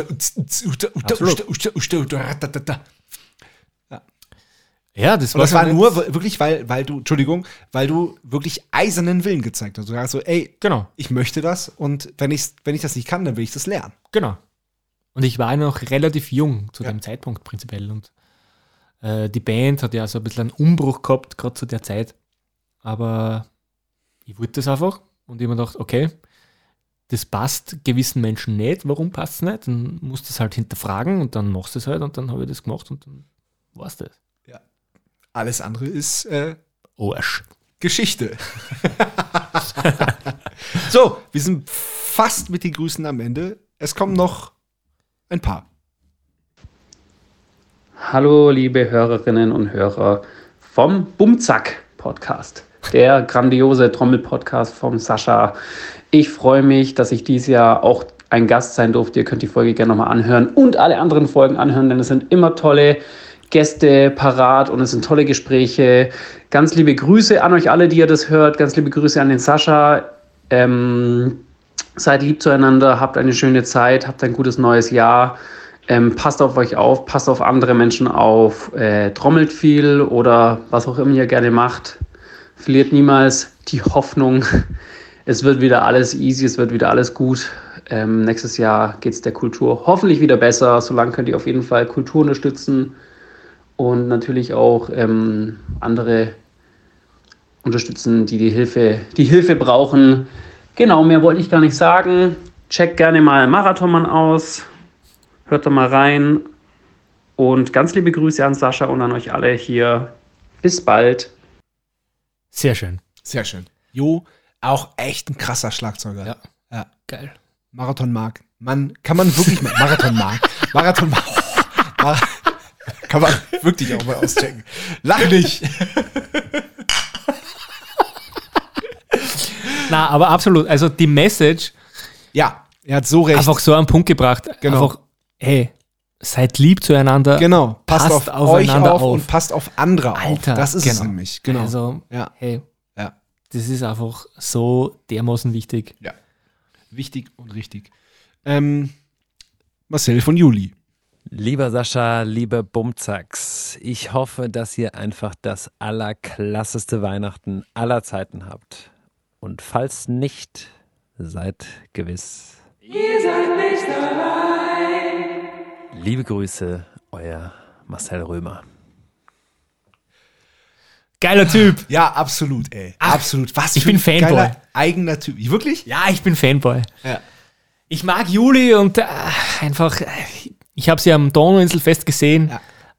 Ja, das und war das war nur wirklich, weil, weil du, Entschuldigung, weil du wirklich eisernen Willen gezeigt hast. Du sagst so, ey, genau. ich möchte das und wenn ich, wenn ich das nicht kann, dann will ich das lernen. Genau. Und ich war noch relativ jung zu Ja. dem Zeitpunkt prinzipiell. Und äh, die Band hat ja so ein bisschen einen Umbruch gehabt, gerade zu der Zeit. Aber ich wollte das einfach und ich habe mir gedacht, okay, das passt gewissen Menschen nicht. Warum passt es nicht? Dann musst du es halt hinterfragen und dann machst du es halt und dann habe ich das gemacht und dann war es das. Alles andere ist äh, Arsch. Geschichte. so, wir sind fast mit den Grüßen am Ende. Es kommen noch ein paar. Hallo, liebe Hörerinnen und Hörer vom Bumzack Podcast, der grandiose Trommel-Podcast vom Sascha. Ich freue mich, dass ich dieses Jahr auch ein Gast sein durfte. Ihr könnt die Folge gerne nochmal anhören und alle anderen Folgen anhören, denn es sind immer tolle Gäste parat und es sind tolle Gespräche. Ganz liebe Grüße an euch alle, die ihr das hört. Ganz liebe Grüße an den Sascha. Ähm, seid lieb zueinander, habt eine schöne Zeit, habt ein gutes neues Jahr. Ähm, passt auf euch auf, passt auf andere Menschen auf, äh, trommelt viel oder was auch immer ihr gerne macht. Verliert niemals die Hoffnung. Es wird wieder alles easy, es wird wieder alles gut. Ähm, nächstes Jahr geht es der Kultur hoffentlich wieder besser. Solange könnt ihr auf jeden Fall Kultur unterstützen und natürlich auch ähm, andere unterstützen, die die Hilfe, die Hilfe brauchen. Genau, mehr wollte ich gar nicht sagen. Checkt gerne mal Marathonmann aus. Hört da mal rein. Und ganz liebe Grüße an Sascha und an euch alle hier. Bis bald. Sehr schön. Sehr schön. Jo, auch echt ein krasser Schlagzeuger. Ja. ja. Geil. Marathon Mark. Man, kann man wirklich mal, Marathon Mark. Marathon Mark. Mar kann man wirklich auch mal auschecken. Lach nicht. Na, aber absolut. Also die Message. Ja, er hat so recht. Einfach so einen Punkt gebracht. Genau. Einfach, hey, seid lieb zueinander. Genau. Passt, auf euch aufeinander auf, und passt auf andere Alter, auf. Das ist es genau. nämlich. Genau. Also, ja. hey, Ja. das ist einfach so dermaßen wichtig. Ja. Wichtig und richtig. Ähm, Marcel von Juli. Lieber Sascha, liebe Bumzacks, ich hoffe, dass ihr einfach das allerklasseste Weihnachten aller Zeiten habt. Und falls nicht, seid gewiss. Ihr seid nicht allein. Liebe Grüße, euer Marcel Römer. Geiler Typ. Ja, absolut, ey. absolut. Was ich bin Fanboy. geiler, eigener Typ. Wirklich? Ja, ich bin Fanboy. Ja. Ich mag Juli und äh, einfach, äh, ich habe sie am Donauinselfest gesehen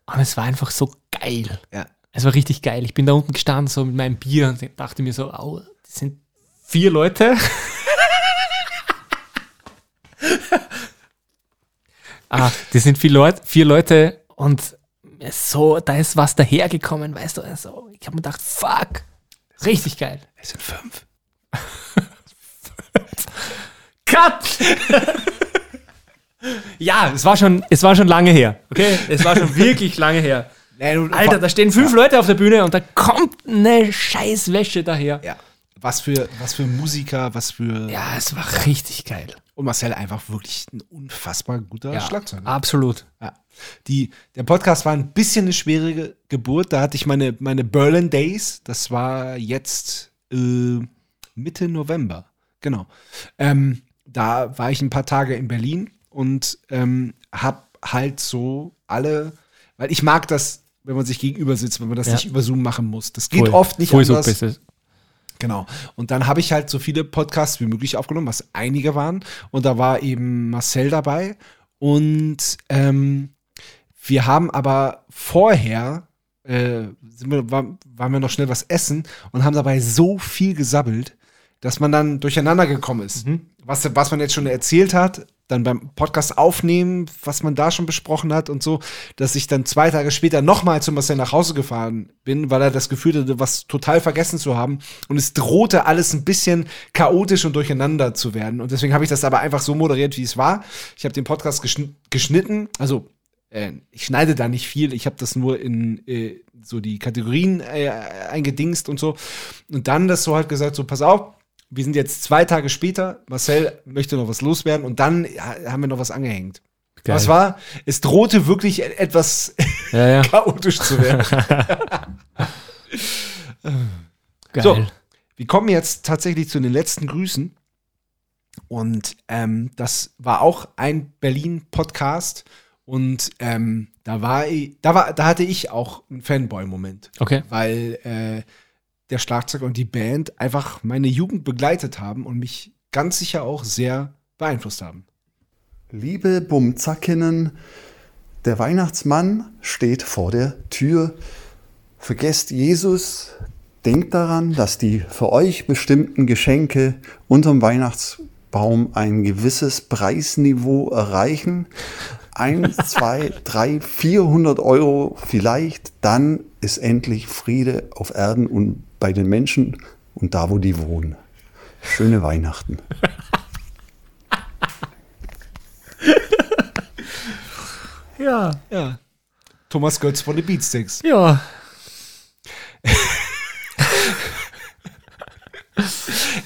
und es war einfach so geil. Ja. Es war richtig geil. Ich bin da unten gestanden, so mit meinem Bier und dachte mir so, au, das sind vier Leute. ah, das sind vier Leute, vier Leute und so, da ist was dahergekommen, weißt du. Also, ich habe mir gedacht, fuck, richtig geil. Es sind fünf. Cut! ja, es war schon, es war schon lange her. Okay, es war schon wirklich lange her. Alter, da stehen fünf Leute auf der Bühne und da kommt eine scheiß Wäsche daher. Ja. Was für, was für Musiker, was für. Ja, es war richtig geil. Und Marcel einfach wirklich ein unfassbar guter Ja, Schlagzeuger. absolut. Ja. Die, der Podcast war ein bisschen eine schwierige Geburt. Da hatte ich meine, meine Berlin Days. Das war jetzt äh, Mitte November. Genau. Ähm, da war ich ein paar Tage in Berlin und ähm, hab halt so alle, weil ich mag das, wenn man sich gegenüber sitzt, wenn man das Ja. nicht über Zoom machen muss. Das geht Voll. oft nicht Voll so anders. besser. Genau. Und dann habe ich halt so viele Podcasts wie möglich aufgenommen, was einige waren. Und da war eben Marcel dabei. Und ähm, wir haben aber vorher, äh, wir, war, waren wir noch schnell was essen und haben dabei so viel gesabbelt, dass man dann durcheinander gekommen ist. Was, was man jetzt schon erzählt hat, dann beim Podcast aufnehmen, was man da schon besprochen hat und so, dass ich dann zwei Tage später nochmal zu Marcel nach Hause gefahren bin, weil er das Gefühl hatte, was total vergessen zu haben. Und es drohte alles ein bisschen chaotisch und durcheinander zu werden. Und deswegen habe ich das aber einfach so moderiert, wie es war. Ich habe den Podcast geschn geschnitten, also äh, ich schneide da nicht viel, ich habe das nur in äh, so die Kategorien äh, eingedingst und so. Und dann das so halt gesagt, so pass auf, wir sind jetzt zwei Tage später, Marcel möchte noch was loswerden und dann haben wir noch was angehängt. Geil. Was war? Es drohte wirklich e- etwas Ja, ja. chaotisch zu werden. Geil. So, wir kommen jetzt tatsächlich zu den letzten Grüßen. Und ähm, das war auch ein Berlin-Podcast. Und ähm, da war ich, da war, da hatte ich auch einen Fanboy-Moment. Okay. Weil äh, der Schlagzeuger und die Band einfach meine Jugend begleitet haben und mich ganz sicher auch sehr beeinflusst haben. Liebe Bumzackinnen, der Weihnachtsmann steht vor der Tür. Vergesst Jesus, denkt daran, dass die für euch bestimmten Geschenke unterm Weihnachtsbaum ein gewisses Preisniveau erreichen. Eins, zwei, drei, 400 Euro vielleicht, dann ist endlich Friede auf Erden und bei den Menschen und da, wo die wohnen. Schöne Weihnachten. Ja. Ja. Thomas Götz von den Beatsticks. Ja.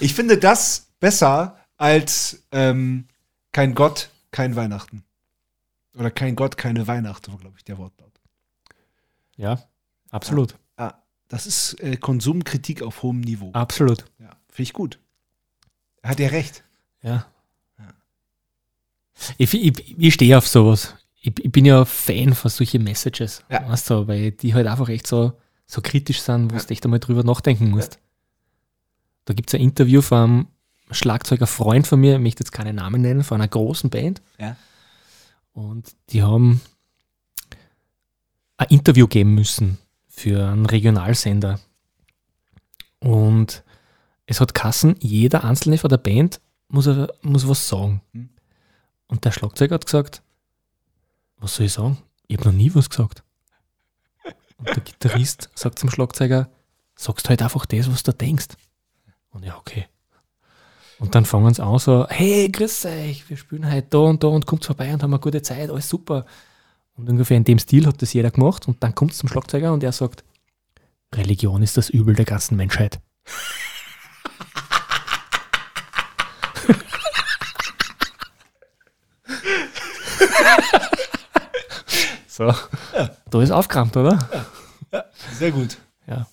Ich finde das besser als ähm, kein Gott, kein Weihnachten. Oder kein Gott, keine Weihnachten, war, glaube ich, der Wortlaut. Ja, absolut. Ja, ja, das ist äh, Konsumkritik auf hohem Niveau. Absolut. Ja, finde ich gut. Er hat ja recht. Ja. Ich, ich, ich stehe auf sowas. Ich, ich bin ja Fan von solchen Messages. Ja. Weißt du, weil die halt einfach echt so, so kritisch sind, wo du echt einmal drüber nachdenken musst. Da gibt es ein Interview von einem Schlagzeuger Freund von mir, ich möchte jetzt keine Namen nennen, von einer großen Band. Ja. Und die haben ein Interview geben müssen für einen Regionalsender. Und es hat Kassen, jeder einzelne von der Band muss, muss was sagen. Hm. Und der Schlagzeuger hat gesagt, was soll ich sagen? Ich habe noch nie was gesagt. Und der Gitarrist sagt zum Schlagzeuger, sagst halt einfach das, was du denkst. Und ja, okay. Und dann fangen sie an so, hey, grüß euch, wir spielen heute da und da und kommt vorbei und haben eine gute Zeit, alles super. Und ungefähr in dem Stil hat das jeder gemacht und dann kommt es zum Schlagzeuger und er sagt, Religion ist das Übel der ganzen Menschheit. so. Da ist aufgerammt, oder? Ja, sehr gut. Ja.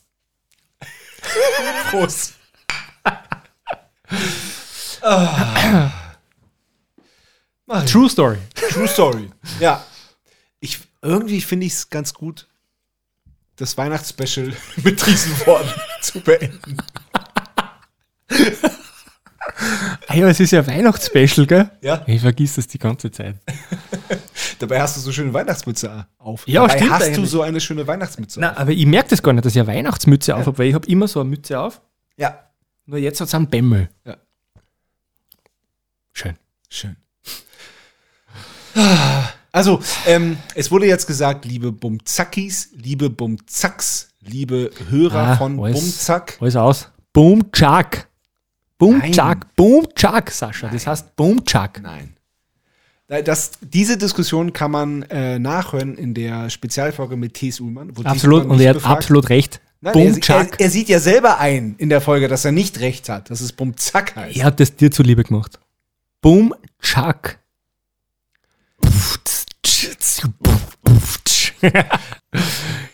Prost. Ah. True Story. True Story. Ja. Ich, irgendwie finde ich es ganz gut, das Weihnachtsspecial mit diesen Worten zu beenden. ja, es ist ja Weihnachtsspecial, gell? Ja. Ich vergiss das die ganze Zeit. Dabei hast du so schöne Weihnachtsmütze auf. Ja, Dabei stimmt hast du eigentlich. so eine schöne Weihnachtsmütze Na, aber ich merke das gar nicht, dass ich eine Weihnachtsmütze auf habe, weil ich habe immer so eine Mütze auf. Ja. Nur jetzt hat es einen Bämmel. Ja. Schön. Schön. Also, ähm, es wurde jetzt gesagt, liebe Bumzackis, liebe Bumzacks, liebe Hörer Ah, von Bumzack. Alles aus. Nein. Chuck. Boom Chuck, Sascha. Das heißt Chuck. Nein. Das, diese Diskussion kann man äh, nachhören in der Spezialfolge mit Thies Ullmann. Absolut. Ullmann Und er hat befragt. absolut recht. Nein, Boom er, er, er sieht ja selber ein in der Folge, dass er nicht recht hat, dass es Bumzack heißt. Er hat das dir zuliebe gemacht. Boom Chuck. ich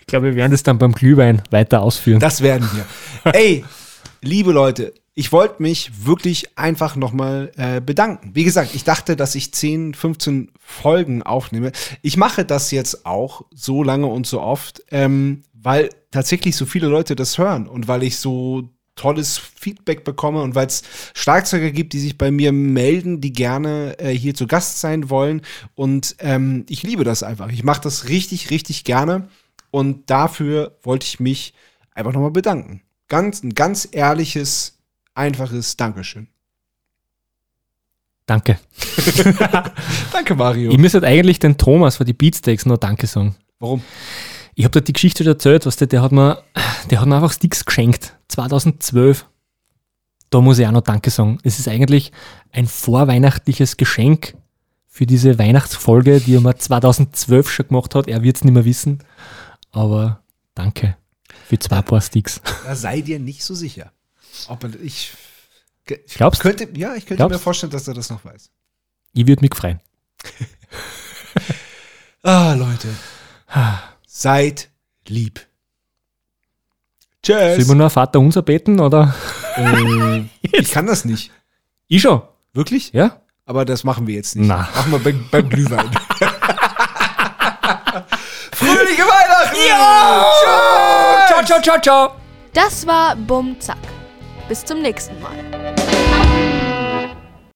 glaube, wir werden das dann beim Glühwein weiter ausführen. Das werden wir. Ey, liebe Leute, ich wollte mich wirklich einfach nochmal äh, bedanken. Wie gesagt, ich dachte, dass ich 10, 15 Folgen aufnehme. Ich mache das jetzt auch so lange und so oft, ähm, weil tatsächlich so viele Leute das hören und weil ich so tolles Feedback bekomme und weil es Schlagzeuger gibt, die sich bei mir melden, die gerne äh, hier zu Gast sein wollen. Und ähm, ich liebe das einfach. Ich mache das richtig, richtig gerne. Und dafür wollte ich mich einfach nochmal bedanken. Ganz, ein ganz ehrliches, einfaches Dankeschön. Danke. Danke, Mario. Ich müsste eigentlich den Thomas für die Beatsteaks noch Danke sagen. Warum? Ich habe dir die Geschichte schon erzählt, was der, der hat mir, der hat mir einfach Sticks geschenkt. 2012. Da muss ich auch noch Danke sagen. Es ist eigentlich ein vorweihnachtliches Geschenk für diese Weihnachtsfolge, die er mir 2012 schon gemacht hat. Er wird es nicht mehr wissen. Aber danke für zwei Paar Sticks. Da sei dir nicht so sicher. Ob er, ich ich Glaubst? könnte, ja, ich könnte Glaubst? mir vorstellen, dass er das noch weiß. Ich würde mich freuen. Ah, Leute. Seid lieb. Tschüss. Sollen wir nur Vater unser beten, oder? Äh, ich kann das nicht. Ich schon. Wirklich? Ja. Aber das machen wir jetzt nicht. Na. Machen wir beim, beim Glühwein. Fröhliche Weihnachten! Ja! Ciao, ciao, ciao, ciao. Das war Bum Zack. Bis zum nächsten Mal.